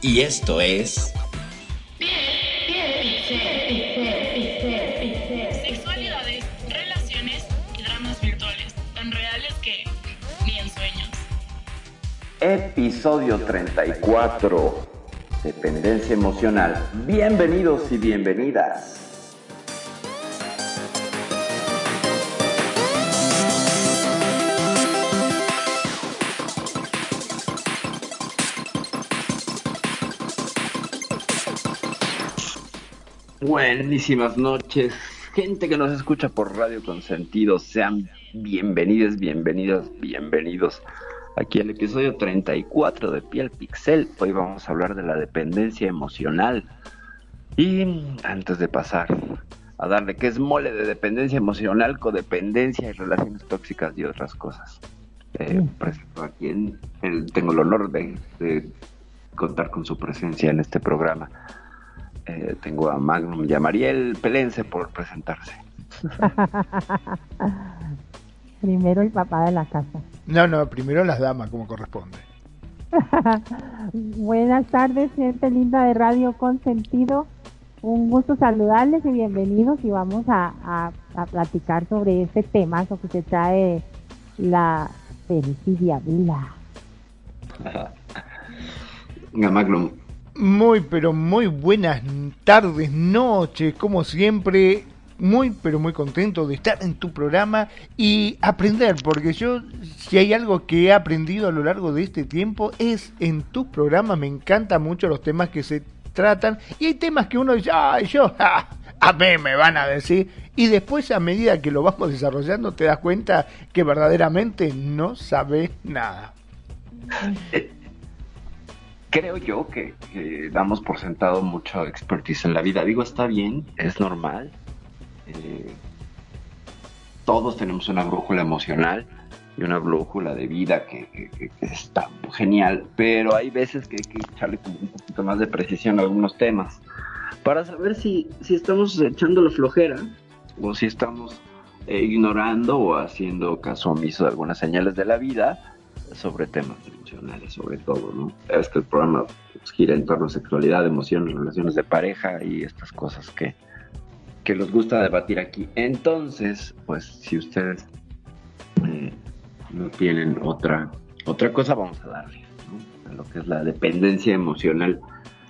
Y esto es Sexualidades, relaciones y dramas virtuales, tan reales que ni en sueños. Episodio 34. Dependencia emocional. Bienvenidos y bienvenidas. Buenísimas noches, gente que nos escucha por Radio Consentido, sean bienvenidos, bienvenidas, bienvenidos aquí al episodio 34 de Piel Pixel. Hoy vamos a hablar de la dependencia emocional. Y antes de pasar a darle que es mole de dependencia emocional, codependencia y relaciones tóxicas y otras cosas. Eh, presento el- tengo el honor de, de contar con su presencia en este programa. Eh, tengo a Magnum y a Mariel Pelense por presentarse. Primero el papá de la casa. No, no, primero las damas, como corresponde. Buenas tardes, gente linda de Radio Consentido. Un gusto saludarles y bienvenidos y vamos a, a- a platicar sobre este tema que se trae la felicidad. Venga, Magnum. Muy, pero muy buenas tardes, noches, como siempre. Muy, pero muy contento de estar en tu programa y aprender, porque yo, si hay algo que he aprendido a lo largo de este tiempo, es en tu programa. Me encantan mucho los temas que se tratan y hay temas que uno dice, ay, yo, a mí me van a decir. Y después, a medida que lo vamos desarrollando, te das cuenta que verdaderamente no sabes nada. Creo yo que, damos por sentado mucho expertise en la vida. Digo, está bien, es normal. Eh, todos tenemos una brújula emocional y una brújula de vida que, está genial, pero hay veces que hay que echarle un poquito más de precisión a algunos temas para saber si, si estamos echando la flojera o si estamos eh, ignorando o haciendo caso omiso de algunas señales de la vida sobre temas emocionales, sobre todo, ¿no? Es que el programa pues, gira en torno a sexualidad, emociones, relaciones de pareja y estas cosas que, que nos gusta debatir aquí. Entonces, pues, si ustedes eh, no tienen otra, otra cosa, vamos a darle, ¿no? A lo que es la dependencia emocional.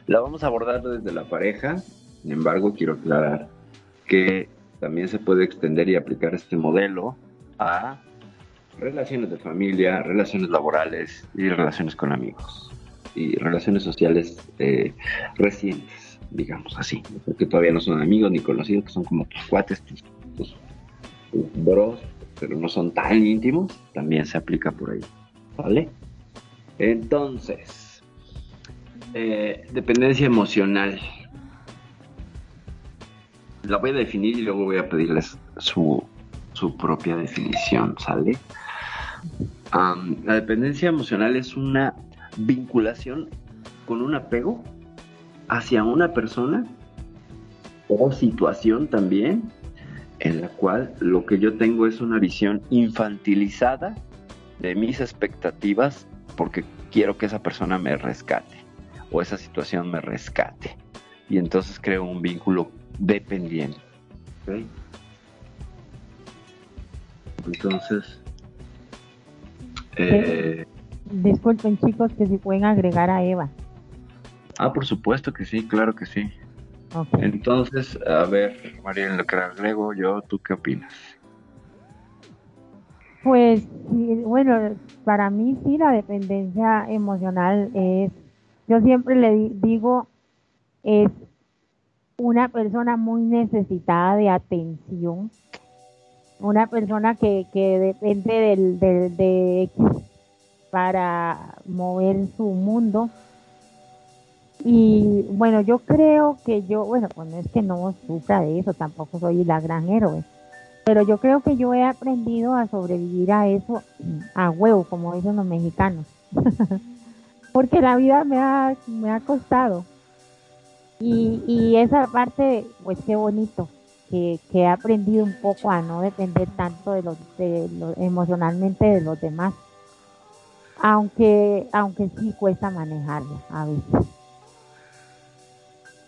La vamos a abordar desde la pareja, sin embargo, quiero aclarar que también se puede extender y aplicar este modelo a relaciones de familia, relaciones laborales y relaciones con amigos y relaciones sociales eh, recientes, digamos así, porque todavía no son amigos ni conocidos, que son como tus cuates, tus bros, pero no son tan íntimos, también se aplica por ahí, ¿vale? Entonces, eh, dependencia emocional. La voy a definir y luego voy a pedirles su, su propia definición, ¿sale? La dependencia emocional es una vinculación con un apego hacia una persona o situación también en la cual lo que yo tengo es una visión infantilizada de mis expectativas porque quiero que esa persona me rescate o esa situación me rescate y entonces creo un vínculo dependiente. ¿ok? Entonces, eh, Disculpen chicos que si pueden agregar a Eva. ah, por supuesto que sí, claro que sí. Entonces, a ver, María, en lo que agrego yo, ¿tú qué opinas? Pues bueno, para mí sí la dependencia emocional es, yo siempre le di- digo, es una persona muy necesitada de atención, una persona que, que depende del, del- de X para mover su mundo y bueno, yo creo que yo, bueno, pues no es que no sufra de eso, tampoco soy la gran héroe, pero yo creo que yo he aprendido a sobrevivir a eso a huevo, como dicen los mexicanos. Porque la vida me ha, me ha costado. Y, y esa parte, pues qué bonito, que, he aprendido un poco a no depender tanto de los, de emocionalmente de los demás. Aunque, aunque sí cuesta manejarlo a veces.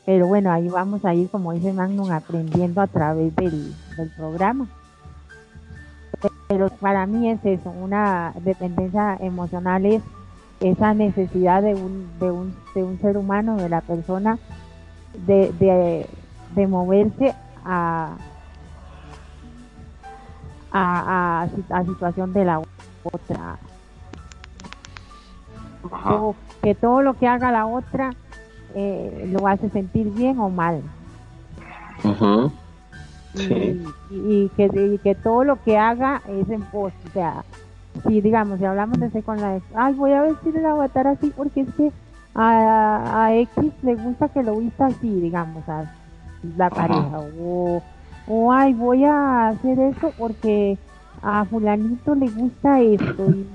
Pero bueno, ahí vamos a ir, como dice Magnum, aprendiendo a través del, del programa. Pero para mí es eso, una dependencia emocional es esa necesidad de un, de un, de un ser humano, de la persona, de, de, de moverse a, a, a, situación de la otra. que todo lo que haga la otra eh, lo hace sentir bien o mal. y, que, que todo lo que haga es en pos, o sea, si digamos, si hablamos de ese con la ay, voy a vestir el avatar así porque es que a, a X le gusta que lo vista así, digamos, a la pareja, o, o ay, voy a hacer eso porque a fulanito le gusta esto, y,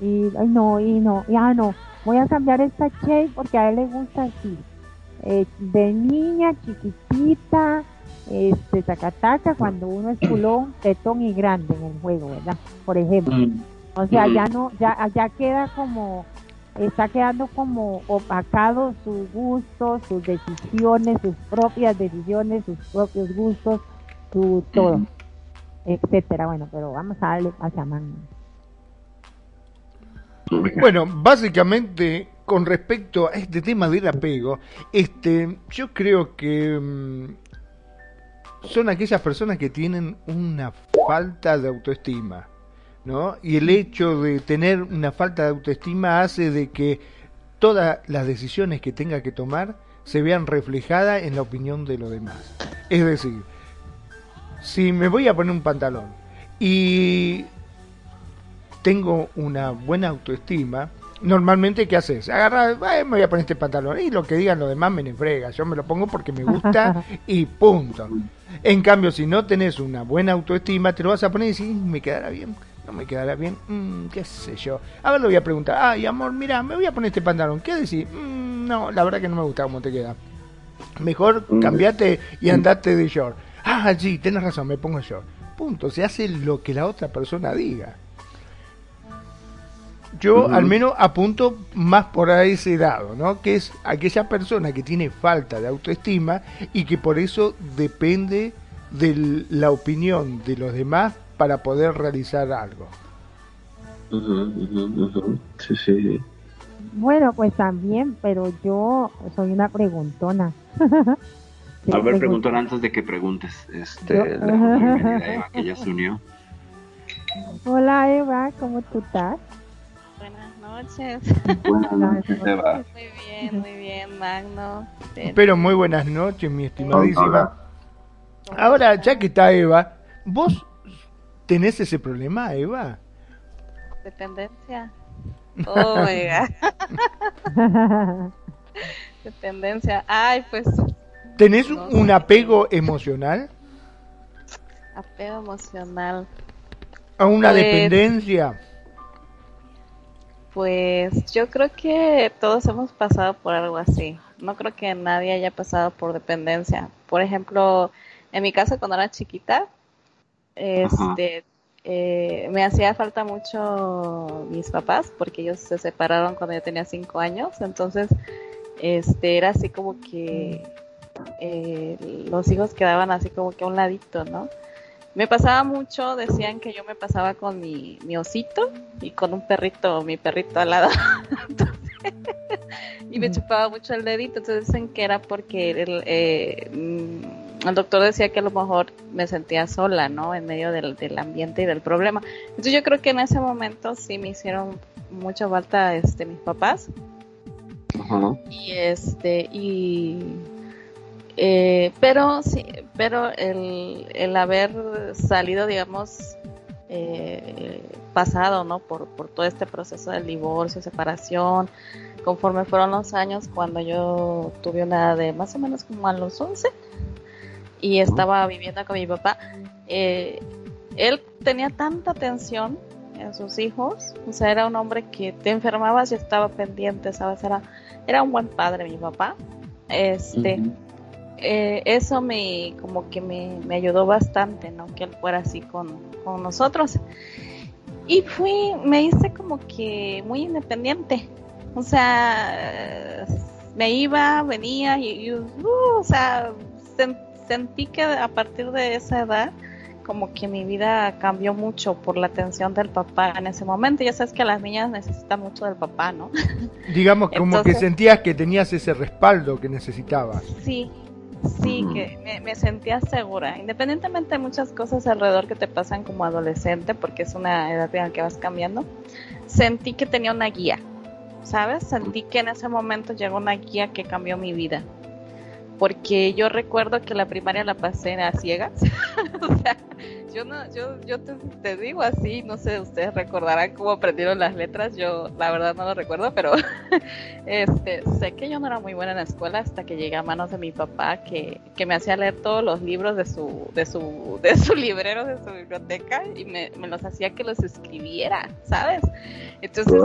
y ay, no, y no, ya no, voy a cambiar esta shape porque a él le gusta así. Eh, de niña, chiquitita, este, tacataca, cuando uno es culón, tetón y grande en el juego, ¿verdad? Por ejemplo. Mm. O sea, ya mm. no, ya, ya queda como, está quedando como opacado sus gustos, sus decisiones, sus propias decisiones, sus propios gustos, su todo, mm. etcétera. Bueno, pero vamos a darle a Chamán. Bueno, básicamente con respecto a este tema del apego, este, yo creo que mm, son aquellas personas que tienen una falta de autoestima, ¿no? Y el hecho de tener una falta de autoestima hace de que todas las decisiones que tenga que tomar se vean reflejadas en la opinión de los demás. Es decir, si me voy a poner un pantalón y tengo una buena autoestima, normalmente ¿qué haces? Agarra, me voy a poner este pantalón y lo que digan los demás me enfrega, yo me lo pongo porque me gusta y punto. En cambio, si no tenés una buena autoestima, te lo vas a poner y decís, me quedará bien, no me quedará bien, mm, qué sé yo. A ver, lo voy a preguntar, ay amor, mira, me voy a poner este pantalón, ¿qué decís? Mm, no, la verdad que no me gusta cómo te queda. Mejor mm. cambiate y andate de short. Ah, sí, tenés razón, me pongo short. Punto, se hace lo que la otra persona diga. Yo al menos apunto más por ese lado, ¿no? Que es aquella persona que tiene falta de autoestima y que por eso depende de la opinión de los demás para poder realizar algo. Sí, sí. Bueno, pues también, pero yo soy una preguntona. A ver, preguntona antes de que preguntes. Este, la Eva que ya se unió. Hola Eva, ¿cómo tú estás? noches. Buenas noches, Eva. Muy bien, muy bien, Magno. Pero muy buenas noches, mi estimadísima. Ahora, ya que está Eva, ¿vos tenés ese problema, Eva? Dependencia. Oh, my Dependencia. Ay, pues. ¿Tenés un apego emocional? Apego emocional. ¿A una pues, dependencia? Pues yo creo que todos hemos pasado por algo así. No creo que nadie haya pasado por dependencia. Por ejemplo, en mi caso cuando era chiquita, este, eh, me hacía falta mucho mis papás porque ellos se separaron cuando yo tenía cinco años. Entonces, este, era así como que eh, los hijos quedaban así como que a un ladito, ¿no? Me pasaba mucho, decían que yo me pasaba con mi, mi osito y con un perrito, mi perrito al lado. y me chupaba mucho el dedito, entonces dicen que era porque el, eh, el doctor decía que a lo mejor me sentía sola, ¿no? En medio del, del ambiente y del problema. Entonces yo creo que en ese momento sí me hicieron mucha falta este mis papás. Y este, y eh, pero sí, pero el, el haber salido, digamos, eh, pasado, ¿no? Por, por todo este proceso del divorcio, separación, conforme fueron los años, cuando yo tuve una edad de más o menos como a los 11 y estaba viviendo con mi papá, eh, él tenía tanta atención en sus hijos, o sea, era un hombre que te enfermabas y estaba pendiente, ¿sabes? Era, era un buen padre mi papá. Este, eh, eso me, como que me, me, ayudó bastante, ¿no? Que él fuera así con, con nosotros. Y fui, me hice como que muy independiente. O sea, me iba, venía y, uh, o sea, sentí que a partir de esa edad como que mi vida cambió mucho por la atención del papá en ese momento. Ya sabes que las niñas necesitan mucho del papá, ¿no? Digamos, como que sentías que tenías ese respaldo que necesitabas. Sí, sí, que me, sentía segura. Independientemente de muchas cosas alrededor que te pasan como adolescente, porque es una edad en la que vas cambiando, sentí que tenía una guía, ¿sabes? Sentí que en ese momento llegó una guía que cambió mi vida porque yo recuerdo que la primaria la pasé a ciegas. o sea, yo no, yo, yo te, digo así, no sé, ustedes recordarán cómo aprendieron las letras, yo la verdad no lo recuerdo, pero este, sé que yo no era muy buena en la escuela hasta que llegué a manos de mi papá que, que me hacía leer todos los libros de su, de su, de su librero, de su biblioteca, y me, me los hacía que los escribiera, ¿sabes? Entonces,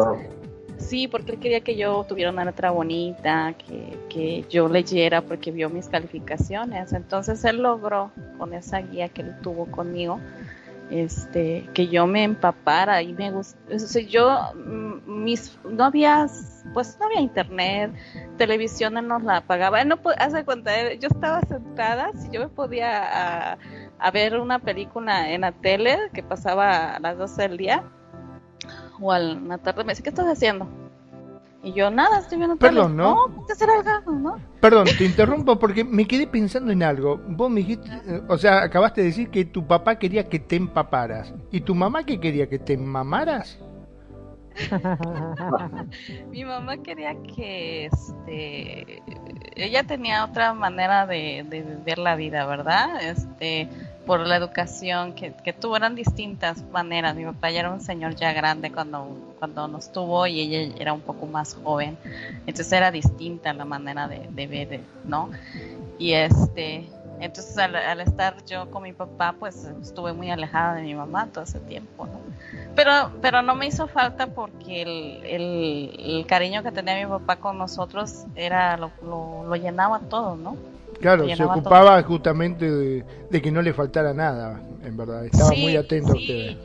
Sí, porque él quería que yo tuviera una letra bonita, que, que, yo leyera porque vio mis calificaciones. Entonces él logró con esa guía que él tuvo conmigo, este, que yo me empapara y me gustó. O sea, yo, mm, mis, no había, pues no había internet, televisión no nos la pagaba. Él no hace cuenta, yo estaba sentada, si yo me podía a, a ver una película en la tele que pasaba a las 12 del día o al la tarde me dice, ¿qué estás haciendo? Y yo, nada, estoy viendo Perdón, ¿no? No, hacer algo, ¿no? Perdón, te interrumpo porque me quedé pensando en algo. Vos me dijiste, o sea, acabaste de decir que tu papá quería que te empaparas. ¿Y tu mamá qué quería? ¿Que te mamaras? Mi mamá quería que, este, ella tenía otra manera de, de ver la vida, ¿verdad? Este, por la educación que, que tuvo, eran distintas maneras. Mi papá ya era un señor ya grande cuando, cuando nos tuvo y ella era un poco más joven. Entonces era distinta la manera de, ver, ¿no? Y este, entonces al, estar yo con mi papá, pues estuve muy alejada de mi mamá todo ese tiempo, ¿no? Pero, pero no me hizo falta porque el, el, cariño que tenía mi papá con nosotros era lo, lo llenaba todo, ¿no? Claro, se ocupaba justamente de, que no le faltara nada, en verdad. Estaba muy atento a ustedes.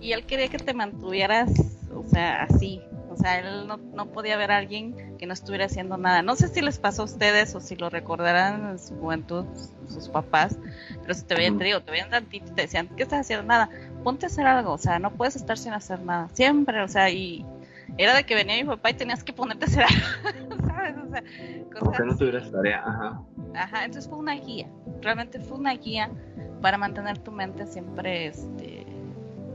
Y él quería que te mantuvieras, o sea, así. O sea, él no, no podía ver a alguien que no estuviera haciendo nada. No sé si les pasó a ustedes o si lo recordarán en su juventud, sus papás, pero si te veían, te digo, te veían tantito y te decían, ¿qué estás haciendo? Nada, ponte a hacer algo, o sea, no puedes estar sin hacer nada. Siempre, o sea, y, era de que venía mi papá y tenías que ponerte a hacer algo, ¿sabes? O sea, cosas... no tuvieras tarea, ajá. Ajá, entonces fue una guía, realmente fue una guía para mantener tu mente siempre este,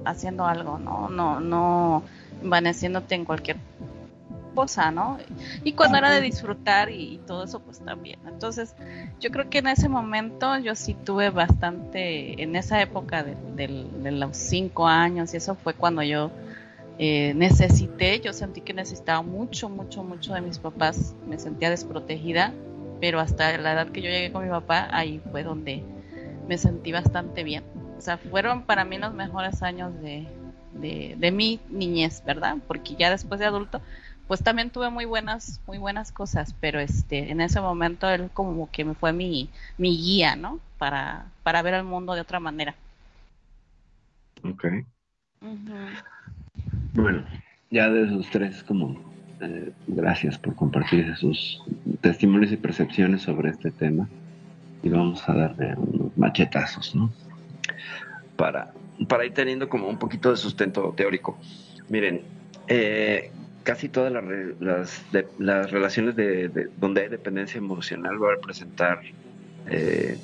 haciendo algo, ¿no? No, no envaneciéndote en cualquier cosa, ¿no? Y cuando era de disfrutar y, todo eso, pues también. Entonces, yo creo que en ese momento yo sí tuve bastante, en esa época de, de los cinco años, y eso fue cuando yo eh, necesité, yo sentí que necesitaba mucho, mucho, mucho de mis papás, me sentía desprotegida, pero hasta la edad que yo llegué con mi papá, ahí fue donde me sentí bastante bien. O sea, fueron para mí los mejores años de, de, mi niñez, ¿verdad? Porque ya después de adulto, pues también tuve muy buenas, muy buenas cosas, pero este, en ese momento él como que me fue mi, mi guía, ¿no? Para, para ver el mundo de otra manera. Ok. Bueno, ya de esos tres, como eh, gracias por compartir sus testimonios y percepciones sobre este tema. Y vamos a darle unos machetazos, ¿no? Para, para ir teniendo como un poquito de sustento teórico. Miren, eh, casi todas las, las, las relaciones de, donde hay dependencia emocional van a presentar eh,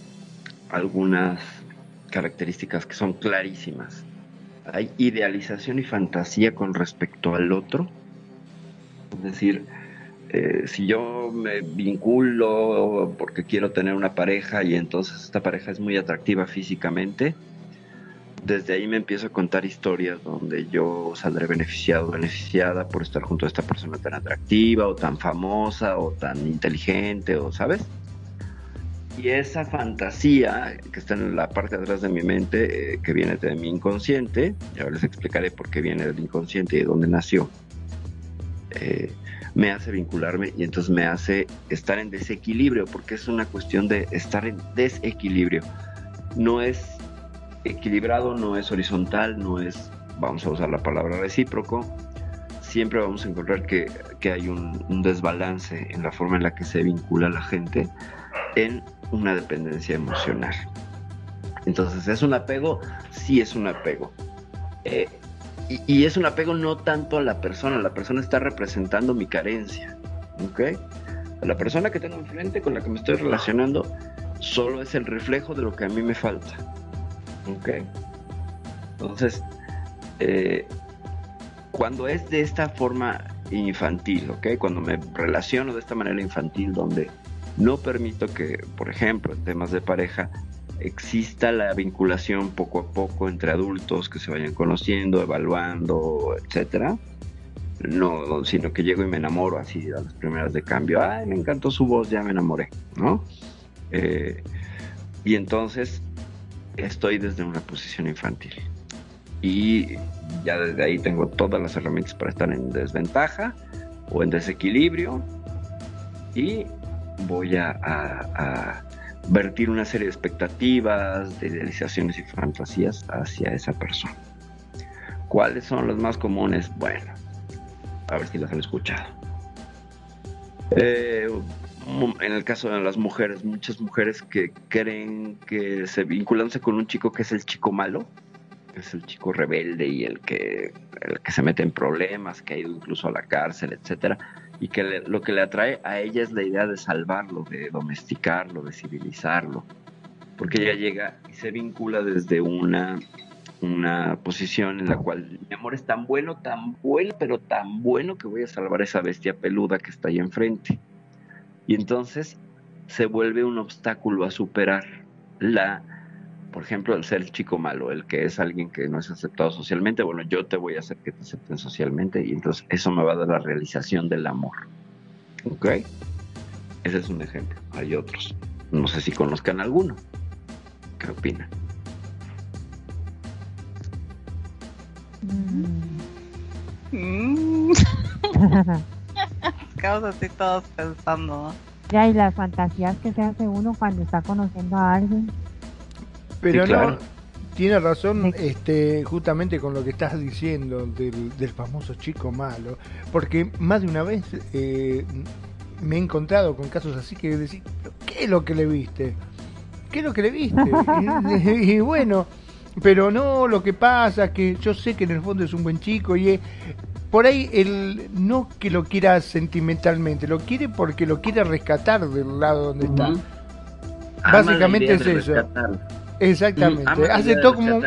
algunas características que son clarísimas hay idealización y fantasía con respecto al otro. Es decir, eh, si yo me vinculo porque quiero tener una pareja y entonces esta pareja es muy atractiva físicamente, desde ahí me empiezo a contar historias donde yo saldré beneficiado, beneficiada por estar junto a esta persona tan atractiva o tan famosa o tan inteligente o, ¿sabes? Y esa fantasía que está en la parte de atrás de mi mente, eh, que viene de mi inconsciente, y ahora les explicaré por qué viene del inconsciente y de dónde nació, eh, me hace vincularme y entonces me hace estar en desequilibrio, porque es una cuestión de estar en desequilibrio. No es equilibrado, no es horizontal, no es, vamos a usar la palabra recíproco, siempre vamos a encontrar que, hay un, desbalance en la forma en la que se vincula la gente en una dependencia emocional. Entonces, ¿es un apego? Sí es un apego. Eh, y, es un apego no tanto a la persona, la persona está representando mi carencia. ¿Ok? La persona que tengo enfrente, con la que me estoy relacionando, solo es el reflejo de lo que a mí me falta. Ok. Entonces, eh, cuando es de esta forma infantil, ¿ok? Cuando me relaciono de esta manera infantil, donde no permito que, por ejemplo, en temas de pareja, exista la vinculación poco a poco entre adultos que se vayan conociendo, evaluando, etcétera. No, sino que llego y me enamoro así a las primeras de cambio. Ay, me encantó su voz, ya me enamoré, ¿no? Eh, y entonces estoy desde una posición infantil. Y ya desde ahí tengo todas las herramientas para estar en desventaja o en desequilibrio. Y voy a, vertir una serie de expectativas, de idealizaciones y fantasías hacia esa persona. ¿Cuáles son las más comunes? Bueno, a ver si las han escuchado. Eh, en el caso de las mujeres, muchas mujeres que creen que se vinculándose con un chico que es el chico malo, es el chico rebelde y el que, el que se mete en problemas, que ha ido incluso a la cárcel, etcétera, y que lo que le atrae a ella es la idea de salvarlo, de domesticarlo, de civilizarlo, porque ella llega y se vincula desde una una posición en la cual mi amor es tan bueno, tan bueno, pero tan bueno que voy a salvar a esa bestia peluda que está ahí enfrente y entonces se vuelve un obstáculo a superar la, por ejemplo, el ser el chico malo, el que es alguien que no es aceptado socialmente, bueno, yo te voy a hacer que te acepten socialmente y entonces eso me va a dar la realización del amor. ¿Ok? Ese es un ejemplo. Hay otros. No sé si conozcan alguno. ¿Qué opinan? Mm. quedamos así todos pensando, Ya, y las fantasías que se hace uno cuando está conociendo a alguien. Pero no, tiene razón este, justamente con lo que estás diciendo del, famoso chico malo, porque más de una vez eh, me he encontrado con casos así que decís, ¿qué es lo que le viste? ¿Qué es lo que le viste? y, bueno, pero no, lo que pasa que yo sé que en el fondo es un buen chico y por ahí él no que lo quiera sentimentalmente, lo quiere porque lo quiere rescatar del lado donde está. Básicamente es eso. Exactamente. Hace todo como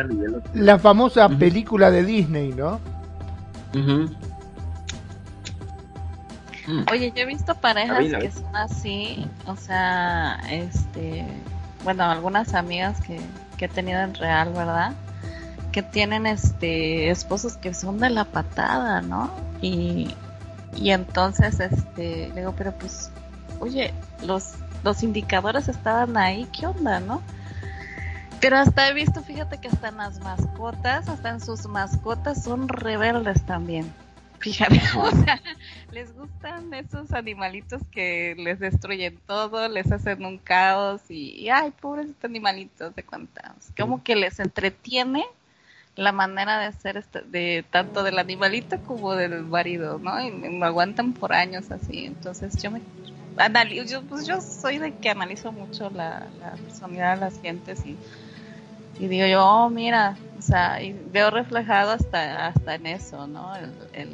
la famosa película de Disney, ¿no? Oye, yo he visto parejas que son así, o sea, este, bueno, algunas amigas que, que he tenido en real, ¿verdad? que tienen este esposos que son de la patada, ¿no? Y, y entonces este le digo, pero pues, oye, los los indicadores estaban ahí, ¿qué onda, no? Pero hasta he visto, fíjate que hasta en las mascotas, hasta en sus mascotas son rebeldes también. Fíjate, o sea, les gustan esos animalitos que les destruyen todo, les hacen un caos y, ay, pobres animalitos de cuentas. Como que les entretiene la manera de ser este, de tanto del animalito como del marido, ¿no? Y me aguantan por años así. Entonces yo me analizo, yo, pues yo soy de que analizo mucho la, personalidad de las gentes y, y digo yo, oh, mira, o sea, y veo reflejado hasta, hasta en eso, ¿no? El,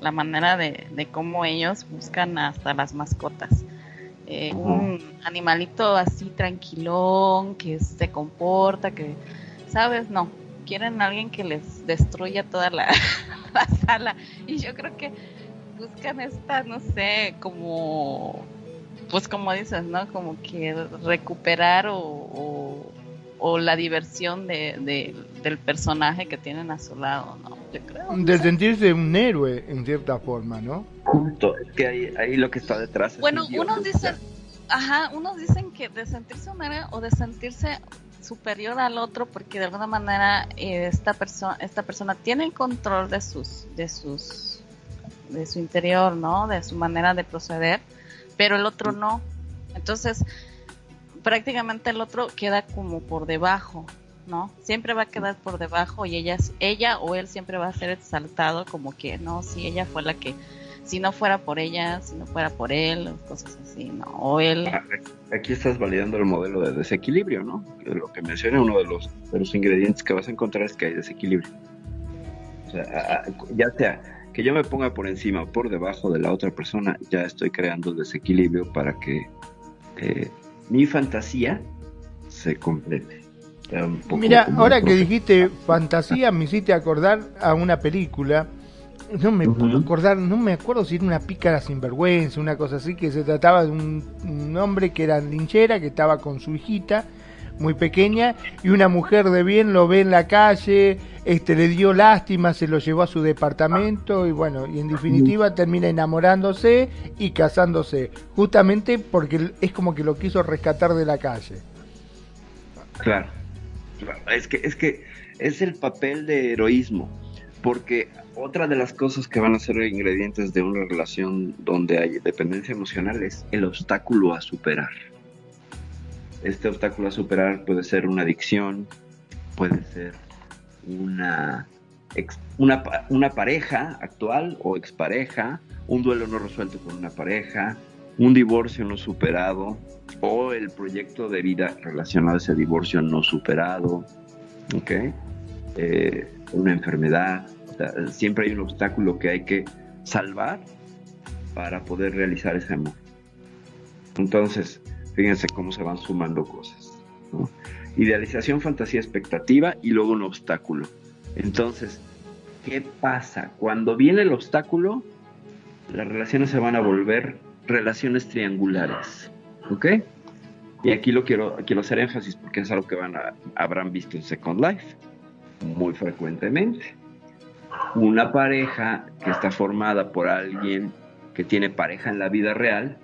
la manera de, de cómo ellos buscan hasta las mascotas. Eh, un animalito así tranquilón, que se comporta, que, ¿sabes? No, quieren a alguien que les destruya toda la, sala. Y yo creo que buscan esta, no sé, como, pues como dices, ¿no? Como que recuperar o, o, la diversión de, del personaje que tienen a su lado, ¿no? Yo creo. De sentirse un héroe, en cierta forma, ¿no? Justo, es que ahí, ahí lo que está detrás. Bueno, unos dicen, ajá, unos dicen que de sentirse un héroe o de sentirse superior al otro porque de alguna manera eh, esta persona esta persona tiene el control de sus de sus de su interior no de su manera de proceder pero el otro no entonces prácticamente el otro queda como por debajo, ¿no? Siempre va a quedar por debajo y ella, ella o él siempre va a ser exaltado como que, no, si ella fue la que, si no fuera por ella, si no fuera por él, cosas así, ¿no? O él... Ah, aquí estás validando el modelo de desequilibrio, ¿no? Lo que menciona uno de los, de los ingredientes que vas a encontrar es que hay desequilibrio. O sea, ya sea que yo me ponga por encima o por debajo de la otra persona, ya estoy creando desequilibrio para que eh, mi fantasía se complete. Mira, ahora que dijiste fantasía, me hiciste acordar a una película. No me puedo acordar, no me acuerdo si era una pícara sinvergüenza, una cosa así, que se trataba de un, un hombre que era linchera, que estaba con su hijita muy pequeña y una mujer de bien lo ve en la calle, este le dio lástima, se lo llevó a su departamento y bueno, y en definitiva termina enamorándose y casándose, justamente porque es como que lo quiso rescatar de la calle. Claro. Es que es que es el papel de heroísmo, porque otra de las cosas que van a ser ingredientes de una relación donde hay dependencia emocional es el obstáculo a superar. Este obstáculo a superar puede ser una adicción, puede ser una, una, una pareja actual o expareja, un duelo no resuelto con una pareja, un divorcio no superado o el proyecto de vida relacionado a ese divorcio no superado, ¿ok? Eh, una enfermedad, siempre hay un obstáculo que hay que salvar para poder realizar ese amor. Entonces, Fíjense cómo se van sumando cosas. Idealización, fantasía, expectativa y luego un obstáculo. Entonces, ¿qué pasa? Cuando viene el obstáculo, las relaciones se van a volver relaciones triangulares. ¿Ok? Y aquí lo quiero, quiero hacer énfasis porque es algo que van a, habrán visto en Second Life muy frecuentemente. Una pareja que está formada por alguien que tiene pareja en la vida real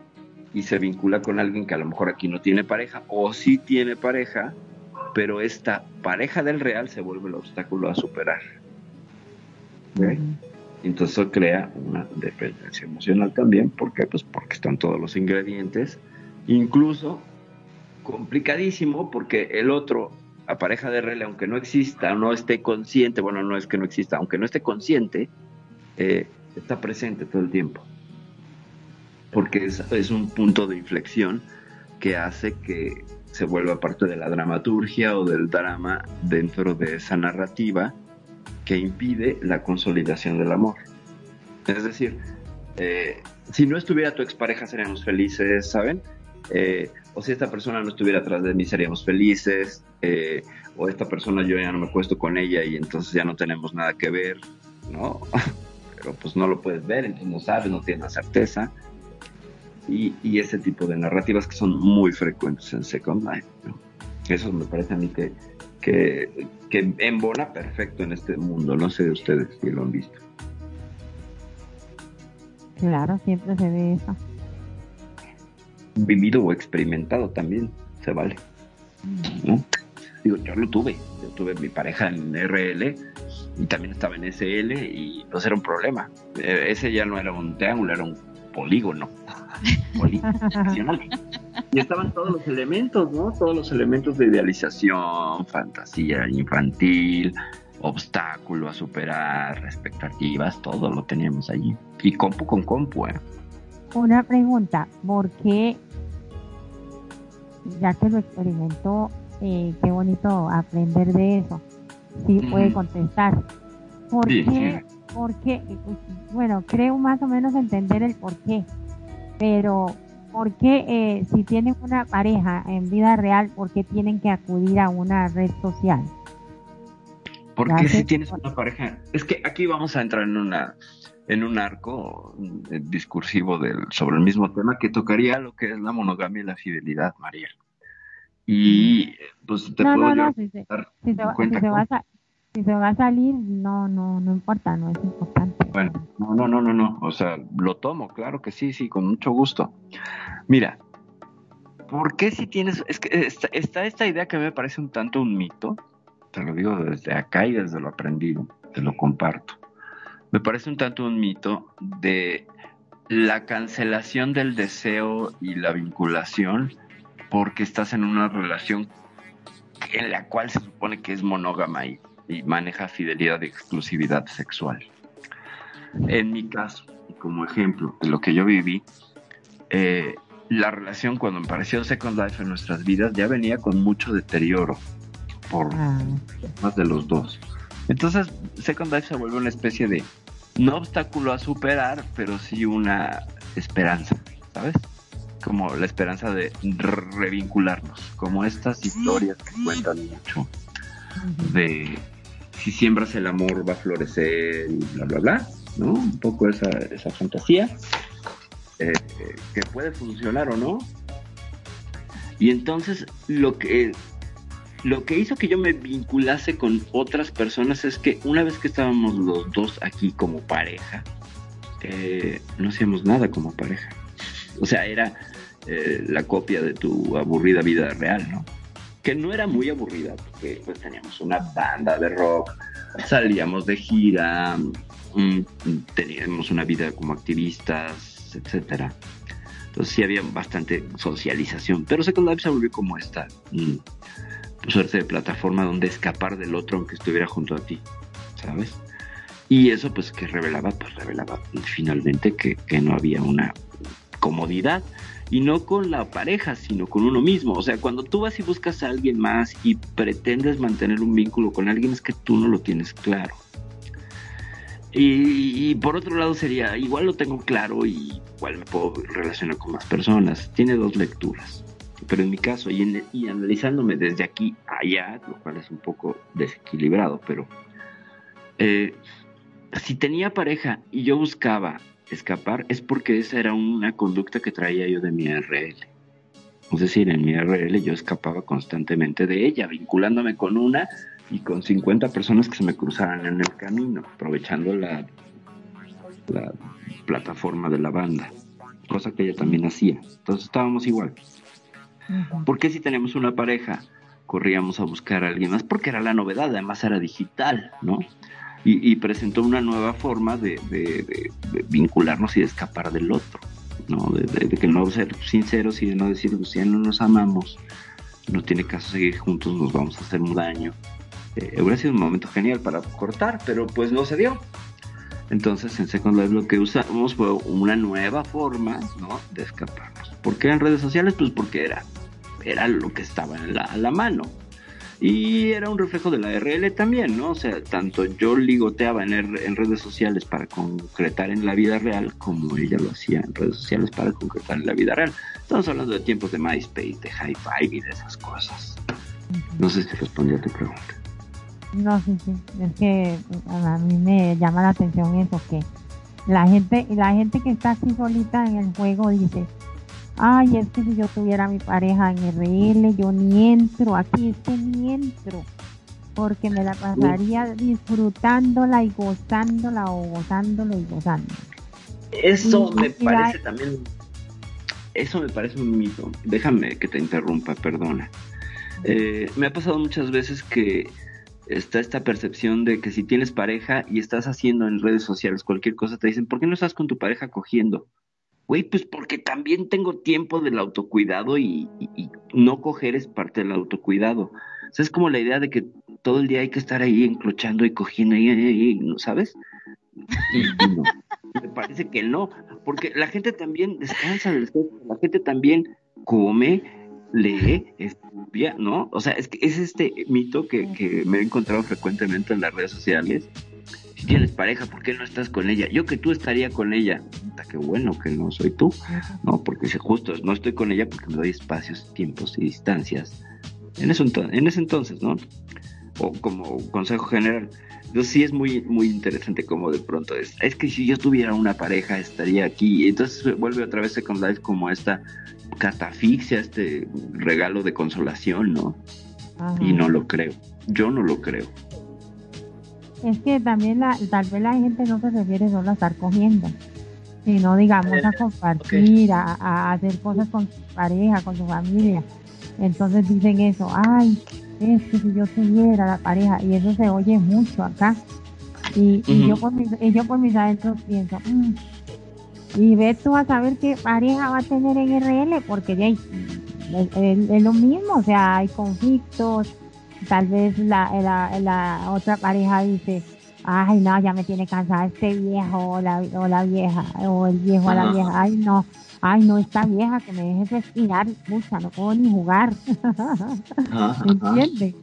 y se vincula con alguien que a lo mejor aquí no tiene pareja o sí tiene pareja, pero esta pareja del real se vuelve el obstáculo a superar. Entonces eso crea una dependencia emocional también, ¿por qué? Pues porque están todos los ingredientes, incluso complicadísimo porque el otro, la pareja de real, aunque no exista, no esté consciente, bueno, no es que no exista, aunque no esté consciente, eh, está presente todo el tiempo porque es, un punto de inflexión que hace que se vuelva parte de la dramaturgia o del drama dentro de esa narrativa que impide la consolidación del amor. Es decir, eh, si no estuviera tu expareja seríamos felices, ¿saben? Eh, o si esta persona no estuviera atrás de mí seríamos felices, eh, o esta persona yo ya no me acuesto con ella y entonces ya no tenemos nada que ver, ¿no? Pero pues no lo puedes ver, entonces no sabes, no tienes la certeza y, ese tipo de narrativas que son muy frecuentes en Second Life. Eso me parece a mí que, que, que embona perfecto en este mundo. No sé de ustedes si lo han visto. Claro, siempre se ve eso. Vivido o experimentado también, se vale. ¿no? Digo, yo lo tuve. Yo tuve mi pareja en RL y también estaba en SL y no era un problema. E, ese ya no era un triángulo, era un polígono. y estaban todos los elementos, ¿no? Todos los elementos de idealización, fantasía infantil, obstáculo a superar, expectativas, todo lo teníamos allí. Y compu con compu, ¿eh? Una pregunta, ¿por qué, ya que lo experimentó, eh, qué bonito aprender de eso? Sí, puede contestar. ¿Por qué? Porque, bueno, creo más o menos entender el por qué, pero ¿por qué eh, si tienen una pareja en vida real, por qué tienen que acudir a una red social? Porque si tienes una pareja, es que aquí vamos a entrar en una en un arco eh, discursivo del, sobre el mismo tema que tocaría lo que es la monogamia y la fidelidad, María. Y pues te no, puedo no, no, si se, si se va- 50 si se va a cosas. sa- si se va a salir, no, no, no importa, no es importante. Bueno, no, no, no, no, no. O sea, lo tomo, claro que sí, sí, con mucho gusto. Mira, ¿por qué si tienes... Es que está, está esta idea que me parece un tanto un mito, te lo digo desde acá y desde lo aprendido, te lo comparto. Me parece un tanto un mito de la cancelación del deseo y la vinculación porque estás en una relación en la cual se supone que es monógama y, y maneja fidelidad y exclusividad sexual. En mi caso, como ejemplo de lo que yo viví, eh, la relación cuando me pareció Second Life en nuestras vidas ya venía con mucho deterioro por Ah, más de los dos. Entonces, Second Life se vuelve una especie de no obstáculo a superar, pero sí una esperanza, ¿sabes? Como la esperanza de re- revincularnos, como estas historias que cuentan mucho de si siembras el amor va a florecer bla, bla, bla, ¿no? Un poco esa, esa fantasía, eh, que puede funcionar o no. Y entonces lo que, lo que hizo que yo me vinculase con otras personas es que una vez que estábamos los dos aquí como pareja, eh, no hacíamos nada como pareja. O sea, era eh, la copia de tu aburrida vida real, ¿no? Que no era muy aburrida, porque pues teníamos una banda de rock, salíamos de gira, mm, teníamos una vida como activistas, etcétera. Entonces sí había bastante socialización, pero Second Life se volvió como esta mm, suerte de plataforma donde escapar del otro aunque estuviera junto a ti, ¿sabes? Y eso pues que revelaba, pues revelaba finalmente que, que no había una comodidad y no con la pareja, sino con uno mismo. O sea, cuando tú vas y buscas a alguien más y pretendes mantener un vínculo con alguien, es que tú no lo tienes claro. Y, por otro lado sería, igual lo tengo claro y igual me puedo relacionar con más personas. Tiene dos lecturas. Pero en mi caso, y, analizándome desde aquí allá, lo cual es un poco desequilibrado, pero eh, si tenía pareja y yo buscaba escapar es porque esa era una conducta que traía yo de mi RL. Es decir, en mi RL yo escapaba constantemente de ella, vinculándome con una y con 50 personas que se me cruzaran en el camino, aprovechando la, la plataforma de la banda, cosa que ella también hacía. Entonces estábamos igual. Ujú. ¿Por qué si tenemos una pareja corríamos a buscar a alguien más? Porque era la novedad, además era digital, ¿no? Y, presentó una nueva forma de, vincularnos y de escapar del otro, ¿no? De, que no ser sinceros y de no decir, pues ya no nos amamos, no tiene caso seguir juntos, nos vamos a hacer un daño. Eh, hubiera sido un momento genial para cortar, pero pues no se dio. Entonces en Second Life lo que usamos fue una nueva forma de escaparnos. ¿Por qué en redes sociales? Pues porque era, era lo que estaba en la, a la mano. Y era un reflejo de la RL también, ¿no? O sea, tanto yo ligoteaba en, en redes sociales para concretar en la vida real, como ella lo hacía en redes sociales para concretar en la vida real. Estamos hablando de tiempos de MySpace, de High Five y de esas cosas. No sé si respondí a tu pregunta. No, sí, sí. Es que a mí me llama la atención eso, que la gente, la gente que está así solita en el juego dice, ay, es que si yo tuviera mi pareja en RL, yo ni entro aquí, es que ni entro, porque me la pasaría disfrutándola y gozándola o gozándolo y gozando. Eso Y- me la- parece también. Eso me parece un mito. Déjame que te interrumpa, perdona. Eh, me ha pasado muchas veces que está esta percepción de que si tienes pareja y estás haciendo en redes sociales cualquier cosa, te dicen, ¿por qué no estás con tu pareja cogiendo? Güey, pues porque también tengo tiempo del autocuidado y, y- y no coger es parte del autocuidado. O sea, es como la idea de que todo el día hay que estar ahí encrochando y cogiendo, y, ¿no ¿sabes? Y- y no. Me parece que no, porque la gente también descansa del sexo, la gente también come, lee, estudia, ¿no? O sea, es que es este mito que, que me he encontrado frecuentemente en las redes sociales. Si tienes pareja, ¿por qué no estás con ella? Yo que tú estaría con ella. Qué bueno que no soy tú, ¿no? Porque justo no estoy con ella porque me doy espacios, tiempos y distancias. En, ento- en ese entonces, ¿no? O como consejo general. Entonces sí es muy, muy interesante como de pronto es, es que si yo tuviera una pareja estaría aquí. Entonces vuelve otra vez Second Life como esta catafixia, este regalo de consolación, ¿no? Y no lo creo. Yo no lo creo. Es que también la, tal vez la gente no se refiere solo a estar cogiendo, sino digamos a compartir, a, hacer cosas con su pareja, con su familia. Entonces dicen eso, ay, es que si yo tuviera la pareja, y eso se oye mucho acá. Y, yo, por mis, y yo por mis adentros pienso, mm, y ve tú a saber qué pareja va a tener en RL, porque ya es, lo mismo, o sea, hay conflictos, tal vez la, la, la, otra pareja dice, ay no, ya me tiene cansada este viejo o la, o la vieja, o el viejo o la vieja, ay no, ay no, esta vieja que me deje respirar, pucha, no puedo ni jugar, ¿entiendes?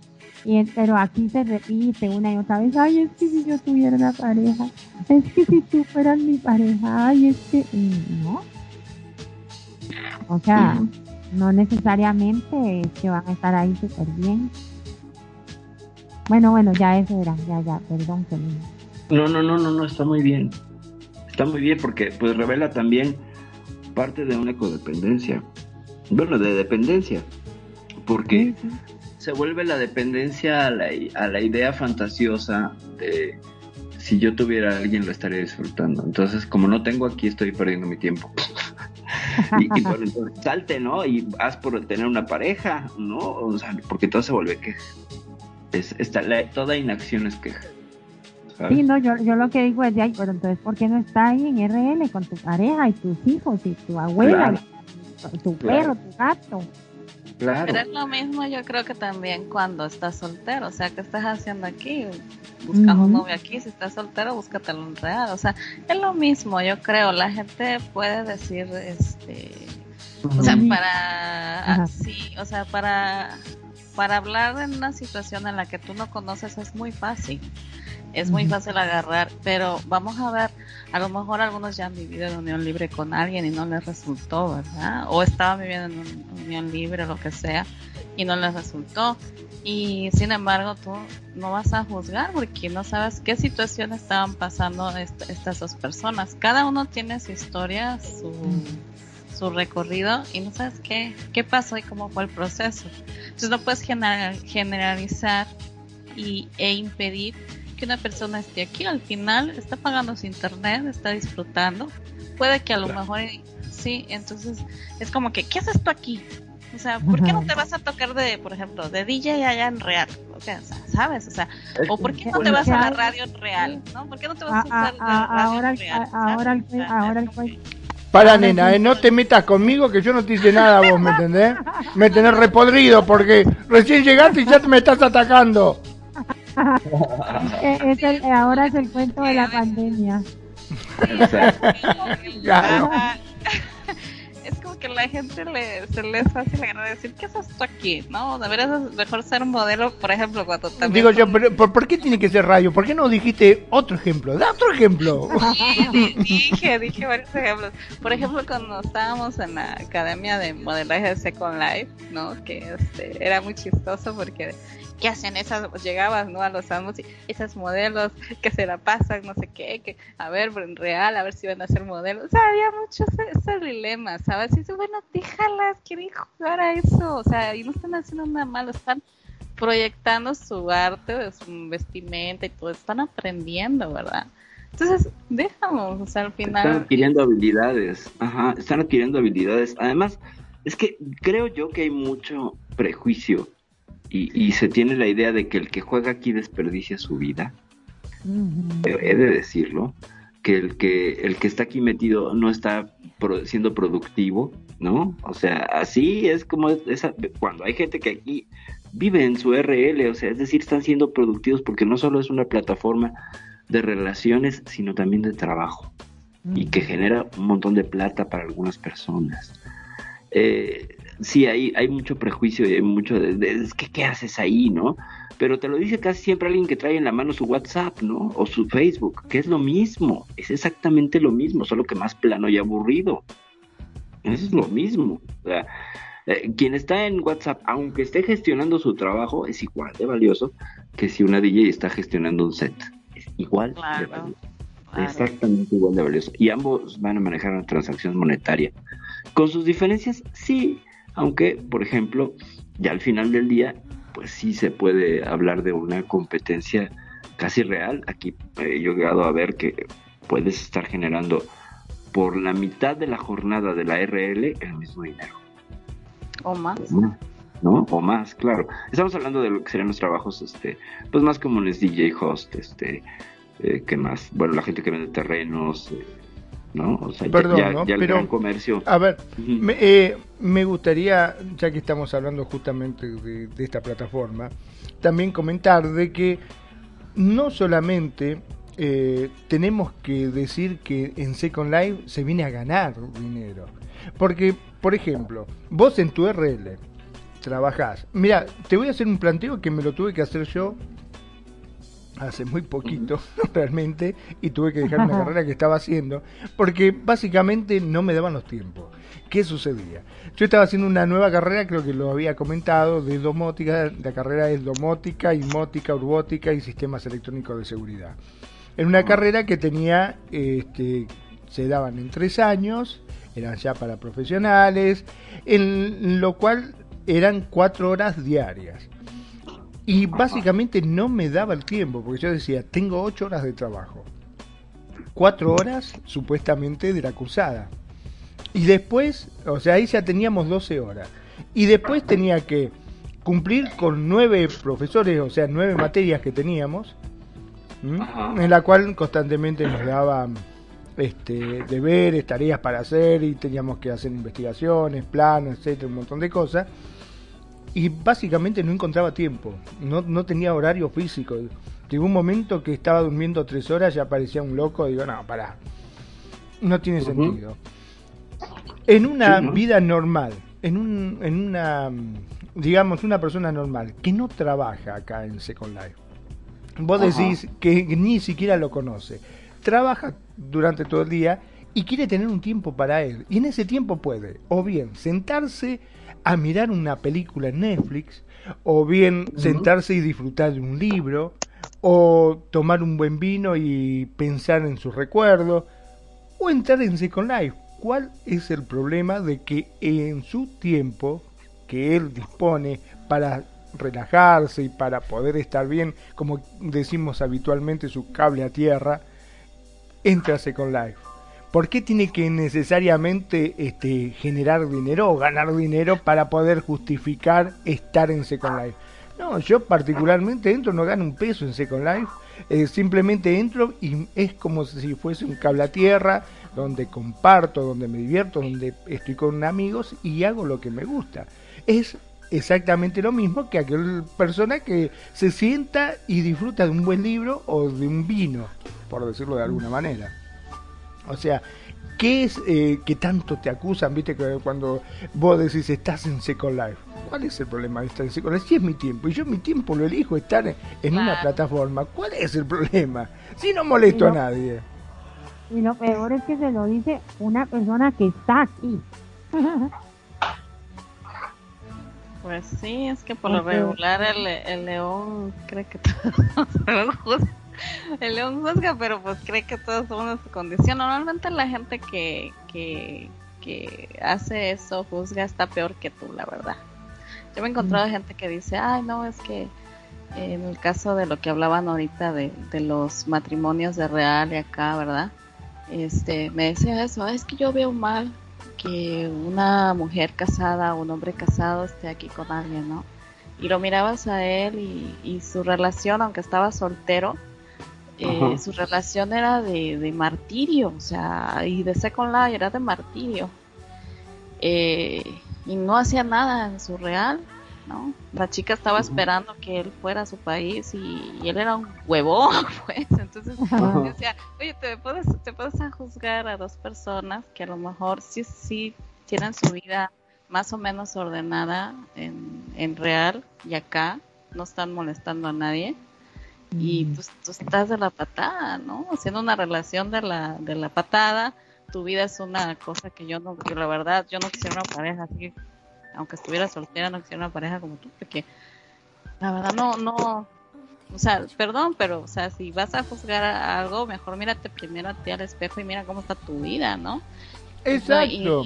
Y, pero aquí se repite una y otra vez, ay, es que si yo tuviera una pareja, es que si tú fueras mi pareja, ay, es que, no. O sea, no necesariamente es que van a estar ahí súper bien. Bueno, bueno, ya eso era, ya, ya, perdón. Que no, no, no, no, no, está muy bien. Está muy bien porque pues revela también parte de una codependencia. Bueno, de dependencia. Porque se vuelve la dependencia a la, a la idea fantasiosa de si yo tuviera a alguien lo estaría disfrutando. Entonces, como no tengo aquí, estoy perdiendo mi tiempo. y, bueno, entonces salte, ¿no? Y haz por tener una pareja, ¿no? O sea, porque todo se vuelve queja. Es, está, toda inacción es queja. Sí, no, yo, yo lo que digo es de ahí, pero entonces, ¿por qué no está ahí en RL con tu pareja y tus hijos y tu abuela, y tu perro, tu gato? Pero es lo mismo yo creo que también cuando estás soltero, o sea, ¿qué estás haciendo aquí? Buscando un novio aquí, si estás soltero, búscatelo en real, o sea, es lo mismo, yo creo, la gente puede decir, este, o sea, para, sí, o sea, para, para hablar en una situación en la que tú no conoces es muy fácil es muy fácil agarrar, pero vamos a ver, a lo mejor algunos ya han vivido en unión libre con alguien y no les resultó, ¿verdad? O estaban viviendo en unión libre o lo que sea y no les resultó. Y sin embargo, tú no vas a juzgar porque no sabes qué situación estaban pasando estas dos personas. Cada uno tiene su historia, su, su recorrido y no sabes qué, qué pasó y cómo fue el proceso. Entonces no puedes generalizar y, e impedir que una persona esté aquí, al final está pagando su internet, está disfrutando. Puede que a lo mejor sí, entonces es como que, ¿qué haces tú aquí? O sea, ¿por qué no te vas a tocar de, por ejemplo, de DJ allá en real? O sea, ¿sabes? O sea, o ¿por qué no te vas a la radio en real? ¿No? ¿Por qué no te vas a usar la radio en real? Ahora, ahora, para, nena, eh, no te metas conmigo que yo no te hice nada vos, ¿me entendés? Me tenés repodrido porque recién llegaste y ya me estás atacando. es el, ahora es el cuento de la pandemia. Es como que la gente le, se le es fácil decir, ¿qué es esto aquí? ¿No? Deberías mejor ser un modelo, por ejemplo, cuando también... Digo yo, pero, ¿por, qué tiene que ser radio? ¿Por qué no dijiste otro ejemplo? Da otro ejemplo. dije, dije varios ejemplos. Por ejemplo, cuando estábamos en la academia de modelaje de Second Life, ¿no? Que este, era muy chistoso porque ¿qué hacen esas? Llegabas, ¿no? A los amos y esas modelos que se la pasan, no sé qué, que a ver, en real, a ver si van a ser modelos. O sea, había muchos ese dilema, ¿sabes? Y dices, bueno, déjalas, quieren jugar a eso. O sea, y no están haciendo nada malo, están proyectando su arte, su vestimenta y todo, están aprendiendo, ¿verdad? Entonces, déjamos, o sea, al final... Están adquiriendo habilidades, ajá, están adquiriendo habilidades. Además, es que creo yo que hay mucho prejuicio y, se tiene la idea de que el que juega aquí desperdicia su vida. He de decirlo, que el que el que está aquí metido no está siendo productivo, ¿no? O sea, así es como esa, cuando hay gente que aquí vive en su RL, o sea, es decir, están siendo productivos porque no solo es una plataforma de relaciones, sino también de trabajo y que genera un montón de plata para algunas personas. Eh, sí, hay, hay mucho prejuicio y hay mucho de, es que, ¿qué haces ahí, no? Pero te lo dice casi siempre alguien que trae en la mano su WhatsApp, ¿no? O su Facebook, que es lo mismo, es exactamente lo mismo, solo que más plano y aburrido. Eso es lo mismo. O sea, eh, quien está en WhatsApp, aunque esté gestionando su trabajo, es igual de valioso que si una DJ está gestionando un set. Es igual de valioso. Exactamente igual de valioso. Y ambos van a manejar una transacción monetaria Con sus diferencias, sí, aunque, por ejemplo, ya al final del día, pues sí se puede hablar de una competencia casi real. Aquí he llegado a ver que puedes estar generando por la mitad de la jornada de la RL el mismo dinero. O más. ¿No? O más, claro. Estamos hablando de lo que serían los trabajos, este, pues más comunes, DJ host, este, eh, ¿qué más? Bueno, la gente que vende terrenos, eh, ¿no? O sea, Perdón, ya, el gran comercio. A ver, me, eh, me, gustaría, ya que estamos hablando justamente de, esta plataforma, también comentar de que no solamente eh, tenemos que decir que en Second Life se viene a ganar dinero. Porque, por ejemplo, vos en tu RL trabajás. Mira, te voy a hacer un planteo que me lo tuve que hacer yo hace muy poquito realmente y tuve que dejar una carrera que estaba haciendo porque básicamente no me daban los tiempos. ¿Qué sucedía? Yo estaba haciendo una nueva carrera, creo que lo había comentado, de domótica, la carrera es domótica, inmótica, urbótica y sistemas electrónicos de seguridad. En una carrera que tenía, este, se daban en tres años, eran ya para profesionales, en lo cual eran cuatro horas diarias. Y básicamente no me daba el tiempo, porque yo decía, tengo ocho horas de trabajo. Cuatro horas supuestamente de la cursada. Y después, o sea, ahí ya teníamos 12 horas. Y después tenía que cumplir con nueve profesores, o sea, nueve materias que teníamos, en la cual constantemente nos daban este, deberes, tareas para hacer y teníamos que hacer investigaciones, planos, etcétera, un montón de cosas y básicamente no encontraba tiempo, no, no tenía horario físico. Llegó un momento que estaba durmiendo tres horas, ya parecía un loco, digo, no, pará, no tiene sentido. En una vida normal, en, un, en una, digamos, una persona normal que no trabaja acá en Second Life, vos decís que ni siquiera lo conoce, trabaja durante todo el día y quiere tener un tiempo para él, y en ese tiempo puede, o bien sentarse, a mirar una película en Netflix, o bien sentarse y disfrutar de un libro, o tomar un buen vino y pensar en sus recuerdos, o entrar en Second Life. ¿Cuál es el problema de que en su tiempo que él dispone para relajarse y para poder estar bien, como decimos habitualmente, su cable a tierra, entra a Second Life? ¿Por qué tiene que necesariamente este, generar dinero o ganar dinero para poder justificar estar en Second Life? No, yo particularmente entro, no gano un peso en Second Life, eh, simplemente entro y es como si fuese un cable a tierra, donde comparto, donde me divierto, donde estoy con amigos y hago lo que me gusta. Es exactamente lo mismo que aquel persona que se sienta y disfruta de un buen libro o de un vino, por decirlo de alguna manera. O sea, ¿qué es eh, que tanto te acusan, viste, cuando vos decís estás en Second Life? ¿Cuál es el problema de estar en Second Life? Si es mi tiempo, y yo mi tiempo lo elijo estar en, una plataforma, ¿cuál es el problema? Si no molesto a nadie. Y lo peor es que se lo dice una persona que está aquí. Pues sí, es que por lo regular el, el león cree que todos el león juzga, pero pues cree que todos somos su condición. Normalmente la gente que, que, hace eso juzga está peor que tú, la verdad. Yo me he encontrado mm. gente que dice, ay, no, es que en el caso de lo que hablaban ahorita de, de los matrimonios de real y acá, ¿verdad? Este, me decía eso, es que yo veo mal que una mujer casada o un hombre casado esté aquí con alguien, ¿no? Y lo mirabas a él y, y su relación, aunque estaba soltero, eh, su relación era de, martirio, o sea, y de Second Life era de martirio. Eh, y no hacía nada en su real, ¿no? La chica estaba esperando que él fuera a su país y, él era un huevón, pues. Entonces decía, oye, ¿te puedes, te puedes juzgar a dos personas que a lo mejor sí, sí tienen su vida más o menos ordenada en, en real y acá no están molestando a nadie y mm. pues tú estás de la patada, ¿no? Haciendo una relación de la, de la patada, tu vida es una cosa que yo no, que la verdad, yo no quisiera una pareja así, aunque estuviera soltera, no quisiera una pareja como tú, porque la verdad no, no, o sea, perdón, pero, o sea, si vas a juzgar algo, mejor mírate primero a ti al espejo y mira cómo está tu vida, ¿no? Exacto.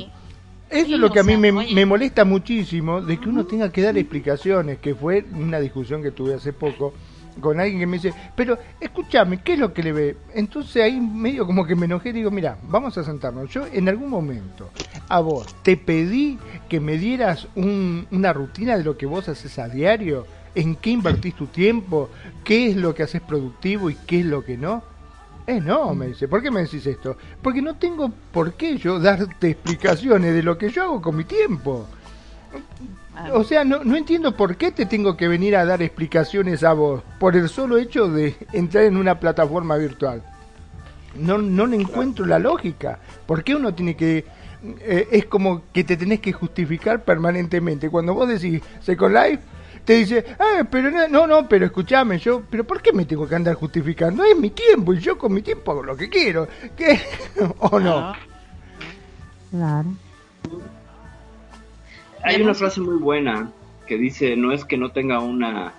Eso es lo que a mí me, me, molesta muchísimo, de que uno tenga que dar explicaciones, que fue una discusión que tuve hace poco con alguien que me dice, pero escúchame, ¿qué es lo que le ve? Entonces ahí medio como que me enojé y digo, mira, vamos a sentarnos. Yo en algún momento a vos te pedí que me dieras una rutina de lo que vos haces a diario, en qué invertís tu tiempo, qué es lo que haces productivo y qué es lo que no. Eh, no, me dice, ¿por qué me decís esto? Porque no tengo por qué yo darte explicaciones de lo que yo hago con mi tiempo. O sea, no, no entiendo por qué te tengo que venir a dar explicaciones a vos por el solo hecho de entrar en una plataforma virtual. No, no le encuentro la lógica. ¿Por qué uno tiene que... Eh, es como que te tenés que justificar permanentemente. Cuando vos decís Second Life, te dice, eh, pero no, no, pero escúchame, yo, pero ¿por qué me tengo que andar justificando? Es mi tiempo y yo con mi tiempo hago lo que quiero. ¿Qué? ¿O no? Claro. Hay una frase muy buena que dice, no es que no tenga una,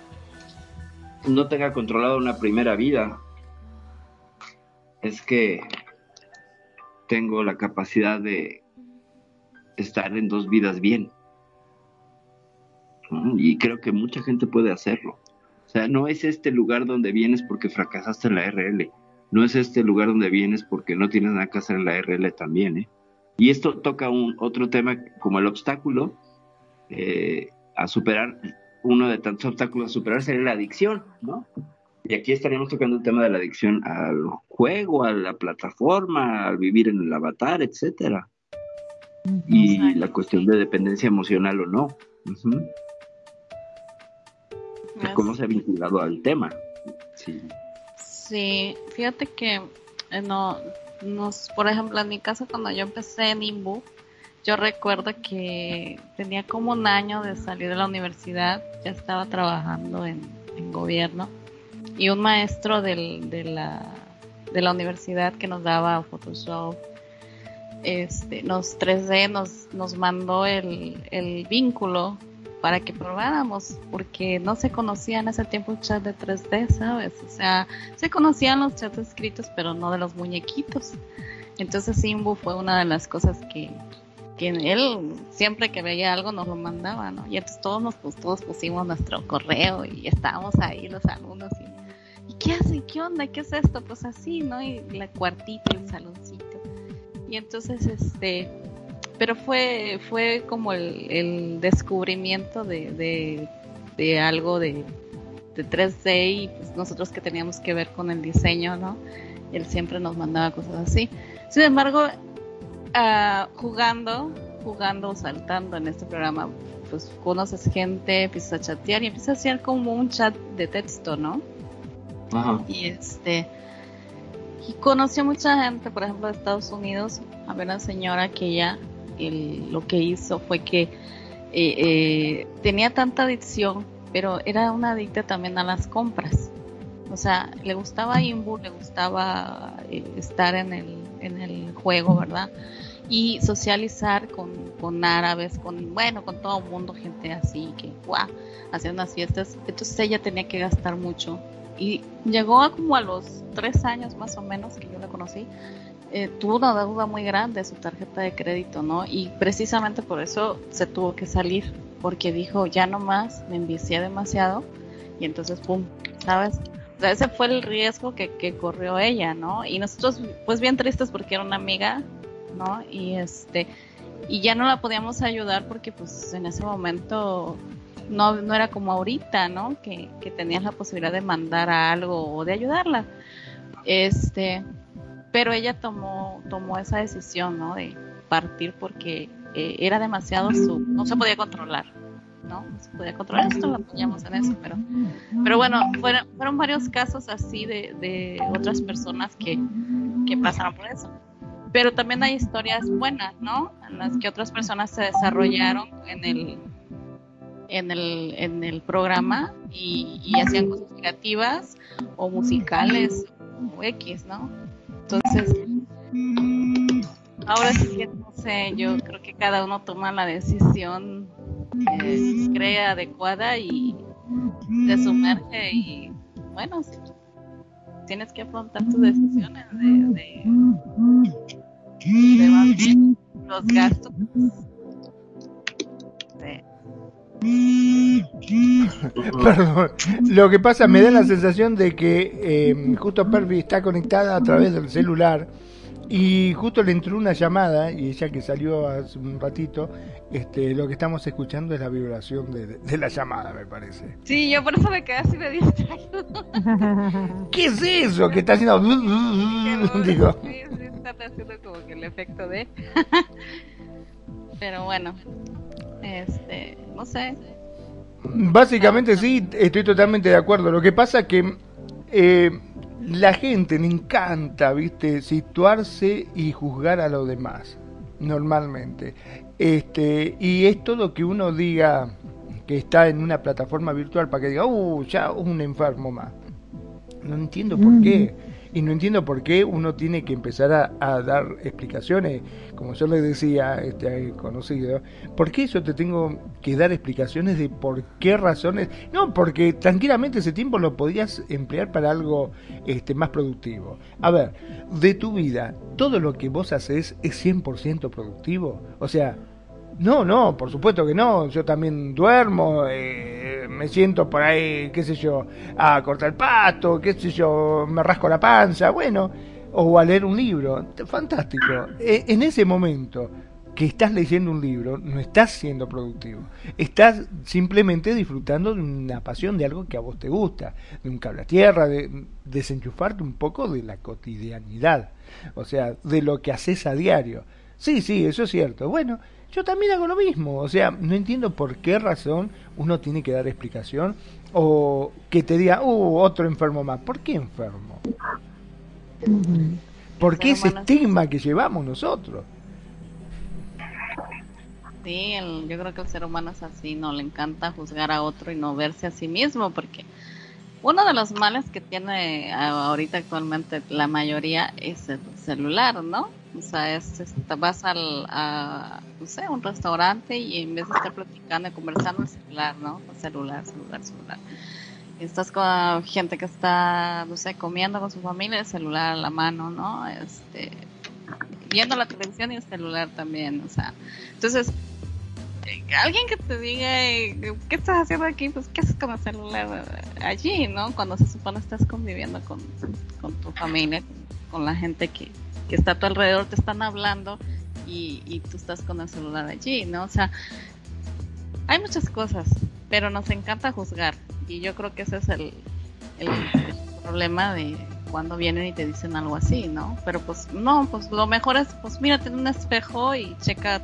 no tenga controlado una primera vida, es que tengo la capacidad de estar en dos vidas bien. Y creo que mucha gente puede hacerlo. O sea, no es este lugar donde vienes porque fracasaste en la RL. No es este lugar donde vienes porque no tienes nada que hacer en la RL también. ¿eh? Y esto toca un otro tema como el obstáculo eh, a superar, uno de tantos obstáculos a superar sería la adicción, ¿no? Y aquí estaríamos tocando el tema de la adicción al juego, a la plataforma, al vivir en el avatar, etcétera. Y la cuestión de dependencia emocional o no. ¿Cómo se ha vinculado al tema? Sí. Sí, fíjate que eh, no, nos, por ejemplo, en mi caso cuando yo empecé en Imbu, yo recuerdo que tenía como un año de salir de la universidad, ya estaba trabajando en, gobierno y un maestro de, la, universidad que nos daba Photoshop, este, nos 3D nos, nos mandó el, el vínculo para que probáramos, porque no se conocía en ese tiempo el chat de 3D, ¿sabes? O sea, se conocían los chats escritos, pero no de los muñequitos. Entonces Simbu fue una de las cosas que, que él siempre que veía algo nos lo mandaba, ¿no? Y entonces todos nos pues, todos pusimos nuestro correo y estábamos ahí los alumnos y, ¿y qué hacen? ¿Qué onda? ¿Qué es esto? Pues así, ¿no? Y la cuartita, el saloncito. Y entonces, este, pero fue, fue como el, descubrimiento de, de, algo de, de 3D y pues nosotros que teníamos que ver con el diseño, ¿no? Él siempre nos mandaba cosas así. Sin embargo, uh, jugando, jugando o saltando en este programa, pues conoces gente, empiezas a chatear y empiezas a hacer como un chat de texto, ¿no? Ajá. Y este y conoció mucha gente, por ejemplo, de Estados Unidos. Había una señora que ya lo que hizo fue que eh, eh, tenía tanta adicción, pero era una adicta también a las compras. O sea, le gustaba Imbu, le gustaba eh, estar en el, en el juego, ¿verdad? Y socializar con, con árabes, con, bueno, con todo el mundo, gente así, que, guau, hacían unas fiestas. Entonces ella tenía que gastar mucho. Y llegó a como a los tres años más o menos que yo la conocí, eh, tuvo una deuda muy grande su tarjeta de crédito, ¿no? Y precisamente por eso se tuvo que salir, porque dijo, ya no más, me envicié demasiado, y entonces, pum, ¿sabes? O sea, ese fue el riesgo que, que corrió ella, ¿no? Y nosotros, pues bien tristes porque era una amiga ¿no? Y este y ya no la podíamos ayudar porque pues en ese momento no, no era como ahorita, ¿no? Que, que tenías la posibilidad de mandar a algo o de ayudarla. Este, pero ella tomó, tomó esa decisión, ¿no? De partir porque eh, era demasiado su, no se podía controlar, ¿no? Se podía controlar, esto lo apoyamos en eso, pero, pero bueno, fueron, fueron varios casos así de, de otras personas que, que pasaron por eso pero también hay historias buenas, ¿no? En las que otras personas se desarrollaron en el en el, en el programa y, hacían cosas creativas o musicales o X, ¿no? Entonces, ahora sí que no sé, yo creo que cada uno toma la decisión que cree adecuada y se sumerge y bueno, tienes que afrontar tus decisiones de, de, los gastos. Perdón. Lo que pasa, me da la sensación de que eh, justo Perfi está conectada a través del celular y justo le entró una llamada y ella que salió hace un ratito, este, lo que estamos escuchando es la vibración de, la llamada, me parece. Sí, yo por eso me quedé así me distraigo. ¿Qué es eso que está haciendo? Digo. Sí, sí, está haciendo como que el efecto de... Pero bueno, este, no sé. Básicamente sí, estoy totalmente de acuerdo. Lo que pasa que eh, la gente le encanta, viste, situarse y juzgar a los demás, normalmente. Este, y es todo que uno diga que está en una plataforma virtual para que diga, uh, ya un enfermo más. No entiendo por qué. Y no entiendo por qué uno tiene que empezar a, dar explicaciones, como yo le decía este conocido, ¿por qué yo te tengo que dar explicaciones de por qué razones? No, porque tranquilamente ese tiempo lo podías emplear para algo este, más productivo. A ver, de tu vida, ¿todo lo que vos haces es 100% productivo? O sea, no, no, por supuesto que no. Yo también duermo, eh, me siento por ahí, qué sé yo, a cortar el pasto, qué sé yo, me rasco la panza, bueno, o a leer un libro. Fantástico. E, en ese momento que estás leyendo un libro, no estás siendo productivo. Estás simplemente disfrutando de una pasión, de algo que a vos te gusta, de un cable a tierra, de desenchufarte un poco de la cotidianidad, o sea, de lo que haces a diario. Sí, sí, eso es cierto. Bueno, yo también hago lo mismo. O sea, no entiendo por qué razón uno tiene que dar explicación o que te diga, uh, otro enfermo más. ¿Por qué enfermo? ¿Por qué ese estigma que llevamos nosotros? Sí, yo creo que el ser humano es así, no le encanta juzgar a otro y no verse a sí mismo, porque uno de los males que tiene ahorita actualmente la mayoría es el celular, ¿no? O sea, es, vas al, a, no sé, un restaurante y en vez de estar platicando y conversando, el celular, ¿no? El celular, celular, celular. Estás con gente que está, no sé, comiendo con su familia, el celular a la mano, ¿no? Este, viendo la televisión y el celular también, o sea. Entonces, eh, alguien que te diga, eh, ¿qué estás haciendo aquí? Pues, ¿qué haces con el celular allí, no? Cuando se supone estás conviviendo con, con tu familia, con la gente que, que está a tu alrededor, te están hablando y, y tú estás con el celular allí, ¿no? O sea, hay muchas cosas, pero nos encanta juzgar y yo creo que ese es el, el problema de cuando vienen y te dicen algo así, ¿no? Pero pues no, pues lo mejor es, pues mírate en un espejo y checa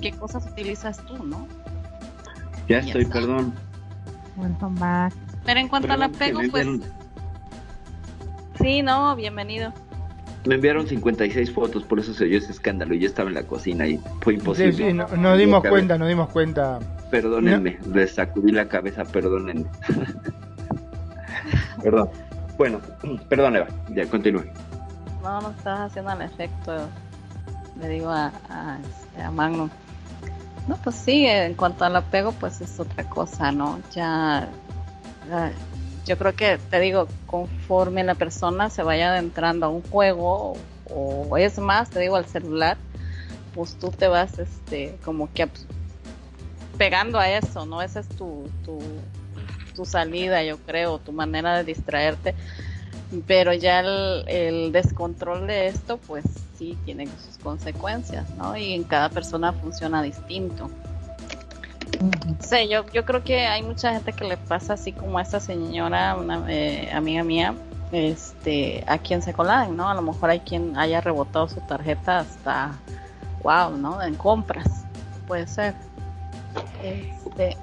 qué cosas utilizas tú, ¿no? Ya estoy, perdón. Pero en cuanto al apego, pues... Sí, no, bienvenido. Me enviaron 56 fotos, por eso se oyó ese escándalo. Y yo estaba en la cocina y fue imposible. Sí, sí, no, nos dimos cuenta, nos dimos cuenta. Perdónenme, les sacudí la cabeza, perdónenme. Perdón. Bueno, perdón, Eva, ya continúe. No, no estás haciendo el efecto, le digo a, a, este, a Magnum. No, pues sí, en cuanto al apego, pues es otra cosa, ¿no? Ya, ya yo creo que, te digo, conforme la persona se vaya adentrando a un juego o, es más, te digo, al celular, pues tú te vas, este, como que pegando a eso, ¿no? Esa es tu, tu, salida, yo creo, tu manera de distraerte. Pero ya el descontrol de esto, pues sí, tiene sus consecuencias, ¿no? Y en cada persona funciona distinto. Sí, yo, yo creo que hay mucha gente que le pasa así como a esta señora, una eh, amiga mía, este, aquí en Secolán, ¿no? A lo mejor hay quien haya rebotado su tarjeta hasta, wow, ¿no? En compras, puede ser. Este,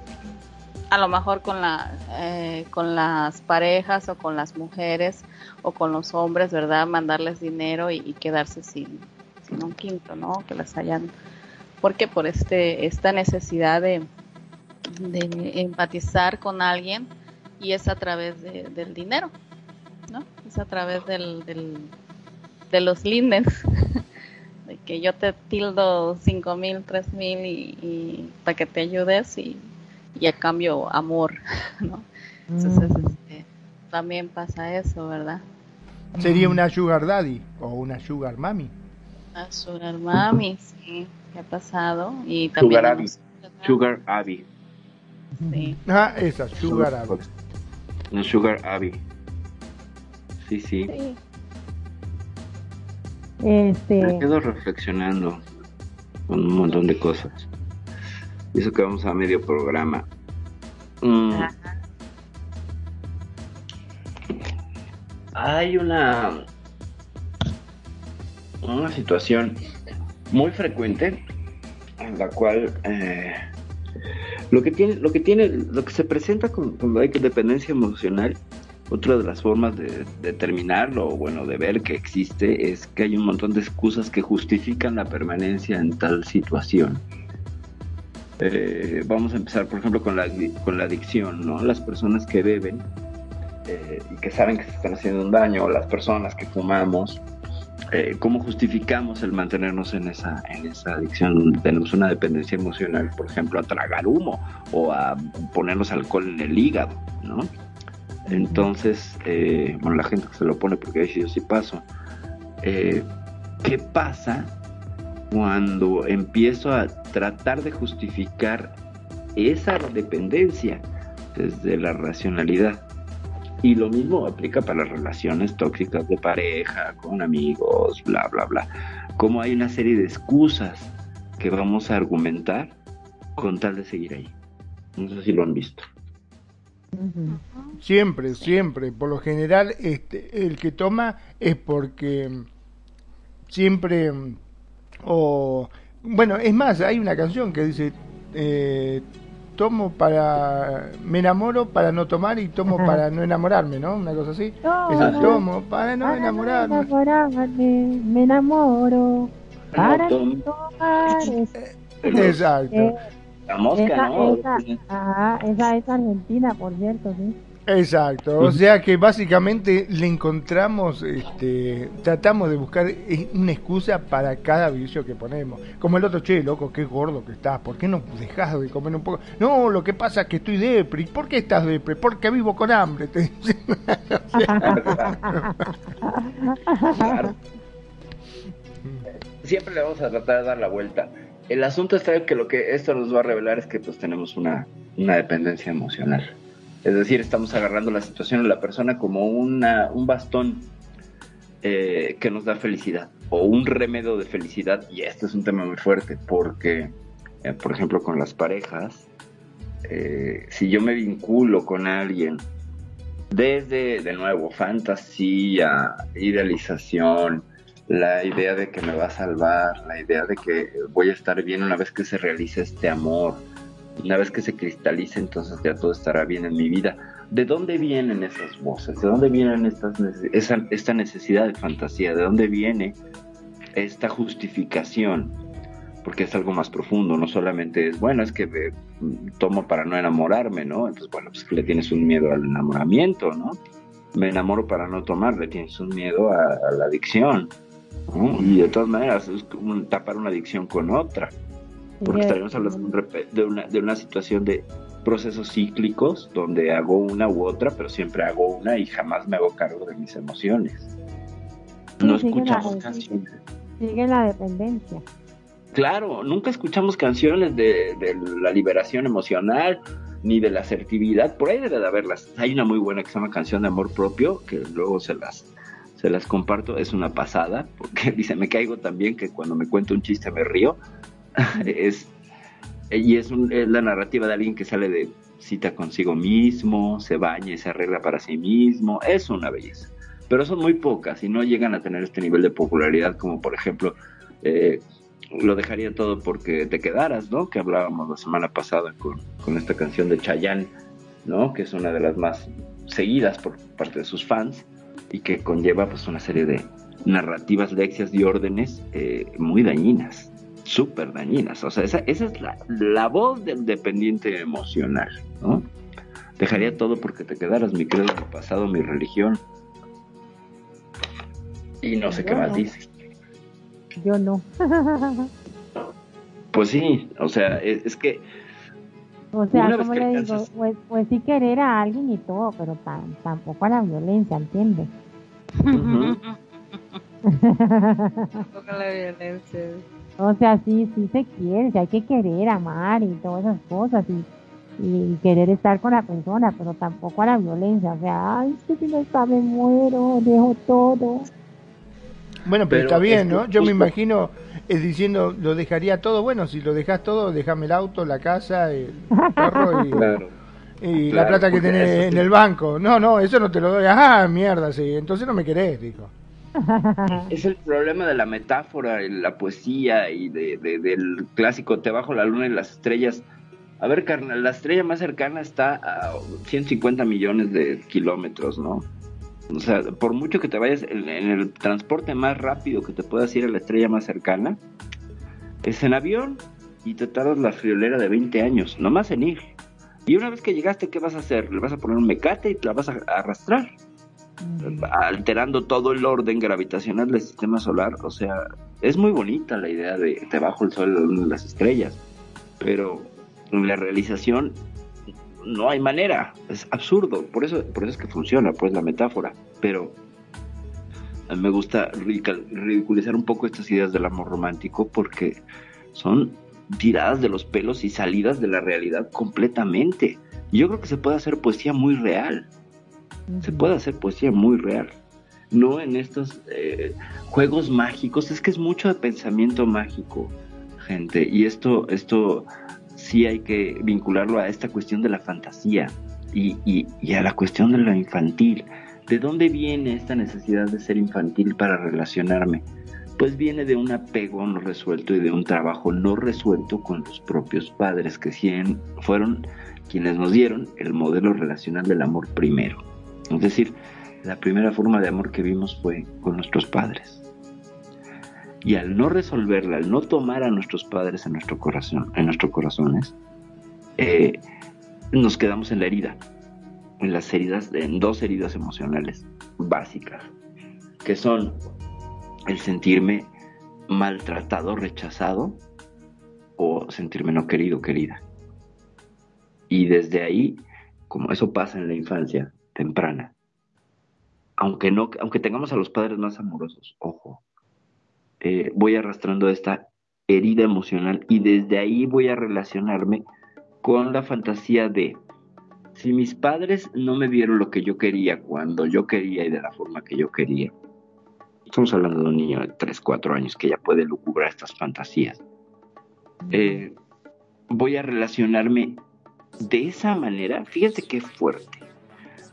a lo mejor con la, eh, con las parejas o con las mujeres o con los hombres, ¿verdad? Mandarles dinero y, quedarse sin, sin un quinto, ¿no? Que les hayan, porque por este, esta necesidad de de empatizar con alguien y es a través del dinero, ¿no? Es a través del, de los lindes, de que yo te tildo cinco mil, tres mil y, para que te ayudes y, y a cambio amor, ¿no? Entonces mm. este, también pasa eso, ¿verdad? Sería una sugar daddy o una sugar mami. Una sugar mami, sí, que ha pasado y también Sugar Abby. Sí. Ah, esa, Sugar Abby. No, Sugar Abby. Sí, sí. Sí. Este, Me quedo reflexionando con un montón de cosas. Y eso que vamos a medio programa. Mm. Hay una una situación muy frecuente en la cual eh, lo que tiene lo que tiene lo que se presenta cuando hay dependencia emocional otra de las formas de determinarlo o bueno de ver que existe es que hay un montón de excusas que justifican la permanencia en tal situación. Eh, vamos a empezar por ejemplo con la con la adicción no las personas que beben eh, y que saben que se están haciendo un daño, las personas que fumamos, eh, ¿cómo justificamos el mantenernos en esa, en esa adicción? Tenemos una dependencia emocional, por ejemplo, a tragar humo o a ponernos alcohol en el hígado, ¿no? Entonces, eh, bueno, la gente que se lo pone porque dice yo sí paso. Eh, ¿Qué pasa cuando empiezo a tratar de justificar esa dependencia desde la racionalidad? Y lo mismo aplica para las relaciones tóxicas de pareja, con amigos, bla, bla, bla. Como hay una serie de excusas que vamos a argumentar con tal de seguir ahí. No sé si lo han visto. Siempre, siempre. Por lo general, este, el que toma es porque siempre, o bueno, es más, hay una canción que dice, eh, tomo para, me enamoro para no tomar y tomo Ajá. para no enamorarme, ¿no? Una cosa así. Tomo. Para no Para enamorarme. enamorarme, me enamoro. Para no tom- tomar. Es- Exacto, eh, La mosca, esa, ¿no? esa, ajá, esa es argentina, por cierto, sí. Exacto. O sea que básicamente le encontramos, este, tratamos de buscar eh, una excusa para cada vicio que ponemos. Como el otro, che, loco, qué gordo que estás, ¿por qué no dejas de comer un poco? No, lo que pasa es que estoy depre. ¿Por qué estás depre? Porque vivo con hambre. te dicen. Claro. Siempre le vamos a tratar de dar la vuelta. El asunto está que lo que esto nos va a revelar es que pues tenemos una, una dependencia emocional. Es decir, estamos agarrando la situación de la persona como una, un bastón eh, que nos da felicidad o un remedio de felicidad. Y este es un tema muy fuerte porque, eh, por ejemplo, con las parejas, eh, si yo me vinculo con alguien desde, de nuevo, fantasía, idealización, la idea de que me va a salvar, la idea de que voy a estar bien una vez que se realice este amor, una vez que se cristalice, entonces ya todo estará bien en mi vida. ¿De dónde vienen esas voces? ¿De dónde vienen estas esa, esta necesidad de fantasía? ¿De dónde viene esta justificación? Porque es algo más profundo, no solamente es, bueno, es que eh, tomo para no enamorarme, ¿no? Entonces, bueno, pues que le tienes un miedo al enamoramiento, ¿no? Me enamoro para no tomar, le tienes un miedo a, la adicción. Y de todas maneras, es como tapar una adicción con otra porque estaríamos hablando de, una, de una situación de procesos cíclicos donde hago una u otra, pero siempre hago una y jamás me hago cargo de mis emociones. No Sí, sigue la- escuchamos canciones. Sigue la dependencia. Claro, nunca escuchamos canciones de, de la liberación emocional ni de la asertividad. Por ahí debe de haberlas. Hay una muy buena que se llama Canción de Amor Propio, que luego se las, se las comparto. Es una pasada, porque dice, me caigo también que cuando me cuento un chiste me río. es, y es, un- la narrativa de alguien que sale de cita consigo mismo, se baña y se arregla para sí mismo. Es una belleza. Pero son muy pocas y no llegan a tener este nivel de popularidad como por ejemplo... eh, lo dejaría todo porque te quedaras, ¿no? Que hablábamos la semana pasada con, con esta canción de Chayanne, ¿no? Que es una de las más seguidas por parte de sus fans y que conlleva pues una serie de narrativas, lecciones y órdenes eh, muy dañinas, súper dañinas. O sea, esa, esa es la, la voz del dependiente emocional, ¿no? Dejaría todo porque te quedaras, mi credo, mi pasado, mi religión. Y no sé qué más dice. Yo no. Pues sí, o sea, es, es que O sea, Una vez como que le digo, alcanzas- pues, pues sí querer a alguien y todo, pero tan, tampoco a la violencia, ¿entiendes? Ujú. Tampoco la violencia. O sea, sí, sí se quiere, sí hay que querer, amar y todas esas cosas y, y querer estar con la persona, pero tampoco a la violencia. O sea, ay, es que si no está me muero, dejo todo. Bueno, pero, Pero está bien, ¿no? Yo me imagino es diciendo, lo dejaría todo. Bueno, si lo dejas todo, déjame el auto, la casa, el carro y, Claro. y la plata que tenés eso en sí. el banco. No, no, eso no te lo doy. Ah, mierda, sí. Entonces no me querés, dijo. Es el problema de la metáfora, la poesía y de- del clásico Te bajo la luna y las estrellas. A ver, carnal, la estrella más cercana está a 150 millones de kilómetros, ¿no? O sea, por mucho que te vayas en, en el transporte más rápido que te puedas ir a la estrella más cercana, es en avión y te tardas la friolera de 20 años, nomás en ir. Y una vez que llegaste, ¿qué vas a hacer? Le vas a poner un mecate y te la vas a arrastrar alterando todo el orden gravitacional del sistema solar. O sea, es muy bonita la idea de debajo el sol, las estrellas, pero en la realización no hay manera, es absurdo, por eso, por eso es que funciona, pues la metáfora, pero a me gusta ridiculizar un poco estas ideas del amor romántico porque son tiradas de los pelos y salidas de la realidad completamente. Yo creo que se puede hacer poesía muy real se puede hacer poesía muy real. No en estos eh, juegos mágicos, es que es mucho de pensamiento mágico, gente. Y esto, esto sí hay que vincularlo a esta cuestión de la fantasía y, y- y a la cuestión de lo infantil. ¿De dónde viene esta necesidad de ser infantil para relacionarme? Pues viene de un apego no resuelto y de un trabajo no resuelto con los propios padres, que fueron quienes nos dieron el modelo relacional del amor primero. Es decir, la primera forma de amor que vimos fue con nuestros padres. Y al no resolverla, al no tomar a nuestros padres en nuestro corazón, en nuestros corazones, eh, nos quedamos en la herida, en las heridas, en dos heridas emocionales básicas, que son el sentirme maltratado, rechazado, o sentirme no querido, querida. Y desde ahí, como eso pasa en la infancia temprana, aunque no, aunque tengamos a los padres más amorosos, ojo, eh, voy arrastrando esta herida emocional y desde ahí voy a relacionarme con la fantasía de si mis padres no me vieron lo que yo quería cuando yo quería y de la forma que yo quería. Estamos hablando de un niño de 3, 4 años que ya puede lucubrar estas fantasías. Eh, voy a relacionarme de esa manera. Fíjate qué fuerte.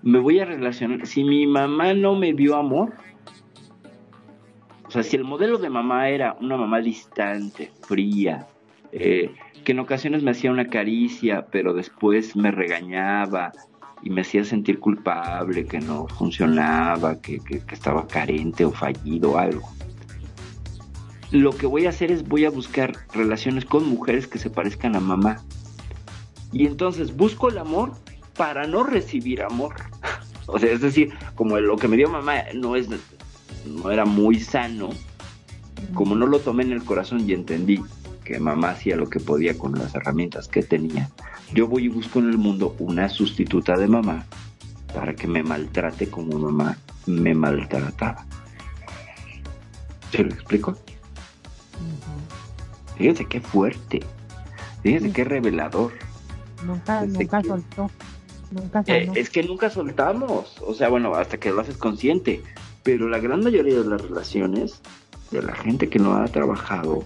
Me voy a relacionar. Si mi mamá no me vio amor, o sea, si el modelo de mamá era una mamá distante, fría, eh, que en ocasiones me hacía una caricia, pero después me regañaba y me hacía sentir culpable, que no funcionaba, que, que- estaba carente o fallido o algo. Lo que voy a hacer es voy a buscar relaciones con mujeres que se parezcan a mamá. Y entonces busco el amor para no recibir amor. O sea, es decir, como lo que me dio mamá no es no era muy sano, como no lo tomé en el corazón y entendí que mamá hacía lo que podía con las herramientas que tenía, yo voy y busco en el mundo una sustituta de mamá para que me maltrate como mamá me maltrataba. ¿Se lo explico? Fíjense qué fuerte, fíjense qué revelador. Nunca, nunca que- soltó. Nunca Eh, es que nunca soltamos, o sea, bueno, hasta que lo haces consciente, pero la gran mayoría de las relaciones de la gente que no ha trabajado,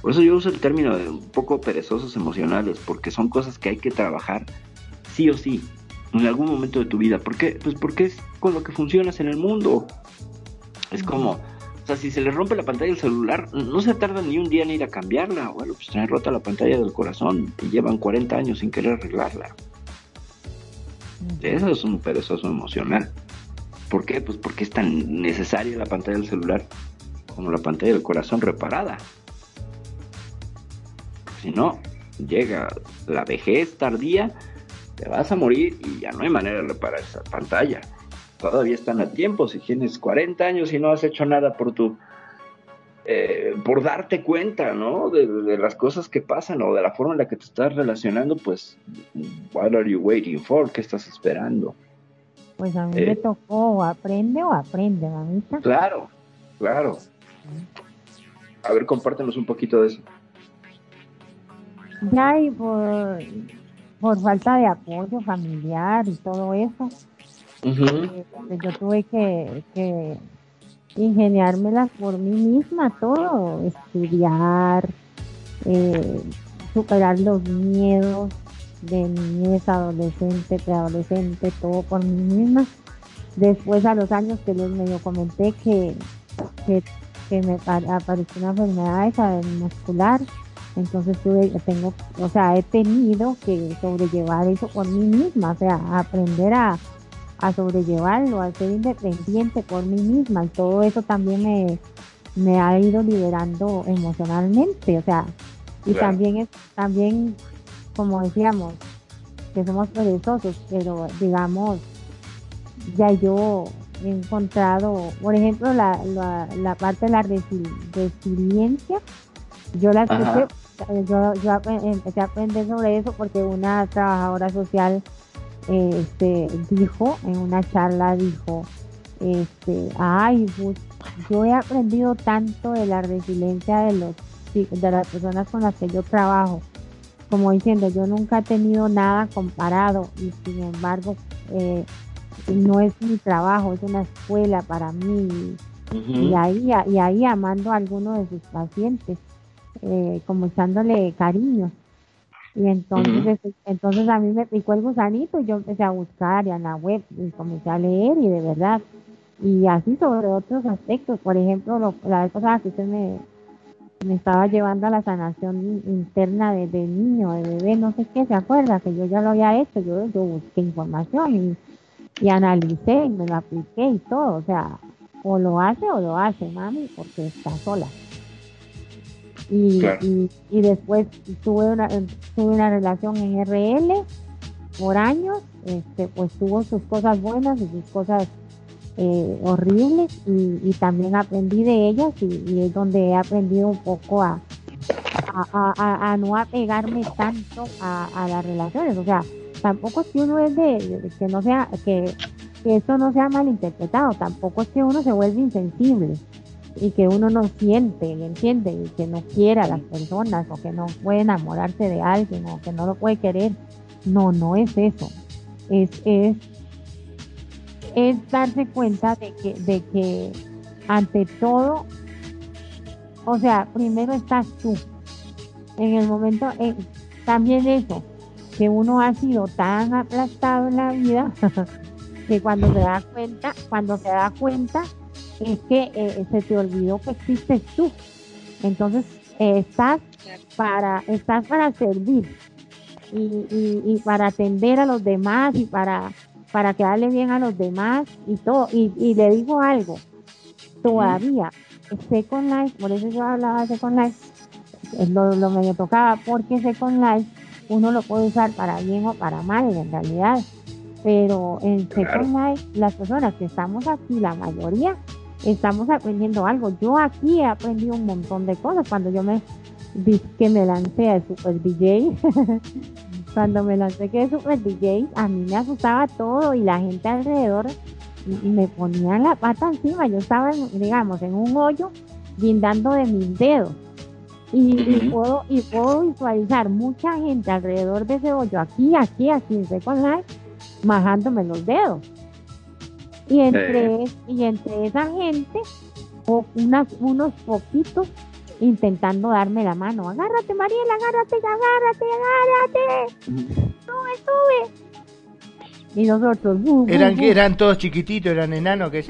por eso yo uso el término de un poco perezosos emocionales, porque son cosas que hay que trabajar sí o sí, en algún momento de tu vida. ¿Por qué? Pues porque es con lo que funcionas en el mundo. Es como, o sea, si se le rompe la pantalla del celular, no se tarda ni un día en ir a cambiarla. Bueno, pues me rota la pantalla del corazón y llevan 40 años sin querer arreglarla. Eso es un perezoso emocional. ¿Por qué? Pues porque es tan necesaria la pantalla del celular como la pantalla del corazón reparada. Si no, llega la vejez tardía, te vas a morir y ya no hay manera de reparar esa pantalla. Todavía están a tiempo. Si tienes 40 años y no has hecho nada por tu eh, por darte cuenta, ¿no? De, de, las cosas que pasan o de la forma en la que te estás relacionando, pues, what are you waiting for? ¿Qué estás esperando? Pues a mí eh, me tocó o aprende o aprende, mamita. Claro, claro. A ver, compártenos un poquito de eso. Ya y por, por falta de apoyo familiar y todo eso, eh, yo tuve que, que ingeniármelas por mí misma, todo, estudiar, eh, superar los miedos de niñez, adolescente, preadolescente, todo por mí misma. Después a los años que les medio comenté que, que, me apareció una enfermedad muscular, entonces tuve, tengo, o sea, he tenido que sobrellevar eso por mí misma, o sea, aprender a, a sobrellevarlo, a ser independiente por mí misma. Y todo eso también me, me ha ido liberando emocionalmente, o sea, y también es, también, como decíamos, que somos perezosos, pero digamos, ya yo he encontrado, por ejemplo, la, la, parte de la resiliencia, yo la escuché, yo, yo empecé a aprender sobre eso porque una trabajadora social este, dijo, en una charla dijo, este, ay, pues, yo he aprendido tanto de la resiliencia de los de las personas con las que yo trabajo, como diciendo, yo nunca he tenido nada comparado y sin embargo eh, no es mi trabajo, es una escuela para mí y, ahí y ahí amando a alguno de sus pacientes, eh, como echándole cariño. Y entonces, entonces a mí me picó el gusanito y yo empecé a buscar en la web y comencé a leer y de verdad. Y así sobre otros aspectos, por ejemplo, la vez pasada que usted me, me estaba llevando a la sanación interna de, niño, de bebé, no sé qué, ¿se acuerda? Que yo ya lo había hecho, yo, yo busqué información y, y analicé y me lo apliqué y todo, o sea, o lo hace o lo hace, mami, porque está sola. Y, y, después tuve una, tuve una relación en RL por años, este, pues tuvo sus cosas buenas y sus cosas eh, horribles y, también aprendí de ellas y, es donde he aprendido un poco a, a, no apegarme tanto a, las relaciones. O sea, tampoco es que uno es de, que no sea, que, que esto no sea malinterpretado, tampoco es que uno se vuelve insensible y que uno no siente, entiende? Y que no quiera a las personas o que no puede enamorarse de alguien o que no lo puede querer. No, no es eso. Es, es, es darse cuenta de que, de que ante todo, o sea, primero estás tú. En el momento, eh, también eso, que uno ha sido tan aplastado en la vida que cuando se da cuenta, cuando se da cuenta, es que eh, se te olvidó que existes tú. Entonces, eh, estás para, estás para servir y, para atender a los demás y para, para quedarle bien a los demás y todo. Y, le digo algo, todavía Second Life, por eso yo hablaba de Second Life, lo, lo medio tocaba, porque Second Life uno lo puede usar para bien o para mal en realidad. Pero en Second Life, las personas que estamos aquí, la mayoría, estamos aprendiendo algo. Yo aquí he aprendido un montón de cosas cuando yo me que me lancé a Super DJ. cuando me lancé que Super DJ, a mí me asustaba todo y la gente alrededor me ponía la pata encima. Yo estaba, digamos, en un hoyo guindando de mis dedos. Y, puedo, y puedo visualizar mucha gente alrededor de ese hoyo, aquí, aquí, aquí, en con Life, majándome los dedos. Y entre, y entre esa gente, o unas, unos poquitos intentando darme la mano. Agárrate, Mariela, agárrate, agárrate, agárrate. Sube, sube. Y nosotros. eran, eran todos chiquititos, eran enanos que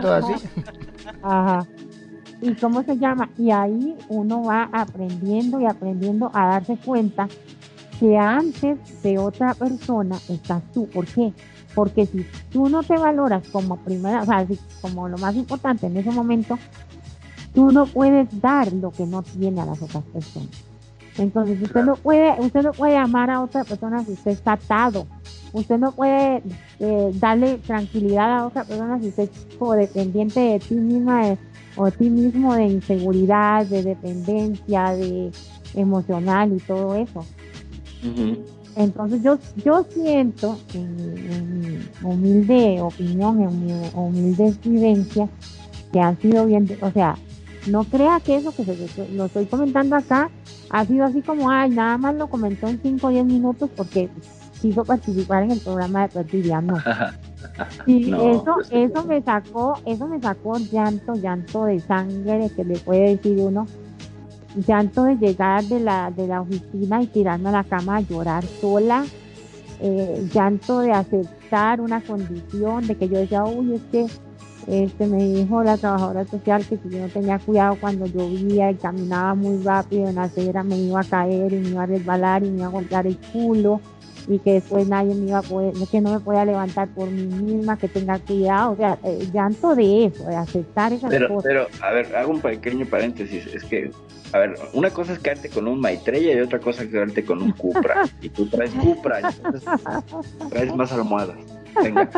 todos así. Ajá. ¿Y cómo se llama? Y ahí uno va aprendiendo y aprendiendo a darse cuenta que antes de otra persona estás tú. ¿Por qué? Porque si tú no te valoras como primera, o sea, como lo más importante en ese momento, tú no puedes dar lo que no tiene a las otras personas. Entonces, usted no puede, usted no puede amar a otra persona si usted está atado. Usted no puede eh, darle tranquilidad a otra persona si usted es codependiente de ti misma o de ti mismo de inseguridad, de dependencia, de emocional y todo eso. Entonces yo, yo siento, en, mi humilde opinión, en mi humilde vivencia, que han sido bien, o sea, no crea que eso que se, lo estoy comentando acá ha sido así como, ay, nada más lo comentó en 5 o 10 minutos porque quiso participar en el programa de Perfidia, no. Y eso, pues, eso me sacó, eso me sacó llanto, llanto de sangre que le puede decir uno, llanto de llegar de la, de la oficina y tirarme a la cama a llorar sola, eh, llanto de aceptar una condición, de que yo decía, uy, es que este, me dijo la trabajadora social que si yo no tenía cuidado cuando llovía y caminaba muy rápido en la acera me iba a caer y me iba a resbalar y me iba a golpear el culo y que después nadie me iba a poder, que no me podía levantar por mí misma, que tenga cuidado, o sea, eh, llanto de eso, de aceptar esas pero, cosas. Pero, a ver, hago un pequeño paréntesis, es que, a ver, una cosa es quedarte con un Maitreya y otra cosa es quedarte con un Cupra, y tú traes Cupra, entonces traes más almohadas. Venga.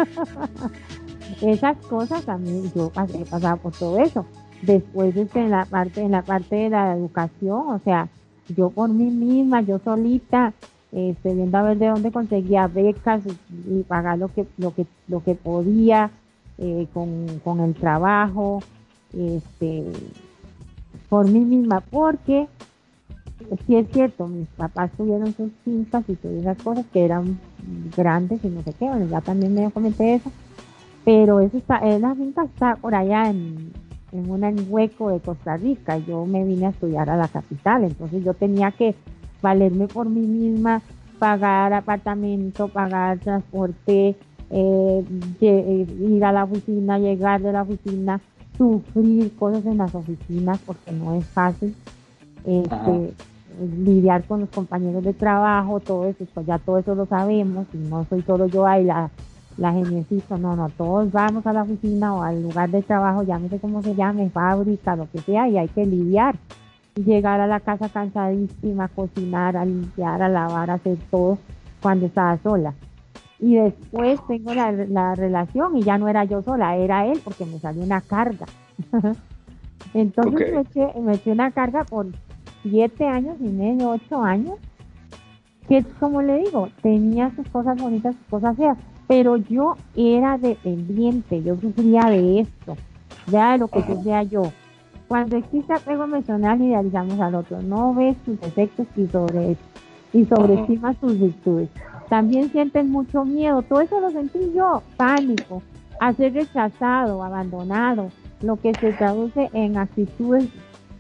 Esas cosas también yo he pasado por todo eso. Después este, en la parte, en la parte de la educación, o sea, yo por mí misma, yo solita, este, viendo a ver de dónde conseguía becas y, pagar lo que, lo que, lo que podía eh, con, el trabajo, este, por mí misma, porque sí es cierto, mis papás tuvieron sus fincas y todas esas cosas que eran grandes y no sé qué, bueno, ya también me comenté eso, pero eso está, la finca está por allá en, en un hueco de Costa Rica, yo me vine a estudiar a la capital, entonces yo tenía que valerme por mí misma, pagar apartamento, pagar transporte, eh, eh, ir a la oficina, llegar de la oficina, sufrir cosas en las oficinas porque no es fácil. Este, lidiar con los compañeros de trabajo, todo eso, pues ya todo eso lo sabemos, y no soy solo yo ahí la, la geniecito, no, no, todos vamos a la oficina o al lugar de trabajo, llámese como se llame, fábrica, lo que sea, y hay que lidiar llegar a la casa cansadísima, cocinar, a limpiar, a lavar, a hacer todo cuando estaba sola. Y después tengo la, la relación y ya no era yo sola, era él porque me salió una carga. Entonces me, eché, me eché una carga por siete años y medio, ocho años, que como le digo, tenía sus cosas bonitas, sus cosas feas, pero yo era dependiente, yo sufría de esto, ya de lo que sufría yo. Cuando existe apego emocional, idealizamos al otro, no ves sus defectos y, sobre, y sobreestimas sus virtudes. También sienten mucho miedo, todo eso lo sentí yo, pánico, a ser rechazado, abandonado, lo que se traduce en actitudes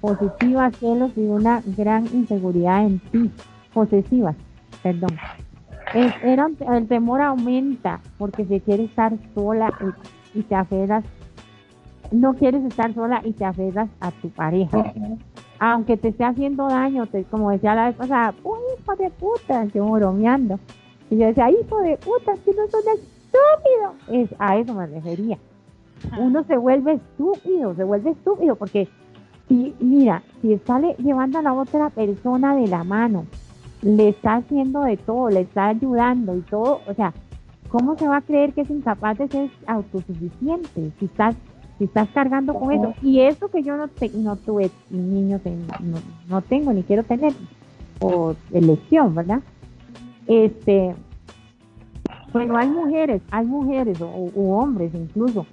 positivas, celos y una gran inseguridad en ti, posesivas, perdón. el temor aumenta porque se quiere estar sola y, y te aferras no quieres estar sola y te aferras a tu pareja. Aunque te esté haciendo daño, te, como decía la vez pasada, uy, hijo de puta, yo bromeando. Y yo decía, hijo de puta, que no son estúpido. Es, a eso me refería. Uno se vuelve estúpido, se vuelve estúpido, porque y mira, si sale llevando a la otra persona de la mano, le está haciendo de todo, le está ayudando y todo, o sea, ¿cómo se va a creer que es incapaz de ser autosuficiente? Si estás si estás cargando con eso. Y eso que yo no, no tuve niños, no, no, tengo ni quiero tener, por elección, ¿verdad? Este, bueno, hay mujeres, hay mujeres o, hombres incluso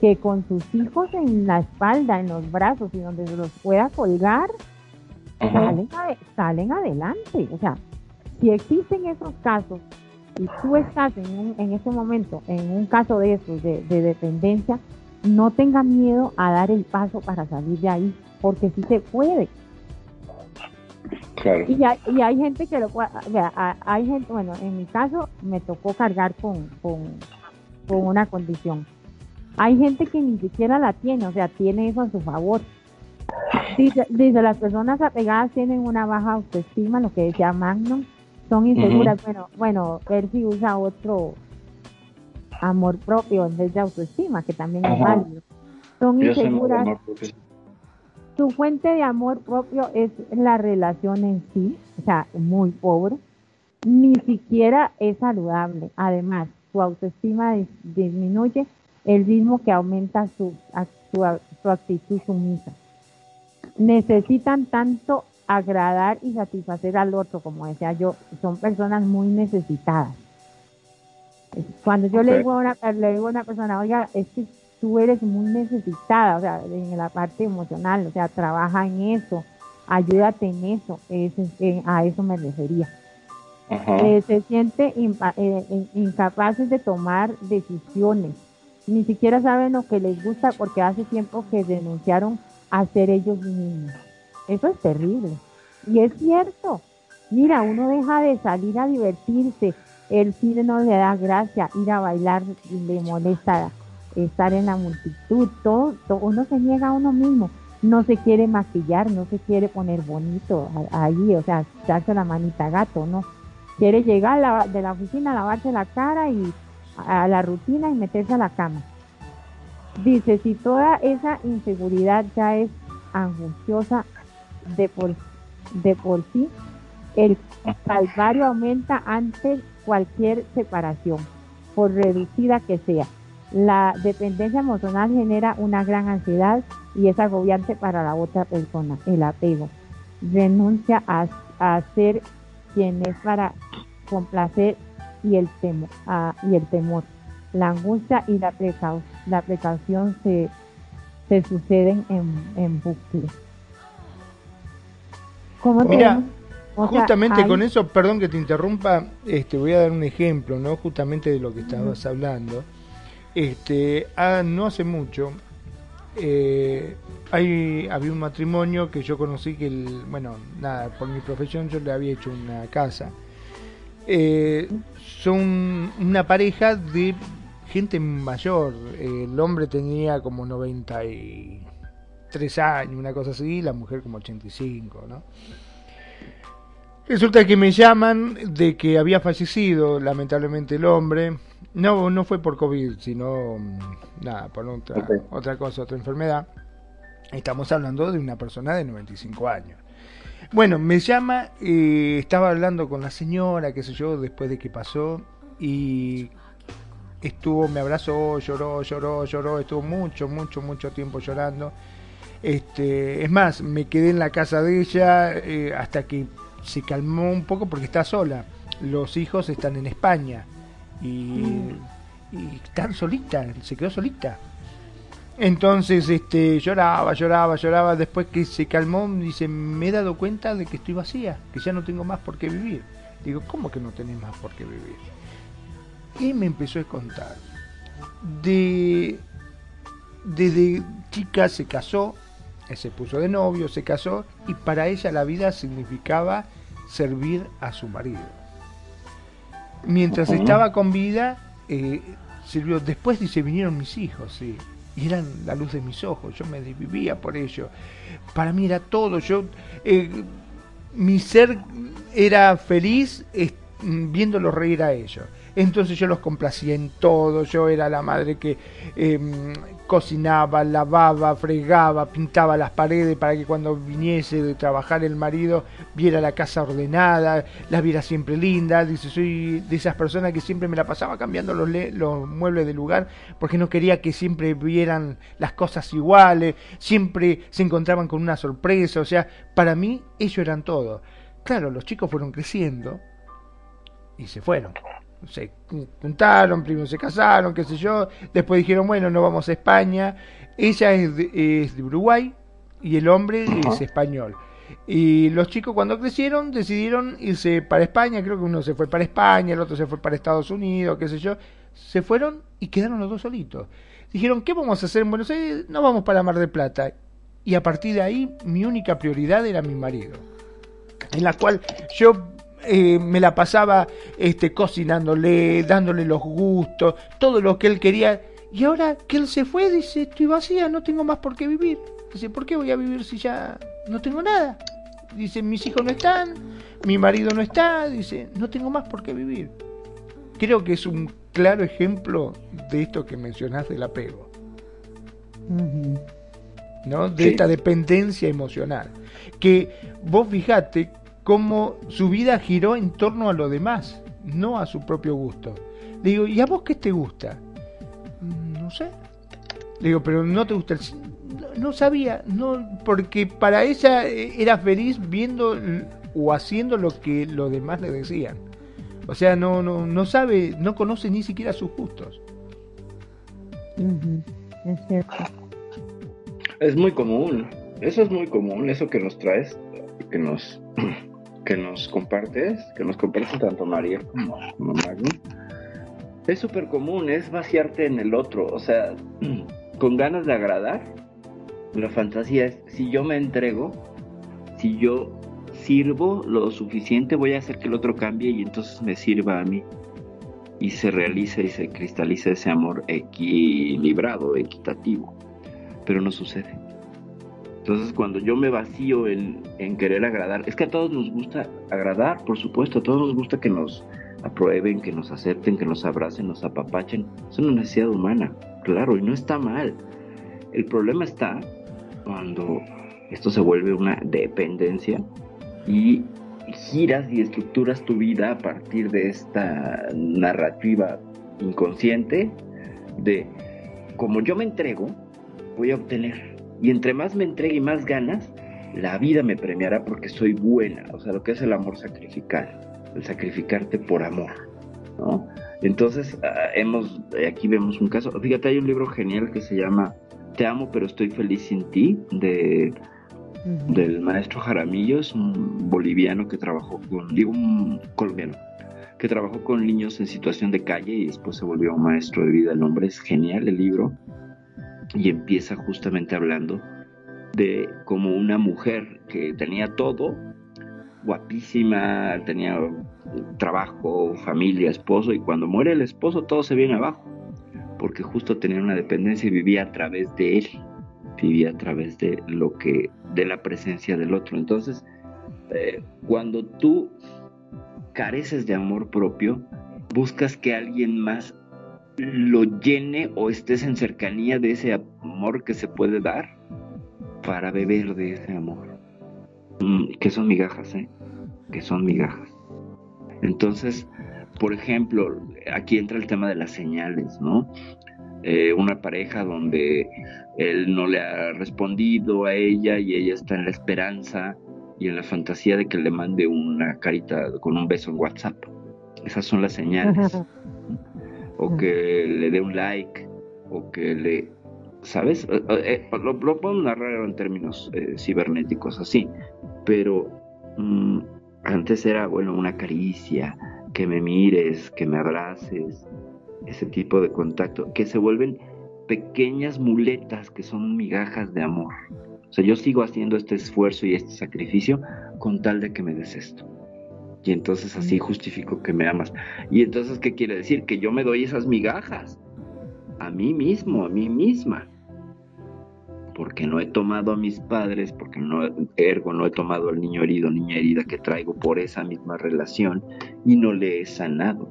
que con sus hijos en la espalda, en los brazos y donde se los pueda colgar, salen, salen, adelante. O sea, si existen esos casos y tú estás en, un, en ese momento en un caso de esos, de, de dependencia, no tenga miedo a dar el paso para salir de ahí, porque sí se puede. Y, hay, y hay gente que lo hay gente, bueno, en mi caso me tocó cargar con, con, una condición. Hay gente que ni siquiera la tiene, o sea, tiene eso a su favor. Dice, dice las personas apegadas tienen una baja autoestima, lo que decía Magnum, son inseguras. Bueno, bueno, si usa otro, amor propio en vez de autoestima, que también es válido. Son inseguras. Su fuente de amor propio es la relación en sí, o sea, muy pobre. Ni siquiera es saludable. Además, su autoestima disminuye el ritmo que aumenta su, su, su actitud sumisa. Necesitan tanto agradar y satisfacer al otro, como decía yo, son personas muy necesitadas. Cuando yo le, digo a una, le digo a una persona, oiga, es que tú eres muy necesitada, o sea, en la parte emocional, o sea, trabaja en eso, ayúdate en eso, a eso me refería. Eh, se siente eh, incapaces de tomar decisiones, ni siquiera saben lo que les gusta porque hace tiempo que denunciaron a ser ellos mismos. Eso es terrible. Y es cierto. Mira, uno deja de salir a divertirse. El cine no le da gracia. Ir a bailar le molesta estar en la multitud. Todo, uno se niega a uno mismo. No se quiere maquillar, no se quiere poner bonito ahí, o sea, darse la manita gato, ¿no? Quiere llegar de la oficina, lavarse la cara y a la rutina y meterse a la cama. Dice, si toda esa inseguridad ya es angustiosa de por, de por sí, el calvario aumenta ante cualquier separación, por reducida que sea. La dependencia emocional genera una gran ansiedad y es agobiante para la otra persona, el apego. Renuncia a, a ser quien es para complacer y el, temor, y el temor. La angustia y la, la precaución se, se suceden en, en bucle. Mira, justamente con eso, perdón que te interrumpa, este, voy a dar un ejemplo, ¿no? Justamente de lo que estabas hablando. Este, ah, no hace mucho, eh, hay, había un matrimonio que yo conocí que, el, bueno, nada, por mi profesión yo le había hecho una casa. Eh, son una pareja de gente mayor. El hombre tenía como 93 años, una cosa así, la mujer como 85, ¿no? Resulta que me llaman de que había fallecido lamentablemente el hombre. No, no fue por COVID, sino mm, nada, por otra, otra cosa, otra enfermedad. Estamos hablando de una persona de 95 años. Bueno, me llama, eh, estaba hablando con la señora, qué sé yo, después de que pasó, y estuvo, me abrazó, lloró, lloró, lloró, estuvo mucho, mucho, mucho tiempo llorando. Este, es más, me quedé en la casa de ella eh, hasta que se calmó un poco porque está sola. Los hijos están en España y, y están solitas, se quedó solita. Entonces este, lloraba, lloraba, lloraba. Después que se calmó, dice: Me he dado cuenta de que estoy vacía, que ya no tengo más por qué vivir. Digo: ¿Cómo que no tenés más por qué vivir? Y me empezó a contar. De, desde chica se casó, se puso de novio, se casó, y para ella la vida significaba servir a su marido. Mientras estaba con vida, eh, sirvió. Después dice, vinieron mis hijos, sí. Y eran la luz de mis ojos, yo me desvivía por ello. Para mí era todo, yo... Eh, mi ser era feliz viéndolos reír a ellos. Entonces yo los complacía en todo, yo era la madre que em, cocinaba, lavaba, fregaba, pintaba las paredes para que cuando viniese de trabajar el marido viera la casa ordenada, la viera siempre linda. Dice, soy de esas personas que siempre me la pasaba cambiando los, los muebles de lugar porque no quería que siempre vieran las cosas iguales, siempre se encontraban con una sorpresa, o sea, para mí ellos eran todo. Claro, los chicos fueron creciendo y se fueron se juntaron, primero se casaron, qué sé yo, después dijeron, bueno, no vamos a España, ella es de, Uruguay y el hombre es español. Y los chicos cuando crecieron decidieron irse para España, creo que uno se fue para España, el otro se fue para Estados Unidos, qué sé yo, se fueron y quedaron los dos solitos. Dijeron, ¿qué vamos a hacer en Buenos Aires? No vamos para Mar del Plata. Y a partir de ahí mi única prioridad era mi marido, en la cual yo eh, me la pasaba este, cocinándole, dándole los gustos, todo lo que él quería. Y ahora que él se fue, dice, estoy vacía, no tengo más por qué vivir. Dice, ¿por qué voy a vivir si ya no tengo nada? Dice, mis hijos no están, mi marido no está, dice, no tengo más por qué vivir. Creo que es un claro ejemplo de esto que mencionás del apego. ¿No? De esta dependencia emocional. Que vos fijate cómo su vida giró en torno a lo demás, no a su propio gusto. Le digo, ¿y a vos qué te gusta? Mm, no sé. Le digo, pero no te gusta el no sabía, no, porque para ella eh, era feliz viendo o haciendo lo que los demás le decían. O sea, no, no, no sabe, no conoce ni siquiera sus gustos. es cierto. Es muy común, eso es muy común, eso que nos traes, que nos, que nos compartes, que nos compartes tanto María como, como Magnus, es súper común, es vaciarte en el otro, o sea, con ganas de agradar. La fantasía es, si yo me entrego, si yo sirvo lo suficiente, voy a hacer que el otro cambie y entonces me sirva a mí. Y se realiza y se cristaliza ese amor equilibrado, equitativo. Pero no sucede. Entonces cuando yo me vacío en, querer agradar, es que a todos nos gusta agradar, por supuesto, a todos nos gusta que nos aprueben, que nos acepten, que nos abracen, nos apapachen. Es una necesidad humana, claro, y no está mal. El problema está cuando esto se vuelve una dependencia y giras y estructuras tu vida a partir de esta narrativa inconsciente de como yo me entrego, voy a obtener. Y entre más me entregue y más ganas, la vida me premiará porque soy buena. O sea, lo que es el amor sacrificial el sacrificarte por amor, ¿no? Entonces, ah, hemos, aquí vemos un caso, fíjate, hay un libro genial que se llama Te amo pero estoy feliz sin ti, de, del maestro Jaramillo, es un boliviano que trabajó con, digo, un colombiano, que trabajó con niños en situación de calle y después se volvió un maestro de vida. El hombre es genial el libro y empieza justamente hablando de cómo una mujer que tenía todo, guapísima, tenía trabajo, familia, esposo, y cuando muere el esposo todo se viene abajo, porque justo tenía una dependencia y vivía a través de él, vivía a través de lo que, de la presencia del otro. Entonces, eh, cuando tú careces de amor propio, buscas que alguien más lo llene o estés en cercanía de ese amor que se puede dar para beber de ese amor. Mm, que son migajas, ¿eh? que son migajas. Entonces, por ejemplo, aquí entra el tema de las señales, ¿no? Eh, una pareja donde él no le ha respondido a ella y ella está en la esperanza y en la fantasía de que le mande una carita con un beso en WhatsApp. Esas son las señales. o que le dé un like, o que le ¿sabes? Eh, eh, lo, puedo narrar en términos eh, cibernéticos así, pero mm, antes era, bueno, una caricia, que me mires, que me abraces, ese tipo de contacto, que se vuelven pequeñas muletas que son migajas de amor. O sea, yo sigo haciendo este esfuerzo y este sacrificio con tal de que me des esto. Y entonces así justifico que me amas. Y entonces, ¿qué quiere decir? Que yo me doy esas migajas a mí mismo, a mí misma. Porque no he tomado a mis padres, porque no, ergo no he tomado al niño herido, niña herida que traigo por esa misma relación y no le he sanado.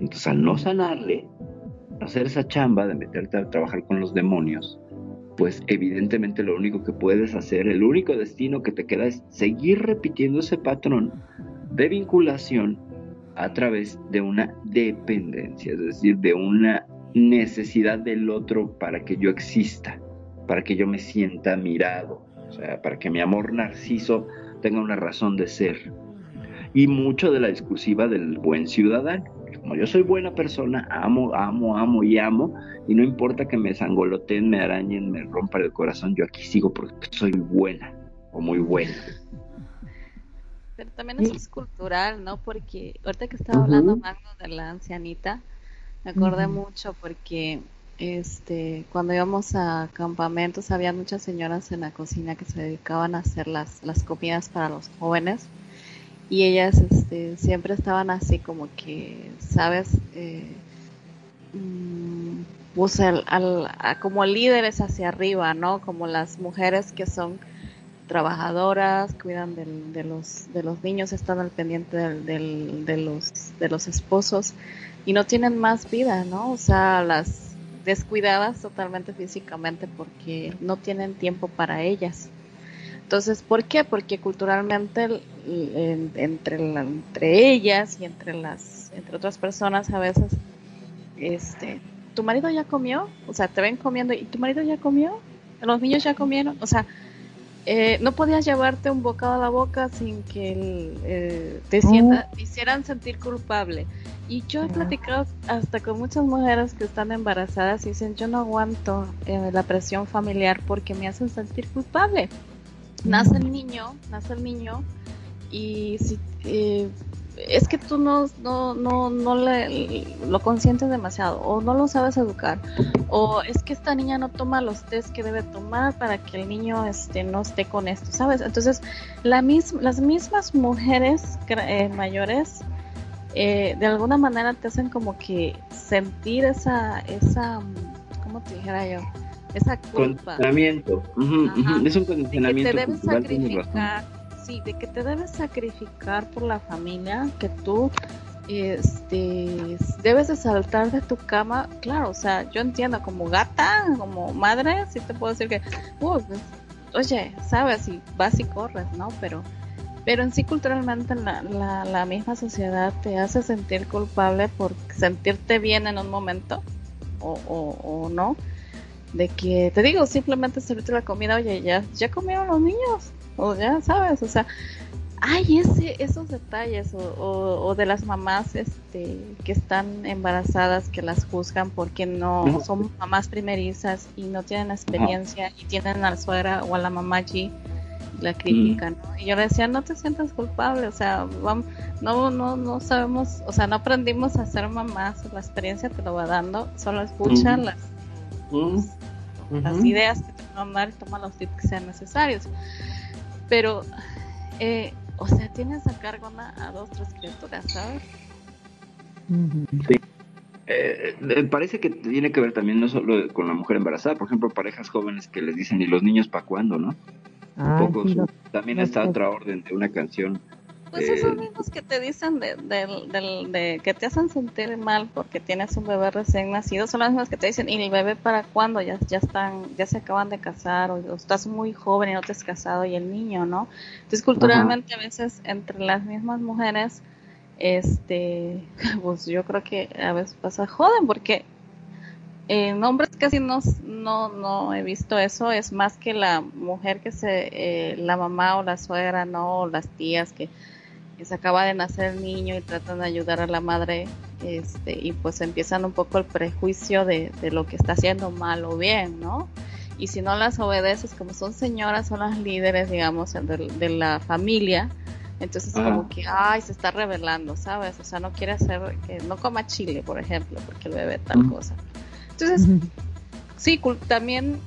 Entonces, al no sanarle, hacer esa chamba de meterte a trabajar con los demonios, pues evidentemente lo único que puedes hacer, el único destino que te queda es seguir repitiendo ese patrón de vinculación a través de una dependencia, es decir, de una necesidad del otro para que yo exista, para que yo me sienta mirado, o sea, para que mi amor narciso tenga una razón de ser. Y mucho de la discursiva del buen ciudadano. Como yo soy buena persona, amo, amo, amo y amo, y no importa que me sangoloteen, me arañen, me rompan el corazón, yo aquí sigo porque soy buena o muy buena. Pero también eso es cultural, ¿no? Porque ahorita que estaba hablando más de la ancianita, me acordé mucho porque este cuando íbamos a campamentos había muchas señoras en la cocina que se dedicaban a hacer las, las comidas para los jóvenes y ellas este, siempre estaban así como que, ¿sabes? Eh, pues al, como líderes hacia arriba, ¿no? Como las mujeres que son trabajadoras, cuidan de, los, de los niños, están al pendiente del, de, los, de los esposos y no tienen más vida, ¿no? O sea, las descuidadas totalmente físicamente porque no tienen tiempo para ellas. Entonces, ¿por qué? Porque culturalmente entre, entre ellas y entre las entre otras personas a veces este tu marido ya comió, o sea, te ven comiendo y tu marido ya comió, los niños ya comieron, o sea, eh, no podías llevarte un bocado a la boca sin que eh, te, sienta, te hicieran sentir culpable Y yo he platicado hasta con muchas mujeres que están embarazadas y dicen, yo no aguanto eh, la presión familiar porque me hacen sentir culpable. Nace el niño, nace el niño y si, eh, es que tú no, no, no, no le, lo consientes demasiado o no lo sabes educar o es que esta niña no toma los test que debe tomar para que el niño este, no esté con esto, ¿sabes? Entonces, la las mismas mujeres eh, mayores eh, de alguna manera te hacen como que sentir esa, esa, ¿cómo te dijera yo? Esa culpa. Condicionamiento. Es un condicionamiento. Que te debes sacrificar, sí, de que te debes sacrificar por la familia, que tú este debes de saltar de tu cama, claro, o sea, yo entiendo como gata, como madre, sí te puedo decir que, uh, pues, oye, sabes, y vas y corres, ¿no? Pero pero en sí culturalmente la, la, misma sociedad te hace sentir culpable por sentirte bien en un momento o, o, no. De que, te digo, simplemente servirte la comida, oye, ya, ya comieron los niños, o ya sabes, o sea, hay ese, esos detalles, o, o, de las mamás este, que están embarazadas, que las juzgan porque no son mamás primerizas y no tienen experiencia y tienen a la suegra o a la mamá allí la crítica, ¿no? Y yo le decía, no te sientas culpable, o sea, vamos, no, no, no sabemos, o sea, no aprendimos a ser mamás, la experiencia te lo va dando, solo las, las ideas que te van a dar y toma los tips que sean necesarios. Pero, eh, o sea, tienes a cargo a dos, tres criaturas, ¿sabes? Sí. Eh, eh, parece que tiene que ver también no solo con la mujer embarazada, por ejemplo, parejas jóvenes que les dicen, ¿y los niños para cuándo, no? un poco también está otra orden de una canción. Pues esos mismos que te dicen de, de, que te hacen sentir mal porque tienes un bebé recién nacido, son los mismos que te dicen, ¿y el bebé para cuándo? Ya, ya están, ya se acaban de casar, o, estás muy joven y no te has casado, y el niño, ¿no? Entonces culturalmente a veces entre las mismas mujeres, este, pues yo creo que a veces pasa joden porque en hombres casi no, no, no he visto eso, es más que la mujer que se, eh, la mamá o la suegra, no, o las tías que, se acaba de nacer el niño y tratan de ayudar a la madre, este, y pues empiezan un poco el prejuicio de, de lo que está haciendo mal o bien, ¿no? Y si no las obedeces, como son señoras, son las líderes, digamos, de, la familia, entonces como que, ay, se está revelando, ¿sabes? O sea, no quiere hacer, que no coma chile, por ejemplo, porque el bebé tal cosa. Entonces, sí, también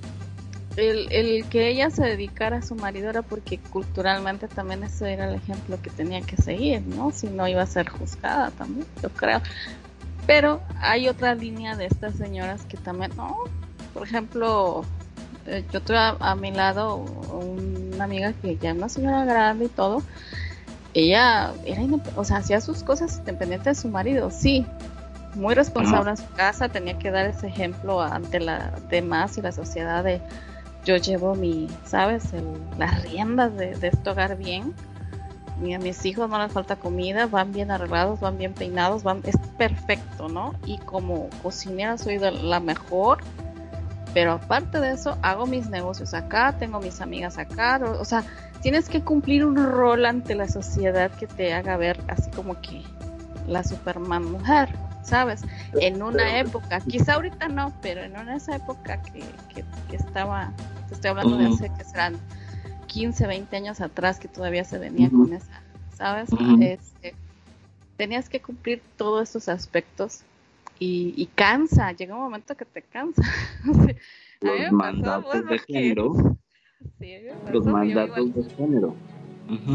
el, el, que ella se dedicara a su marido era porque culturalmente también eso era el ejemplo que tenía que seguir, ¿no? Si no iba a ser juzgada también, yo creo. Pero hay otra línea de estas señoras que también, ¿no? Por ejemplo, eh, yo tuve a, mi lado una amiga que ya es una señora grande y todo. Ella era, o sea, hacía sus cosas independiente de su marido, sí, muy responsable en su casa, tenía que dar ese ejemplo ante la demás y la sociedad de yo llevo mi, ¿sabes? las riendas de, este hogar bien. Y a mis hijos no les falta comida, van bien arreglados, van bien peinados, van, es perfecto, ¿no? Y como cocinera soy de la mejor, pero aparte de eso, hago mis negocios acá, tengo mis amigas acá, o sea, tienes que cumplir un rol ante la sociedad que te haga ver así como que la Superman mujer. ¿Sabes? En una época, quizá ahorita no, pero en una esa época que, que, estaba, te estoy hablando de hace que serán 15, 20 años atrás que todavía se venía con esa, ¿sabes? este, tenías que cumplir todos estos aspectos y, cansa, llega un momento que te cansa. Los mandatos de género. Sí, los mandatos de género.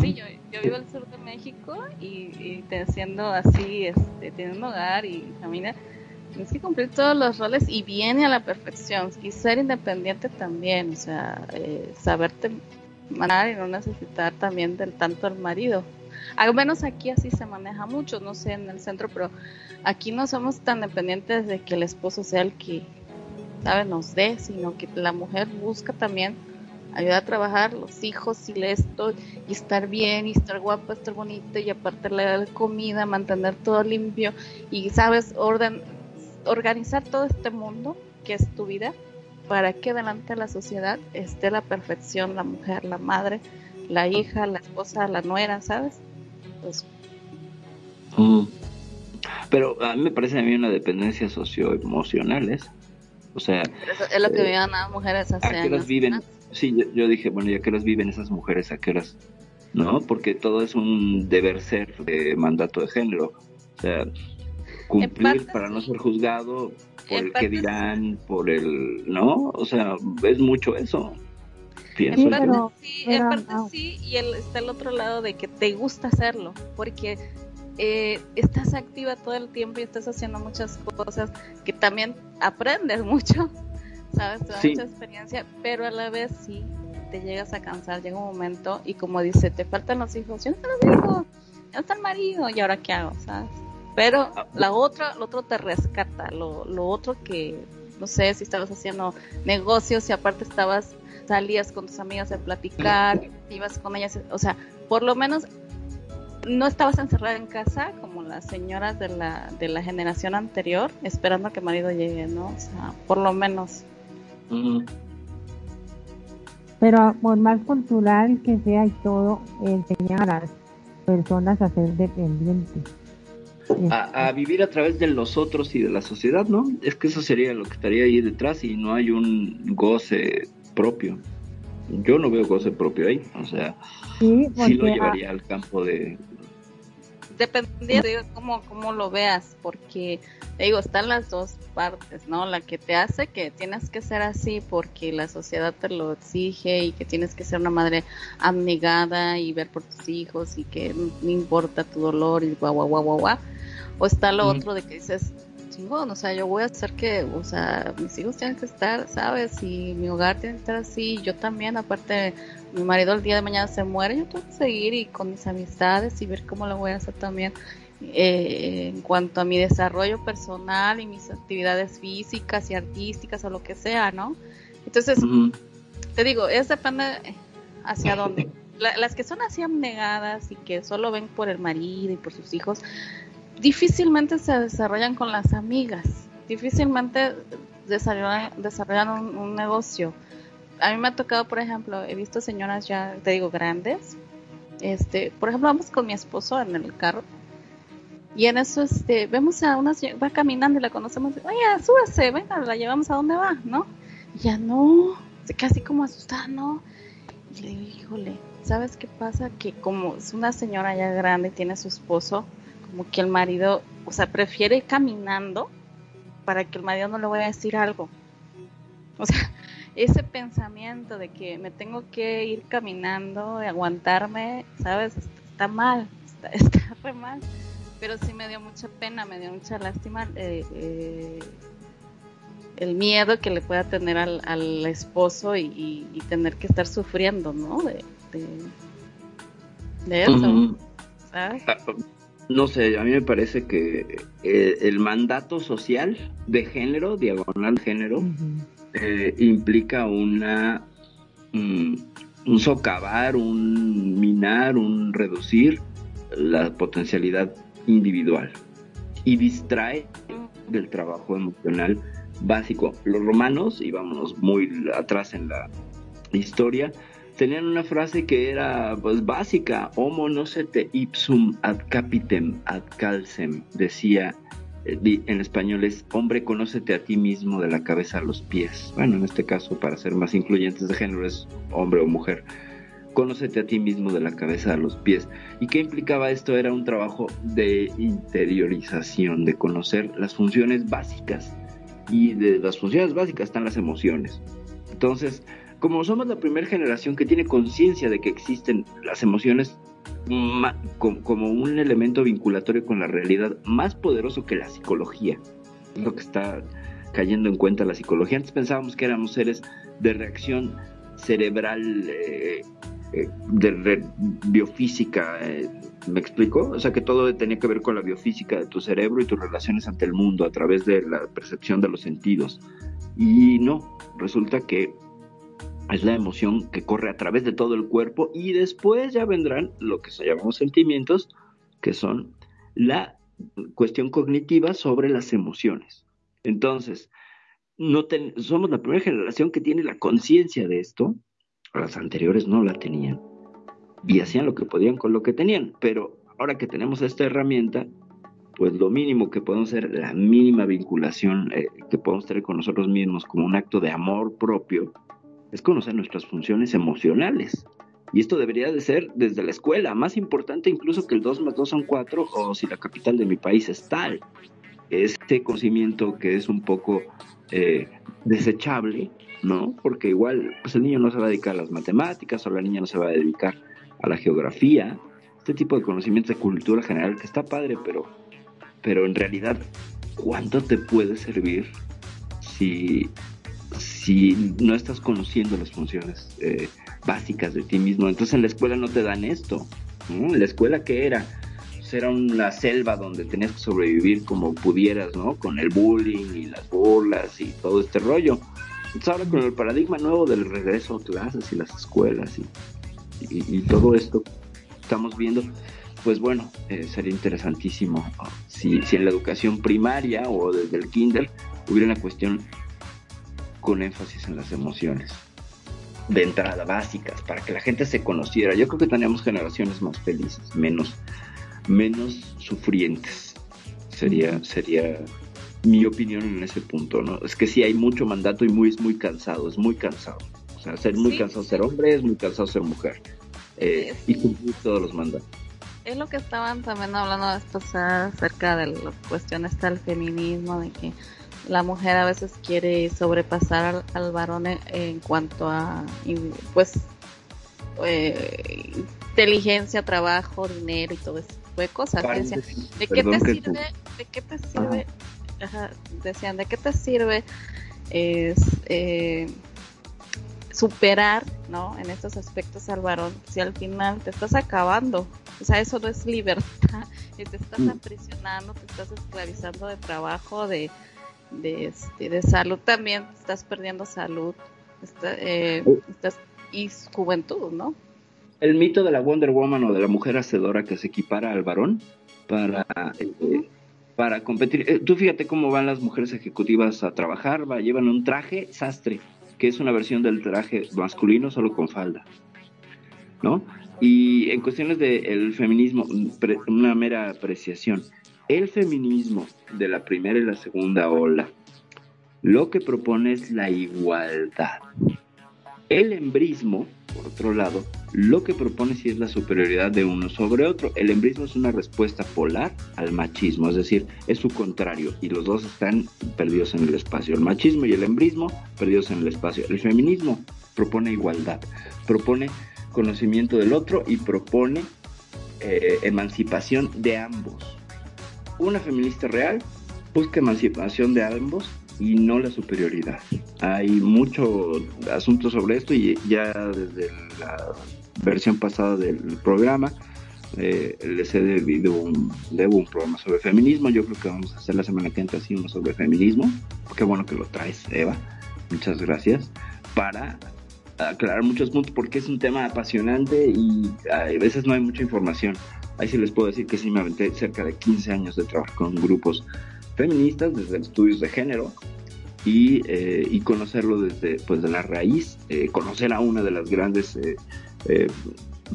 Sí, yo, yo, vivo al sur de México y, y te, siendo así, este, teniendo un hogar y familia, tienes que cumplir todos los roles y viene a la perfección. Y ser independiente también, o sea, eh, saberte manejar y no necesitar también del tanto el marido. Al menos aquí así se maneja mucho, no sé en el centro, pero aquí no somos tan dependientes de que el esposo sea el que, ¿sabe? Nos dé, sino que la mujer busca también ayudar a trabajar los hijos y esto y estar bien y estar guapa, estar bonita y aparte la comida, mantener todo limpio y sabes orden organizar todo este mundo que es tu vida para que delante de la sociedad esté la perfección, la mujer, la madre, la hija, la esposa, la nuera, ¿sabes? Pues, mm. Pero a mí me parece a mí una dependencia socioemocional, ¿es? O sea... es lo que eh, viven las mujeres hace ¿A qué horas viven? Sí, yo, dije, bueno, ¿y a qué horas viven esas mujeres? ¿A qué horas? ¿No? Porque todo es un deber ser de mandato de género. O sea, cumplir para no ser juzgado por el que dirán, por el... ¿No? O sea, es mucho eso. Pienso en parte, sí, en parte sí, y el, está el otro lado de que te gusta hacerlo, porque eh, estás activa todo el tiempo y estás haciendo muchas cosas que también aprendes mucho, ¿sabes? Te da mucha experiencia, pero a la vez sí te llegas a cansar, llega un momento y como dice, te faltan los hijos, yo no están los hijos, ya está el marido, ¿y ahora qué hago? ¿Sabes? Pero la otra, lo otro te rescata, lo, lo otro que, no sé, si estabas haciendo negocios y aparte estabas salías con tus amigas a platicar, ibas con ellas, o sea, por lo menos no estabas encerrada en casa como las señoras de la, de la generación anterior, esperando a que marido llegue, ¿no? O sea, por lo menos. Pero por más cultural que sea y todo, enseñar a las personas a ser dependientes. A, a, vivir a través de los otros y de la sociedad, ¿no? Es que eso sería lo que estaría ahí detrás y no hay un goce propio. Yo no veo goce propio ahí, o sea, sí, lo llevaría al campo de... Dependiendo de cómo, cómo lo veas, porque digo, están las dos partes, ¿no? La que te hace que tienes que ser así porque la sociedad te lo exige y que tienes que ser una madre abnegada y ver por tus hijos y que no importa tu dolor y guau, guau, guau, guau, guau. O está lo otro de que dices, chingón, o sea, yo voy a hacer que, o sea, mis hijos tienen que estar, ¿sabes? Y mi hogar tiene que estar así, yo también, aparte, mi marido el día de mañana se muere, yo tengo que seguir y con mis amistades y ver cómo lo voy a hacer también. Eh, en cuanto a mi desarrollo personal y mis actividades físicas y artísticas o lo que sea, ¿no? Entonces, te digo, es depende hacia dónde. las que son así abnegadas y que solo ven por el marido y por sus hijos, difícilmente se desarrollan con las amigas, difícilmente desarrollan, desarrollan un, negocio. A mí me ha tocado, por ejemplo, he visto señoras ya, te digo, grandes. Este, por ejemplo, vamos con mi esposo en el carro y en eso este, vemos a una señora, va caminando y la conocemos, oye, súbase, venga, la llevamos a dónde va, ¿no? Y ya no, casi como asustada, ¿no? Y le digo, híjole, ¿sabes qué pasa? Que como es una señora ya grande tiene su esposo, como que el marido, o sea, prefiere ir caminando para que el marido no le vaya a decir algo. O sea, ese pensamiento de que me tengo que ir caminando y aguantarme, ¿sabes? Está mal, está, está re mal. Pero sí me dio mucha pena, me dio mucha lástima eh, eh, el miedo que le pueda tener al, al esposo y, tener que estar sufriendo, ¿no? De, de, eso. ¿sabes? Ah, no sé, a mí me parece que eh, el mandato social de género, diagonal género, eh, implica una mm, un socavar, un minar, un reducir la potencialidad individual y distrae del trabajo emocional básico. Los romanos, y vámonos muy atrás en la historia, tenían una frase que era pues básica, homo no se te ipsum ad capitem ad calcem, decía en español es hombre conócete a ti mismo de la cabeza a los pies. Bueno, en este caso para ser más incluyentes de género es hombre o mujer. Conócete a ti mismo de la cabeza a los pies. ¿Y qué implicaba esto? Era un trabajo de interiorización, de conocer las funciones básicas. Y de las funciones básicas están las emociones. Entonces, como somos la primera generación que tiene conciencia de que existen las emociones como un elemento vinculatorio con la realidad más poderoso que la psicología, lo que está cayendo en cuenta la psicología. Antes pensábamos que éramos seres de reacción cerebral, eh, eh, de biofísica, eh, ¿me explico? O sea, que todo tenía que ver con la biofísica de tu cerebro y tus relaciones ante el mundo a través de la percepción de los sentidos. Y no, resulta que es la emoción que corre a través de todo el cuerpo y después ya vendrán lo que se llamamos sentimientos, que son la cuestión cognitiva sobre las emociones. Entonces, no somos la primera generación que tiene la conciencia de esto, las anteriores no la tenían y hacían lo que podían con lo que tenían, pero ahora que tenemos esta herramienta, pues lo mínimo que podemos hacer, la mínima vinculación eh, que podemos tener con nosotros mismos como un acto de amor propio, es conocer nuestras funciones emocionales. Y esto debería de ser desde la escuela, más importante incluso que el 2 más 2 son 4 o si la capital de mi país es tal. Este conocimiento que es un poco eh, desechable, ¿no? Porque igual pues el niño no se va a dedicar a las matemáticas o la niña no se va a dedicar a la geografía, este tipo de conocimientos de cultura general que está padre, pero, pero en realidad, ¿cuánto te puede servir si, si no estás conociendo las funciones eh, básicas de ti mismo? Entonces en la escuela no te dan esto. la escuela qué era? Pues era una selva donde tenías que sobrevivir como pudieras, ¿no? Con el bullying y las burlas y todo este rollo. Entonces ahora con el paradigma nuevo del regreso a clases y las escuelas y y, todo esto estamos viendo, pues bueno, eh, sería interesantísimo si, si, en la educación primaria o desde el kinder hubiera una cuestión con énfasis en las emociones de entrada básicas para que la gente se conociera. Yo creo que tendríamos generaciones más felices, menos, menos sufrientes. Sería, sería mi opinión en ese punto, ¿no? Es que sí hay mucho mandato y muy, es muy cansado, es muy cansado sea, ser muy cansado ser hombre es muy cansado ser mujer. Eh, y cumplir todos los mandatos. Es lo que estaban también hablando acerca de la cuestión está el feminismo, de que la mujer a veces quiere sobrepasar al, varón en, cuanto a, pues, eh, inteligencia, trabajo, dinero y todo ese tipo de cosas. ¿de qué te sirve? ¿De qué te sirve? decían, ¿de qué te sirve? Es, eh, superar, ¿no? En estos aspectos al varón, si al final te estás acabando, o sea, eso no es libertad, te estás mm. aprisionando, te estás esclavizando de trabajo, de, de, este, de salud también, estás perdiendo salud, eh, oh. estás, y juventud, ¿no? El mito de la Wonder Woman o de la mujer hacedora que se equipara al varón para... Eh, para competir. Eh, tú fíjate cómo van las mujeres ejecutivas a trabajar, va, llevan un traje sastre, que es una versión del traje masculino solo con falda, ¿no? Y en cuestiones del feminismo, una mera apreciación, el feminismo de la primera y la segunda ola lo que propone es la igualdad. El embrismo, por otro lado, lo que propone sí es la superioridad de uno sobre otro. El embrismo es una respuesta polar al machismo, es decir, es su contrario y los dos están perdidos en el espacio. El machismo y el embrismo perdidos en el espacio. El feminismo propone igualdad, propone conocimiento del otro y propone eh, emancipación de ambos. Una feminista real busca emancipación de ambos y no la superioridad. Hay mucho asunto sobre esto y ya desde la versión pasada del programa. Eh, les he debido un, debo un programa sobre feminismo. Yo creo que vamos a hacer la semana que entra así uno sobre feminismo. Qué bueno que lo traes, Eva. Muchas gracias. Para aclarar muchos puntos porque es un tema apasionante y a veces no hay mucha información. Ahí sí les puedo decir que sí me aventé cerca de 15 años de trabajar con grupos feministas desde estudios de género y, eh, conocerlo desde pues de la raíz, eh, conocer a una de las grandes eh, eh,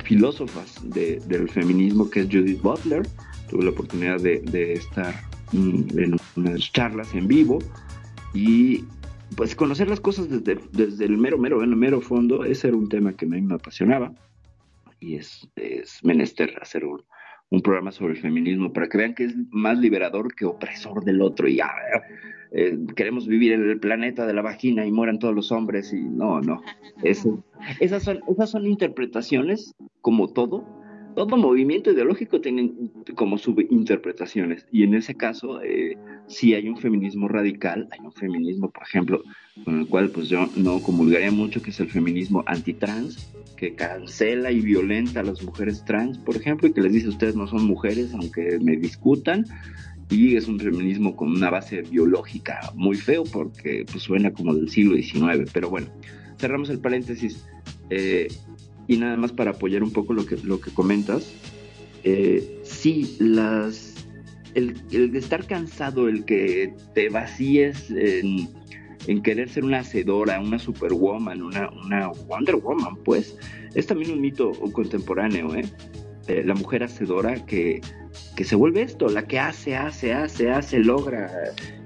filósofas del feminismo, que es Judith Butler. Tuve la oportunidad de, estar en unas charlas en vivo y pues conocer las cosas desde, desde el mero, mero, mero fondo, ese era un tema que a mí me apasionaba y es, es menester hacer un, un programa sobre el feminismo para que vean que es más liberador que opresor del otro y ya, eh, queremos vivir en el planeta de la vagina y mueran todos los hombres y no, no. Eso, esas, son, esas son interpretaciones como todo. Todo movimiento ideológico tiene como subinterpretaciones. Y en ese caso eh, si hay un feminismo radical, hay un feminismo, por ejemplo, con el cual pues yo no comulgaría mucho, que es el feminismo antitrans, que cancela y violenta a las mujeres trans, por ejemplo, y que les dice ustedes no son mujeres, aunque me discutan, y es un feminismo con una base biológica muy feo porque pues, suena como del siglo XIX, pero bueno, cerramos el paréntesis. Eh, y nada más para apoyar un poco lo que, lo que comentas, eh, sí, las, el, el, de estar cansado, el que te vacíes en, querer ser una hacedora, una superwoman, una, una Wonder Woman, pues, es también un mito contemporáneo, ¿eh? eh la mujer hacedora que que se vuelve esto, la que hace, hace, hace, hace, logra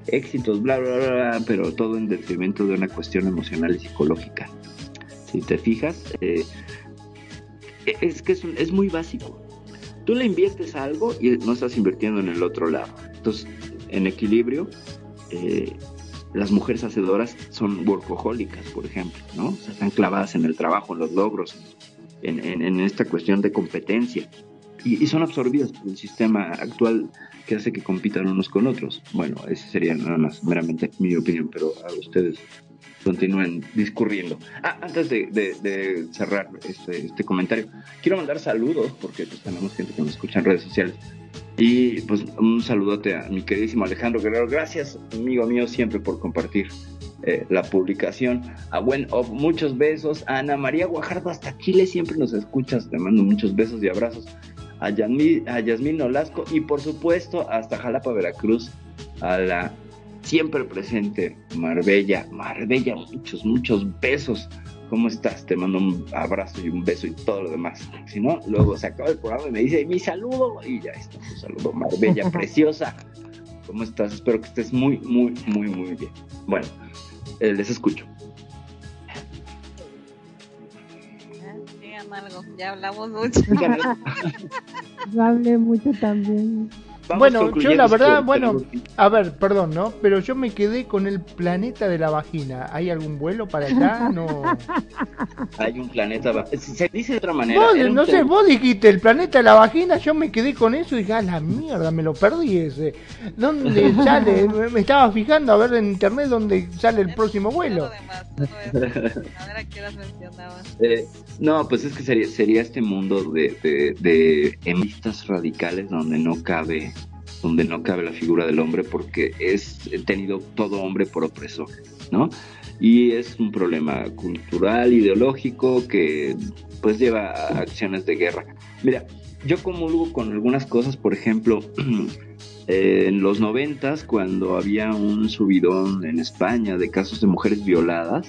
éxitos, bla, bla, bla, bla pero todo en detrimento de una cuestión emocional y psicológica. Si te fijas, eh, es que es, es muy básico. Tú le inviertes algo y no estás invirtiendo en el otro lado. Entonces, en equilibrio, eh, las mujeres hacedoras son workahólicas, por ejemplo, ¿no? O sea, están clavadas en el trabajo, en los logros, en, esta cuestión de competencia. Y, son absorbidas por el sistema actual que hace que compitan unos con otros. Bueno, esa sería nada más meramente mi opinión, pero a ustedes continúen discurriendo. Ah, antes de, cerrar este, este, comentario, quiero mandar saludos porque pues, tenemos gente que nos escucha en redes sociales. Y pues un saludote a mi queridísimo Alejandro Guerrero. Gracias, amigo mío, siempre por compartir eh, la publicación. A Buen muchos besos. Ana María Guajardo, hasta Chile siempre nos escuchas. Te mando muchos besos y abrazos. A Yasmín, a Yasmín Olasco y por supuesto hasta Jalapa, Veracruz, a la siempre presente Marbella. Marbella, muchos, muchos besos. ¿Cómo estás? Te mando un abrazo y un beso y todo lo demás. Si no, luego se acaba el programa y me dice mi saludo y ya está, tu saludo, Marbella, preciosa. ¿Cómo estás? Espero que estés muy, muy, muy, muy bien. Bueno, eh, les escucho. algo, ya hablamos mucho. Yo hablé mucho también bueno, yo la verdad, bueno, a ver, perdón, ¿no? Pero yo me quedé con el planeta de la vagina. ¿Hay algún vuelo para allá? No. Hay un planeta, se dice de otra manera. no sé, vos dijiste el planeta de la vagina, yo me quedé con eso y dije, a la mierda, me lo perdí ese. ¿Dónde sale? me estaba fijando a ver en internet dónde sale el próximo vuelo. Eh, no, pues es que sería, sería este mundo de, de, de emistas radicales donde no cabe donde no cabe la figura del hombre porque es tenido todo hombre por opresor, ¿no? Y es un problema cultural, ideológico, que pues lleva a acciones de guerra. Mira, yo comulgo con algunas cosas, por ejemplo, en los noventas, cuando había un subidón en España de casos de mujeres violadas,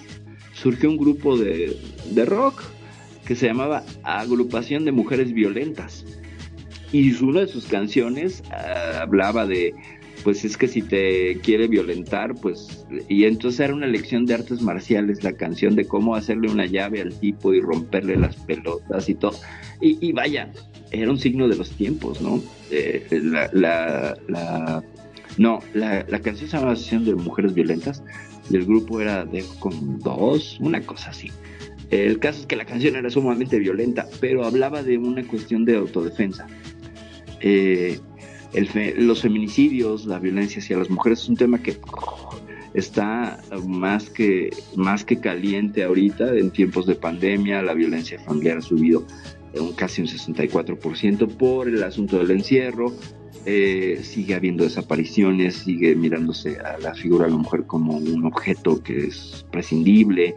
surgió un grupo de, de rock que se llamaba Agrupación de Mujeres Violentas y una de sus canciones ah, hablaba de, pues es que si te quiere violentar, pues, y entonces era una lección de artes marciales, la canción de cómo hacerle una llave al tipo y romperle las pelotas y todo. Y, vaya, era un signo de los tiempos, ¿no? Eh, la, la, no, la, la canción se llamaba Sesión de Mujeres Violentas y el grupo era de con dos, una cosa así. El caso es que la canción era sumamente violenta, pero hablaba de una cuestión de autodefensa. Eh, los feminicidios, la violencia hacia las mujeres es un tema que está más que, más que caliente ahorita en tiempos de pandemia, la violencia familiar ha subido un, casi un 64% por el asunto del encierro, eh, sigue habiendo desapariciones, sigue mirándose a la figura de la mujer como un objeto que es prescindible,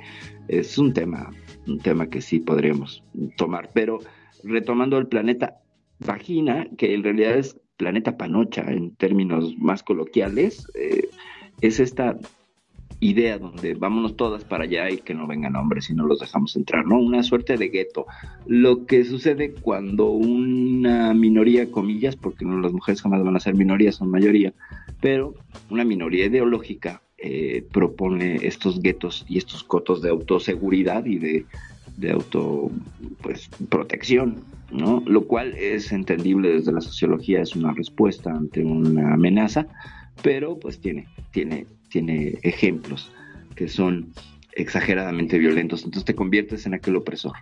es un tema, un tema que sí podríamos tomar, pero retomando el planeta, vagina, que en realidad es planeta panocha en términos más coloquiales, eh, es esta idea donde vámonos todas para allá y que no vengan hombres y no los dejamos entrar, ¿no? Una suerte de gueto. Lo que sucede cuando una minoría, comillas, porque las mujeres jamás van a ser minorías, son mayoría, pero una minoría ideológica eh, propone estos guetos y estos cotos de autoseguridad y de, de auto pues protección ¿no? Lo cual es entendible desde la sociología, es una respuesta ante una amenaza, pero pues tiene, tiene, tiene ejemplos que son exageradamente violentos, entonces te conviertes en aquel opresor.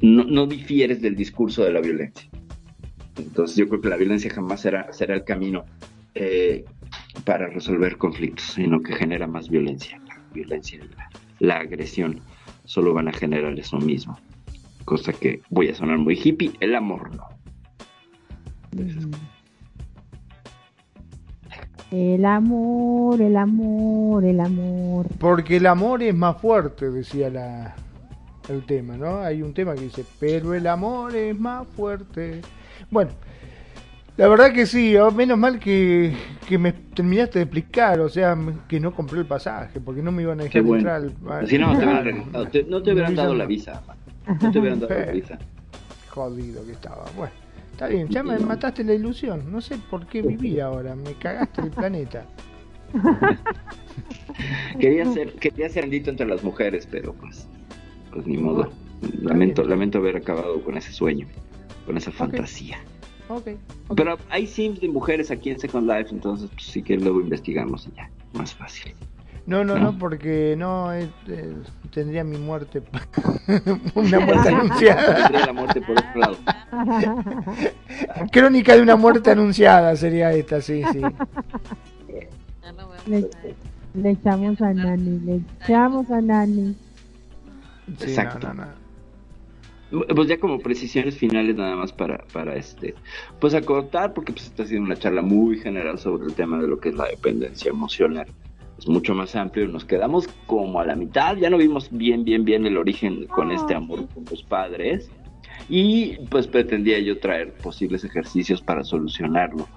No, difieres del discurso de la violencia. Entonces yo creo que la violencia jamás será, será el camino eh, para resolver conflictos, sino que genera más violencia. La violencia, la, la agresión solo van a generar eso mismo cosa que voy a sonar muy hippie, el amor no. El amor, el amor, el amor. Porque el amor es más fuerte, decía la, el tema, ¿no? Hay un tema que dice, pero el amor es más fuerte. Bueno, la verdad que sí, oh, menos mal que, que me terminaste de explicar, o sea, que no compré el pasaje, porque no me iban a dejar entrar. Si no, te, no te hubieran dado la visa. No te hubieran dado la visa. Jodido que estaba. Bueno, Está bien, ya me mataste la ilusión. No sé por qué viví ahora. Me cagaste el planeta. quería ser quería ser andito entre las mujeres, pero pues pues ni modo. Lamento lamento haber acabado con ese sueño, con esa fantasía. Okay, Pero hay sims de mujeres aquí en Second Life, entonces pues, sí que luego investigamos y ya, más fácil. No, no, no, porque no eh, eh, tendría mi muerte. una muerte anunciada. Tendría la muerte por otro lado. Crónica de una muerte anunciada sería esta, sí, sí. Le, echamos a Nani, le echamos a Nani. Exacto. Pues ya como precisiones finales nada más para, para este, pues acortar, porque pues está haciendo una charla muy general sobre el tema de lo que es la dependencia emocional es mucho más amplio. Nos quedamos como a la mitad, ya no vimos bien, bien, bien el origen con este amor con los padres. Y pues pretendía yo traer posibles ejercicios para solucionarlo.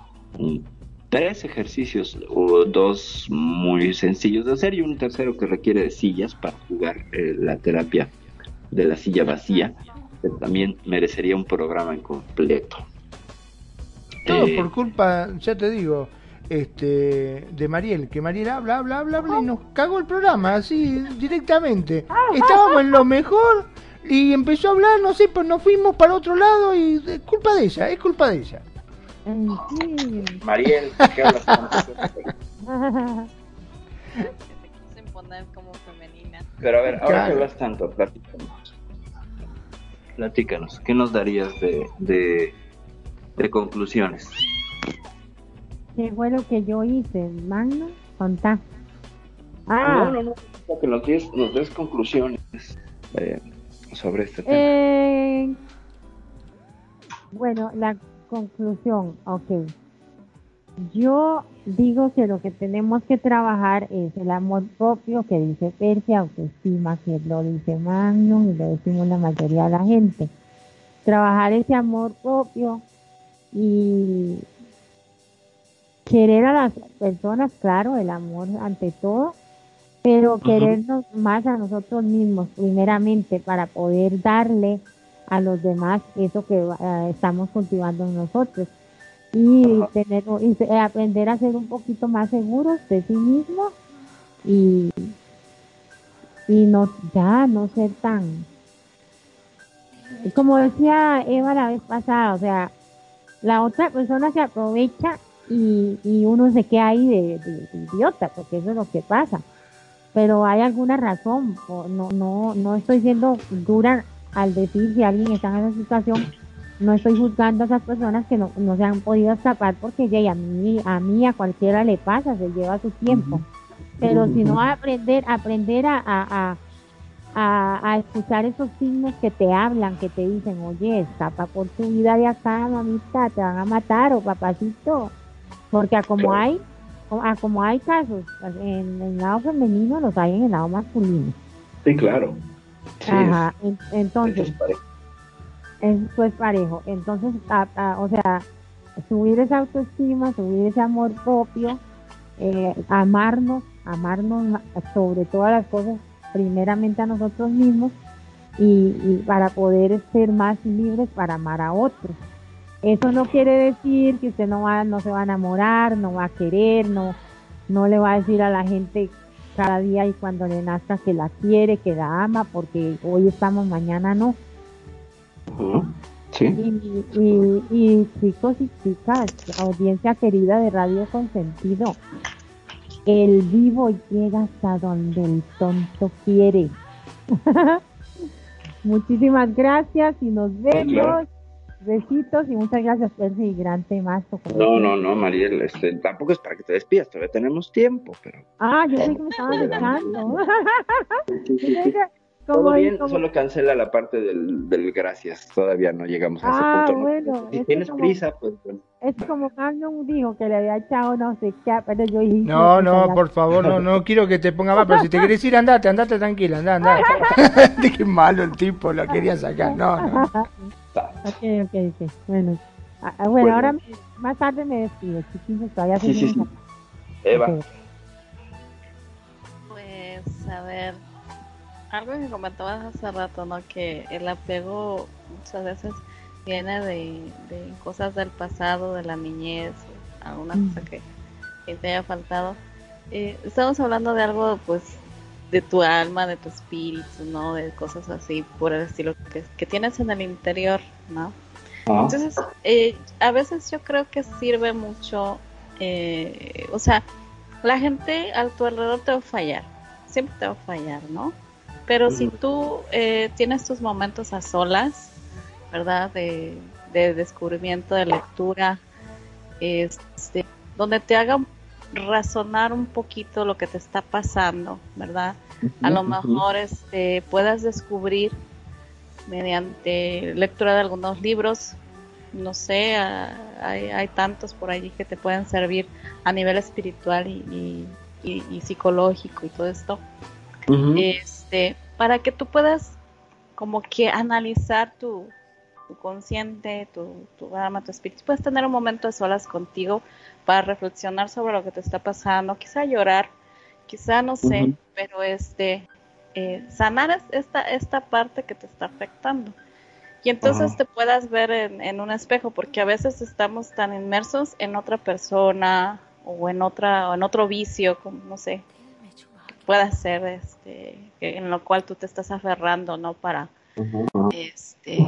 tres ejercicios, o dos muy sencillos de hacer y un tercero que requiere de sillas para jugar eh, la terapia de la silla vacía, que también merecería un programa en completo. Todo eh, por culpa, ya te digo, este, de Mariel, que Mariel habla, habla, habla, habla y nos cagó el programa, así directamente. Estábamos en lo mejor y empezó a hablar, no sé, pues nos fuimos para otro lado y es culpa de ella, es culpa de ella. Mariel, ¿qué hablas como femenina. Pero a ver, ahora que hablas tanto, platícanos. Platícanos, ¿qué nos darías de, de, de conclusiones? ¿Qué fue lo que yo hice? Magno, contá. Ah. No, no, no, que nos des, nos des conclusiones eh, sobre este tema. Eh, bueno, la conclusión, ok. Yo digo que lo que tenemos que trabajar es el amor propio que dice Persia, autoestima que lo dice Magno y lo decimos la mayoría de la gente. Trabajar ese amor propio y querer a las personas, claro, el amor ante todo, pero querernos más a nosotros mismos, primeramente, para poder darle a los demás eso que eh, estamos cultivando nosotros. Y, tener, y aprender a ser un poquito más seguros de sí mismos y, y no, ya no ser tan. Como decía Eva la vez pasada, o sea, la otra persona se aprovecha y, y uno se queda ahí de, idiota, porque eso es lo que pasa. Pero hay alguna razón, no, no, no estoy siendo dura al decir si alguien está en esa situación, no estoy juzgando a esas personas que no, se han podido escapar porque ya, a mí, a mí, a cualquiera le pasa, se lleva su tiempo. Pero si no aprender, aprender a, a, a, a, escuchar esos signos que te hablan, que te dicen, oye, escapa por tu vida de acá, mamita, te van a matar, o papacito, porque a como hay, a como hay casos en el lado femenino, los hay en el lado masculino. Sí, claro. Ajá, entonces, eso es parejo. Entonces, o sea, subir esa autoestima, subir ese amor propio, eh, amarnos, amarnos sobre todas las cosas, primeramente a nosotros mismos, y para poder ser más libres para amar a otros. Eso no quiere decir que usted no va, no se va a enamorar, no va a querer, no, no le va a decir a la gente cada día y cuando le nazca que la quiere, que la ama, porque hoy estamos, mañana no. Sí. Y, y, chicos y chicas, audiencia querida de Radio Consentido, el vivo llega hasta donde el tonto quiere. Muchísimas gracias y nos vemos. Besitos y muchas gracias, Percy, y gran temazo. No, no, no, Mariel, este, tampoco es para que te despidas, todavía tenemos tiempo, pero... Ah, yo sé que me estaba dejando. Todo bien, solo cancela la parte del, del, gracias, todavía no llegamos a ese ah, punto. Bueno, si tienes prisa, pues Es como Magnum dijo que le había echado no sé qué, pero yo dije... No, no, por favor, no, no quiero que te ponga más, pero si te quieres ir, andate, andate tranquila, anda, anda. qué malo el tipo, lo quería sacar, no, no. Ok, ok, ok. Bueno, ah, ah, bueno, ahora más tarde me despido, chiquillos, todavía sí, sí, sí. Eva. Pues, a ver, algo que comentabas hace rato, ¿no? Que el apego muchas veces viene de, cosas del pasado, de la niñez, alguna cosa que, te haya faltado. Eh, estamos hablando de algo, pues, de tu alma, de tu espíritu, ¿no? De cosas así, por el estilo que, que tienes en el interior, ¿no? Ah. Entonces, eh, a veces yo creo que sirve mucho, eh, o sea, la gente a tu alrededor te va a fallar, siempre te va a fallar, ¿no? Pero si tú eh, tienes tus momentos a solas, ¿verdad? De, descubrimiento, de lectura, este, donde te haga razonar un poquito lo que te está pasando, ¿verdad? a lo mejor este, puedas descubrir mediante lectura de algunos libros, no sé, hay, tantos por allí que te pueden servir a nivel espiritual y, psicológico y todo esto, este, para que tú puedas como que analizar tu, consciente, tu, tu alma, tu espíritu. Puedes tener un momento de solas contigo para reflexionar sobre lo que te está pasando, quizá llorar, quizá no sé, pero este, eh, sanar esta, esta parte que te está afectando. Y entonces te puedas ver en, un espejo, porque a veces estamos tan inmersos en otra persona o en otra o en otro vicio, como no sé, que pueda ser este, en lo cual tú te estás aferrando, ¿no? Para, este,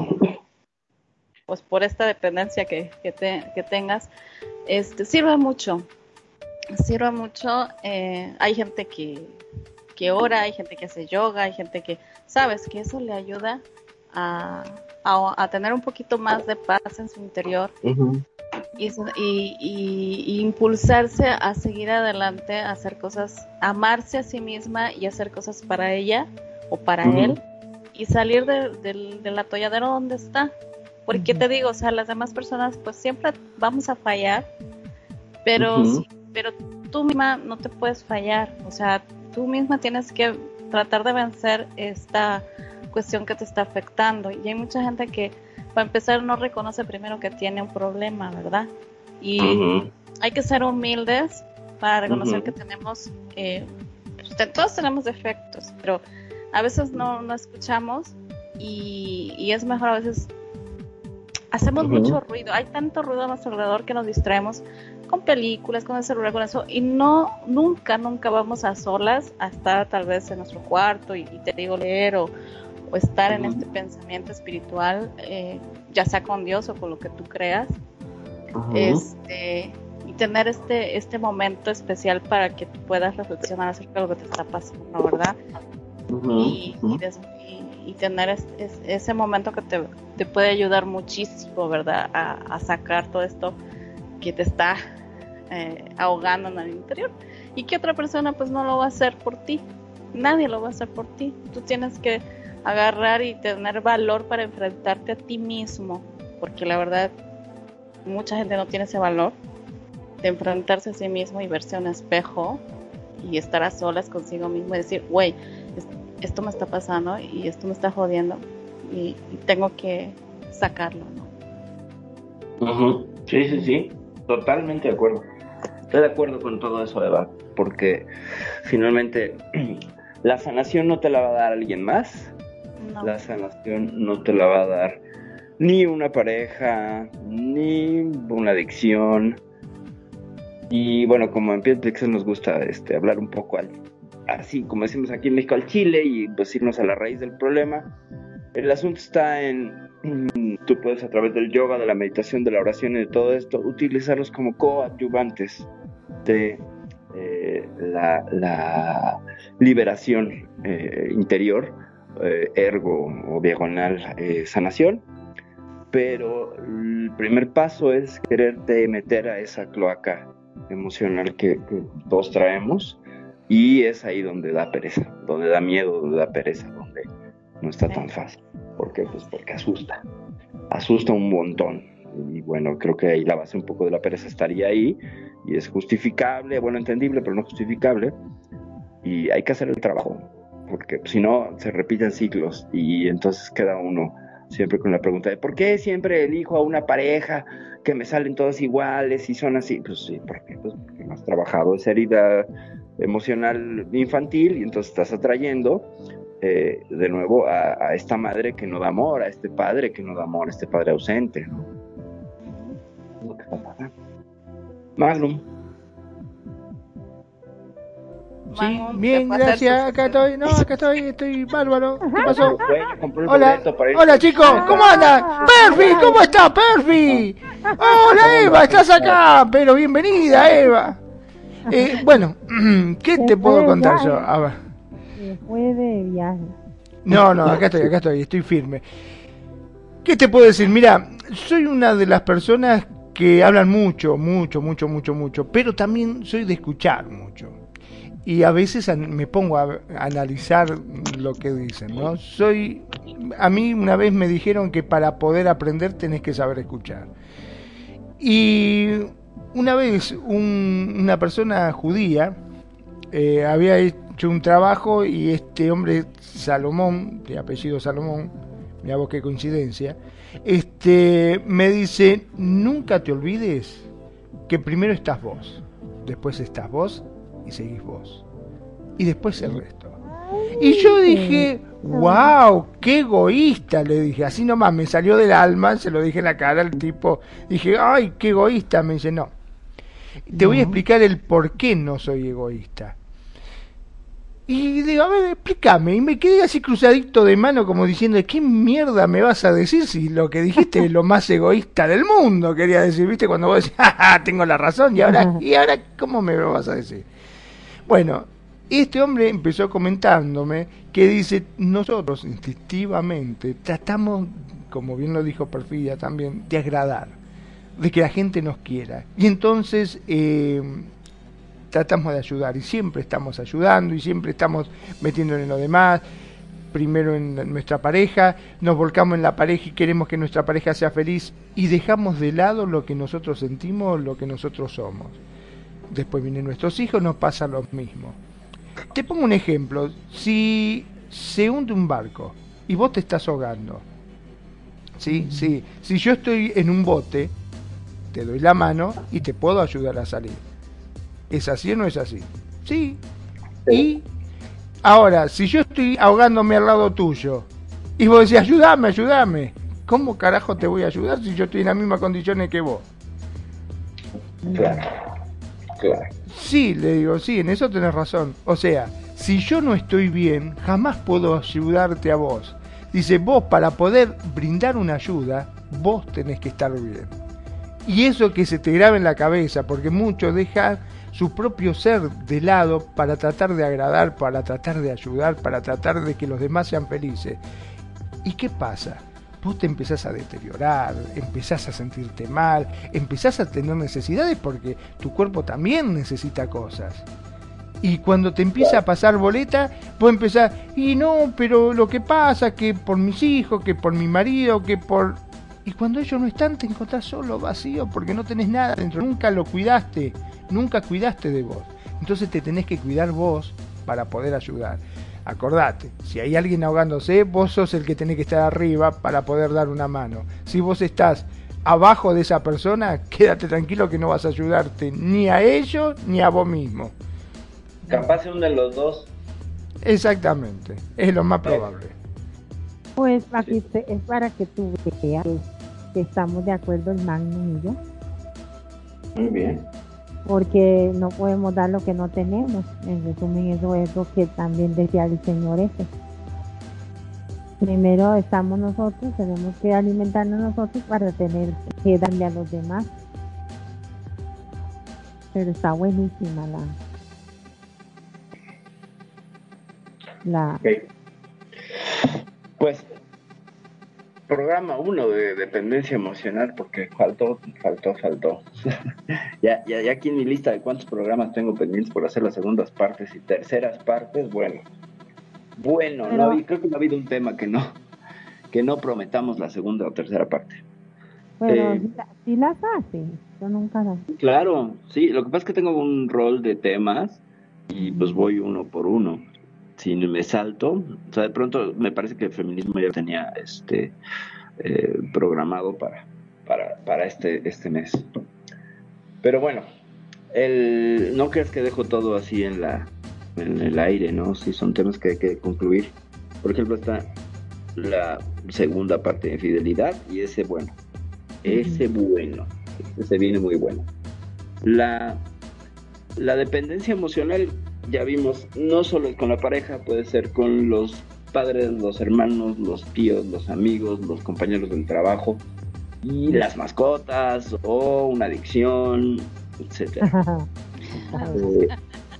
pues por esta dependencia que, que, tengas, este, sirve mucho, sirve mucho. Eh, hay gente que, que ora, hay gente que hace yoga, hay gente que, sabes, que eso le ayuda a, a, tener un poquito más de paz en su interior y, y, impulsarse a seguir adelante, a hacer cosas, amarse a sí misma y hacer cosas para ella o para él y salir del de, atolladero donde está. Porque te digo, o sea, las demás personas pues siempre vamos a fallar, pero, pero tú misma no te puedes fallar, o sea, tú misma tienes que tratar de vencer esta cuestión que te está afectando. Y hay mucha gente que, para empezar, no reconoce primero que tiene un problema, ¿verdad? Y hay que ser humildes para reconocer que tenemos, eh, pues, todos tenemos defectos, pero a veces no, no escuchamos y, y, es mejor a veces hacemos mucho ruido, hay tanto ruido a nuestro alrededor que nos distraemos con películas, con el celular, con eso, y no, nunca, nunca vamos a solas a estar tal vez en nuestro cuarto y, te digo leer o, estar en este pensamiento espiritual, eh, ya sea con Dios o con lo que tú creas, este, y tener este, este momento especial para que tú puedas reflexionar acerca de lo que te está pasando, ¿verdad? y, tener ese momento que te, puede ayudar muchísimo, ¿verdad? A, a sacar todo esto que te está eh, ahogando en el interior. Y que otra persona pues no lo va a hacer por ti. Nadie lo va a hacer por ti. Tú tienes que agarrar y tener valor para enfrentarte a ti mismo porque la verdad mucha gente no tiene ese valor de enfrentarse a sí mismo y verse a un espejo y estar a solas consigo mismo y decir, güey, esto me está pasando y esto me está jodiendo y, tengo que sacarlo, ¿no? Sí, sí, sí, totalmente de acuerdo. Estoy de acuerdo con todo eso, Eva, porque finalmente la sanación no te la va a dar alguien más. La sanación no te la va a dar ni una pareja, ni una adicción. Y bueno, como en Pixel nos gusta este, hablar un poco al, así, como decimos aquí en México, al chile y pues irnos a la raíz del problema. El asunto está en, tú puedes a través del yoga, de la meditación, de la oración y de todo esto, utilizarlos como coadyuvantes de eh, la, liberación eh, interior, eh, ergo o diagonal sanación, pero el primer paso es quererte meter a esa cloaca emocional que, todos traemos y es ahí donde da pereza, donde da miedo, donde da pereza, donde no está tan fácil. ¿Por qué? Pues porque asusta, asusta un montón. Y bueno, creo que ahí la base un poco de la pereza estaría ahí y es justificable, bueno, entendible, pero no justificable. Y hay que hacer el trabajo, porque si no, se repiten ciclos y entonces queda uno siempre con la pregunta de ¿por qué siempre elijo a una pareja que me salen todas iguales y son así? Pues sí, ¿por qué? Pues porque no has trabajado esa herida emocional infantil y entonces estás atrayendo eh, de nuevo a, esta madre que no da amor, a este padre que no da amor, a este padre ausente. ¿no? Magnum. Sí, bien, gracias. Acá estoy, no, acá estoy, estoy bárbaro. ¿Qué pasó? Hola, hola chicos, ¿cómo andan? Perfi, ¿cómo estás, Perfi? Hola Eva, estás acá, pero bienvenida Eva. Eh, bueno, ¿qué te puedo contar yo? A ver. Fue de viaje. No, no, acá estoy, acá estoy, estoy firme. ¿Qué te puedo decir? Mira, soy una de las personas que hablan mucho, mucho, mucho, mucho, mucho, pero también soy de escuchar mucho y a veces me pongo a analizar lo que dicen, ¿no? Soy, a mí una vez me dijeron que para poder aprender tenés que saber escuchar. Y una vez una persona judía eh, había hecho un trabajo y este hombre Salomón, de apellido Salomón, mira vos qué coincidencia, este, me dice, nunca te olvides que primero estás vos, después estás vos y seguís vos. Y después el resto. Y yo dije, wow, qué egoísta, le dije, así nomás me salió del alma, se lo dije en la cara al tipo, dije, ay, qué egoísta, me dice, no. Te voy a explicar el por qué no soy egoísta. Y digo, a ver, explícame. Y me quedé así cruzadito de mano como diciendo, ¿qué mierda me vas a decir si lo que dijiste es lo más egoísta del mundo? Quería decir, viste, cuando vos decís, tengo la razón, y ahora, ¿y ahora cómo me lo vas a decir? Bueno, este hombre empezó comentándome que dice, nosotros instintivamente tratamos, como bien lo dijo Perfidia también, de agradar, de que la gente nos quiera. Y entonces eh, tratamos de ayudar y siempre estamos ayudando y siempre estamos metiendo en lo demás. Primero en nuestra pareja, nos volcamos en la pareja y queremos que nuestra pareja sea feliz y dejamos de lado lo que nosotros sentimos, lo que nosotros somos después vienen nuestros hijos, nos pasa lo mismo. Te pongo un ejemplo, si se hunde un barco y vos te estás ahogando, ¿sí? Sí. Si yo estoy en un bote, te doy la mano y te puedo ayudar a salir. ¿Es así o no es así? Sí. Y ahora, si yo estoy ahogándome al lado tuyo y vos decís, ayúdame, ayúdame, ¿cómo carajo te voy a ayudar si yo estoy en las mismas condiciones que vos? Claro. Sí, le digo, sí, en eso tenés razón. O sea, si yo no estoy bien, jamás puedo ayudarte a vos. Dice, vos para poder brindar una ayuda, vos tenés que estar bien. Y eso que se te graba en la cabeza, porque muchos dejan su propio ser de lado para tratar de agradar, para tratar de ayudar, para tratar de que los demás sean felices. ¿Y qué pasa? Vos te empezás a deteriorar, empezás a sentirte mal, empezás a tener necesidades porque tu cuerpo también necesita cosas. Y cuando te empieza a pasar boleta, vos empezás, y no, pero lo que pasa que por mis hijos, que por mi marido, que por... Y cuando ellos no están, te encontrás solo, vacío, porque no tenés nada dentro. Nunca lo cuidaste, nunca cuidaste de vos. Entonces te tenés que cuidar vos para poder ayudar. Acordate, si hay alguien ahogándose, vos sos el que tenés que estar arriba para poder dar una mano. Si vos estás abajo de esa persona, quédate tranquilo que no vas a ayudarte ni a ellos ni a vos mismo. Capaz de los dos. Exactamente, es lo más probable. Pues es para que tú veas que estamos de acuerdo el Magnum y yo. Muy bien porque no podemos dar lo que no tenemos. En resumen, eso es lo que también decía el Señor ese. Primero estamos nosotros, tenemos que alimentarnos nosotros para tener que darle a los demás. Pero está buenísima la... la... Pues programa uno de dependencia emocional porque faltó, faltó, faltó. ya, ya, ya aquí en mi lista de cuántos programas tengo pendientes por hacer las segundas partes y terceras partes, bueno, bueno, no, y creo que no ha habido un tema que no, que no prometamos la segunda o tercera parte. Pero eh, si las hace, yo nunca las Claro, sí, lo que pasa es que tengo un rol de temas y pues voy uno por uno si me salto, o sea, de pronto me parece que el feminismo ya tenía este eh, programado para, para, para este, este mes. Pero bueno, el, no creas que dejo todo así en, la, en el aire, ¿no? Si son temas que hay que concluir. Por ejemplo, está la segunda parte de fidelidad y ese bueno. Ese bueno. Ese viene muy bueno. La, la dependencia emocional, ya vimos, no solo con la pareja, puede ser con los padres, los hermanos, los tíos, los amigos, los compañeros del trabajo y las mascotas o una adicción, etcétera. Eh,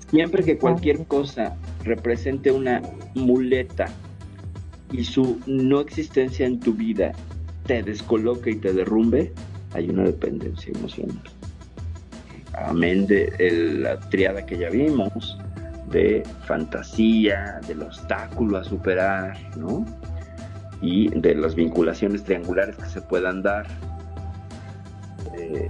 siempre que cualquier cosa represente una muleta y su no existencia en tu vida te descoloque y te derrumbe, hay una dependencia emocional. Amén de la triada que ya vimos, de fantasía, del obstáculo a superar, ¿no? Y de las vinculaciones triangulares que se puedan dar. Eh,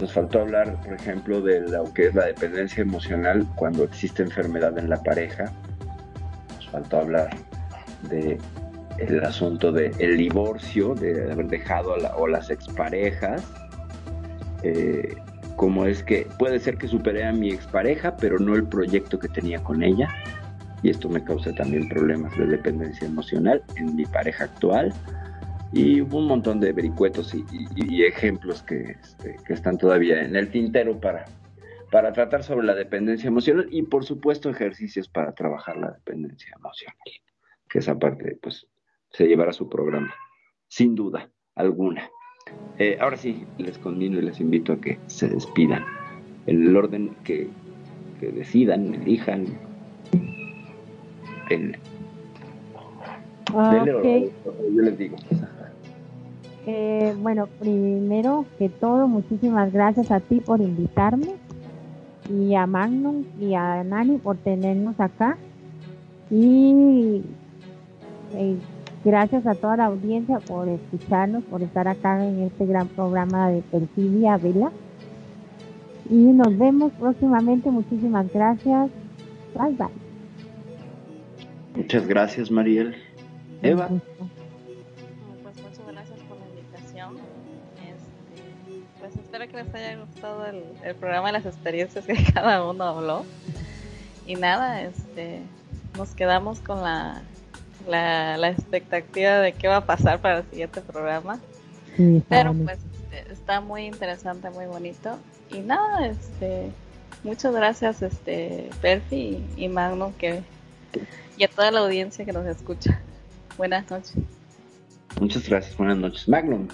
nos faltó hablar, por ejemplo, de lo que es la dependencia emocional cuando existe enfermedad en la pareja. Nos faltó hablar de el asunto del el divorcio, de haber dejado a o las exparejas. Eh, como es que puede ser que superé a mi expareja, pero no el proyecto que tenía con ella. Y esto me causa también problemas de dependencia emocional en mi pareja actual. Y un montón de vericuetos y, ejemplos que, este, que, están todavía en el tintero para, para tratar sobre la dependencia emocional y por supuesto ejercicios para trabajar la dependencia emocional. Que esa parte pues se llevará su programa, sin duda alguna. Eh, ahora sí, les convino y les invito a que se despidan. En el orden que, decidan, elijan. El, yo les digo. Eh, bueno, primero que todo, muchísimas gracias a ti por invitarme y a Magnum y a Nani por tenernos acá. Y eh, Gracias a toda la audiencia por escucharnos, por estar acá en este gran programa de Perfidia Vela. Y nos vemos próximamente. Muchísimas gracias. Bye bye. Muchas gracias, Mariel. Eva. Pues muchas gracias por la invitación. Este, pues espero que les haya gustado el, el, programa y las experiencias que cada uno habló. Y nada, este, nos quedamos con la la, la expectativa de qué va a pasar para el siguiente programa. Pero pues este, está muy interesante, muy bonito. Y nada, este muchas gracias este Perfi y, Magnum que y a toda la audiencia que nos escucha. Buenas noches. Muchas gracias, buenas noches. Magnum.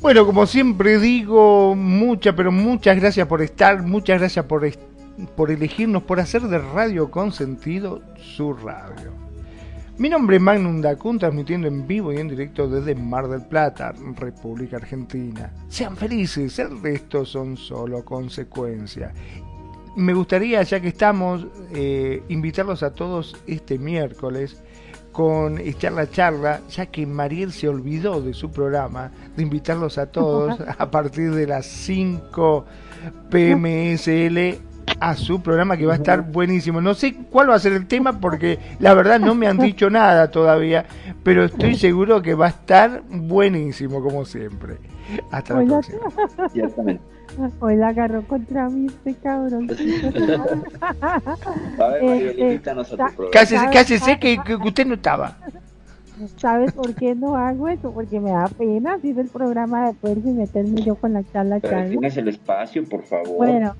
Bueno, como siempre digo, muchas, pero muchas gracias por estar, muchas gracias por estar por elegirnos, por hacer de Radio con sentido su radio. Mi nombre es Magnum Dacun, transmitiendo en vivo y en directo desde Mar del Plata, República Argentina. Sean felices, el resto son solo consecuencias. Me gustaría, ya que estamos, eh, invitarlos a todos este miércoles con Charla Charla, ya que Mariel se olvidó de su programa, de invitarlos a todos a partir de las 5 PMSL a su programa que va a estar buenísimo. No sé cuál va a ser el tema porque la verdad no me han dicho nada todavía, pero estoy seguro que va a estar buenísimo como siempre. Hasta la próxima. Hoy la agarró contra mí este cabrón. a ver, casi, casi sé que, que, usted no estaba. ¿Sabes por qué no hago eso? Porque me da pena así el programa después y meterme yo con la charla. Pero tienes el espacio, por favor. Bueno,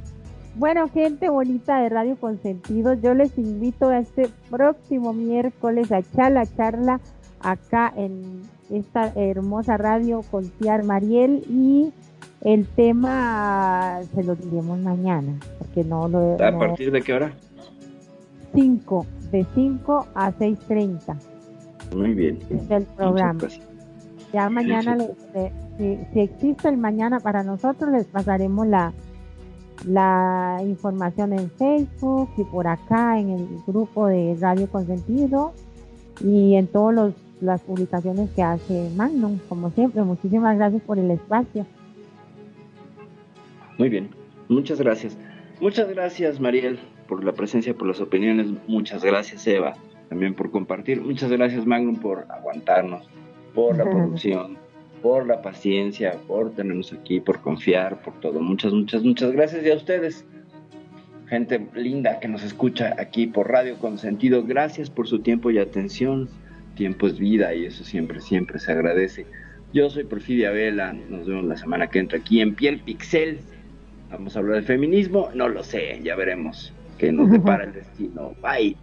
bueno, gente bonita de Radio Consentido, yo les invito a este próximo miércoles a echar la charla acá en esta hermosa radio con Ciar Mariel y el tema se lo diremos mañana, porque no lo... ¿A partir de qué hora? 5, de 5 a 6.30. Muy bien. Es el programa. Ya mañana, si, si existe el mañana para nosotros, les pasaremos la la información en Facebook y por acá en el grupo de Radio Consentido y en todas las publicaciones que hace Magnum, como siempre. Muchísimas gracias por el espacio. Muy bien, muchas gracias. Muchas gracias Mariel por la presencia, por las opiniones. Muchas gracias Eva también por compartir. Muchas gracias Magnum por aguantarnos, por la producción por la paciencia, por tenernos aquí, por confiar, por todo. Muchas, muchas, muchas gracias y a ustedes. gente linda que nos escucha aquí por Radio Consentido. Gracias por su tiempo y atención. Tiempo es vida y eso siempre, siempre se agradece. Yo soy Porfidia Vela, nos vemos la semana que entra aquí en Piel Pixel. Vamos a hablar del feminismo, no lo sé, ya veremos qué nos depara el destino. Bye.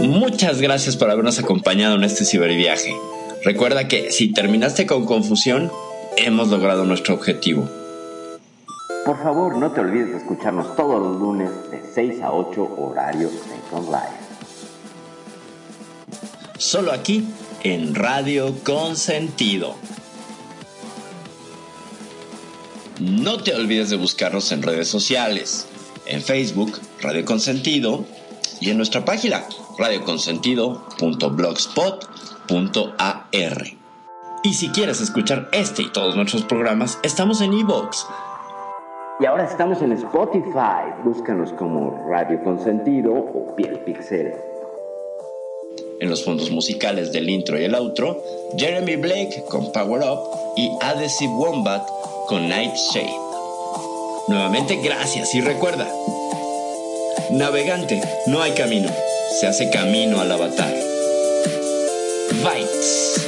Muchas gracias por habernos acompañado en este ciberviaje. Recuerda que si terminaste con confusión, hemos logrado nuestro objetivo. Por favor, no te olvides de escucharnos todos los lunes de 6 a 8 horario Second Live. Solo aquí en Radio Consentido. No te olvides de buscarnos en redes sociales, en Facebook, Radio Consentido, y en nuestra página, radioconsentido.blogspot.ar. Y si quieres escuchar este y todos nuestros programas, estamos en iVoox. Y ahora estamos en Spotify. Búscanos como Radio Consentido o Piel Pixel. En los fondos musicales del intro y el outro, Jeremy Blake con Power Up y Adhesive Wombat con Nightshade. Nuevamente gracias y recuerda, navegante, no hay camino, se hace camino al avatar. Bites.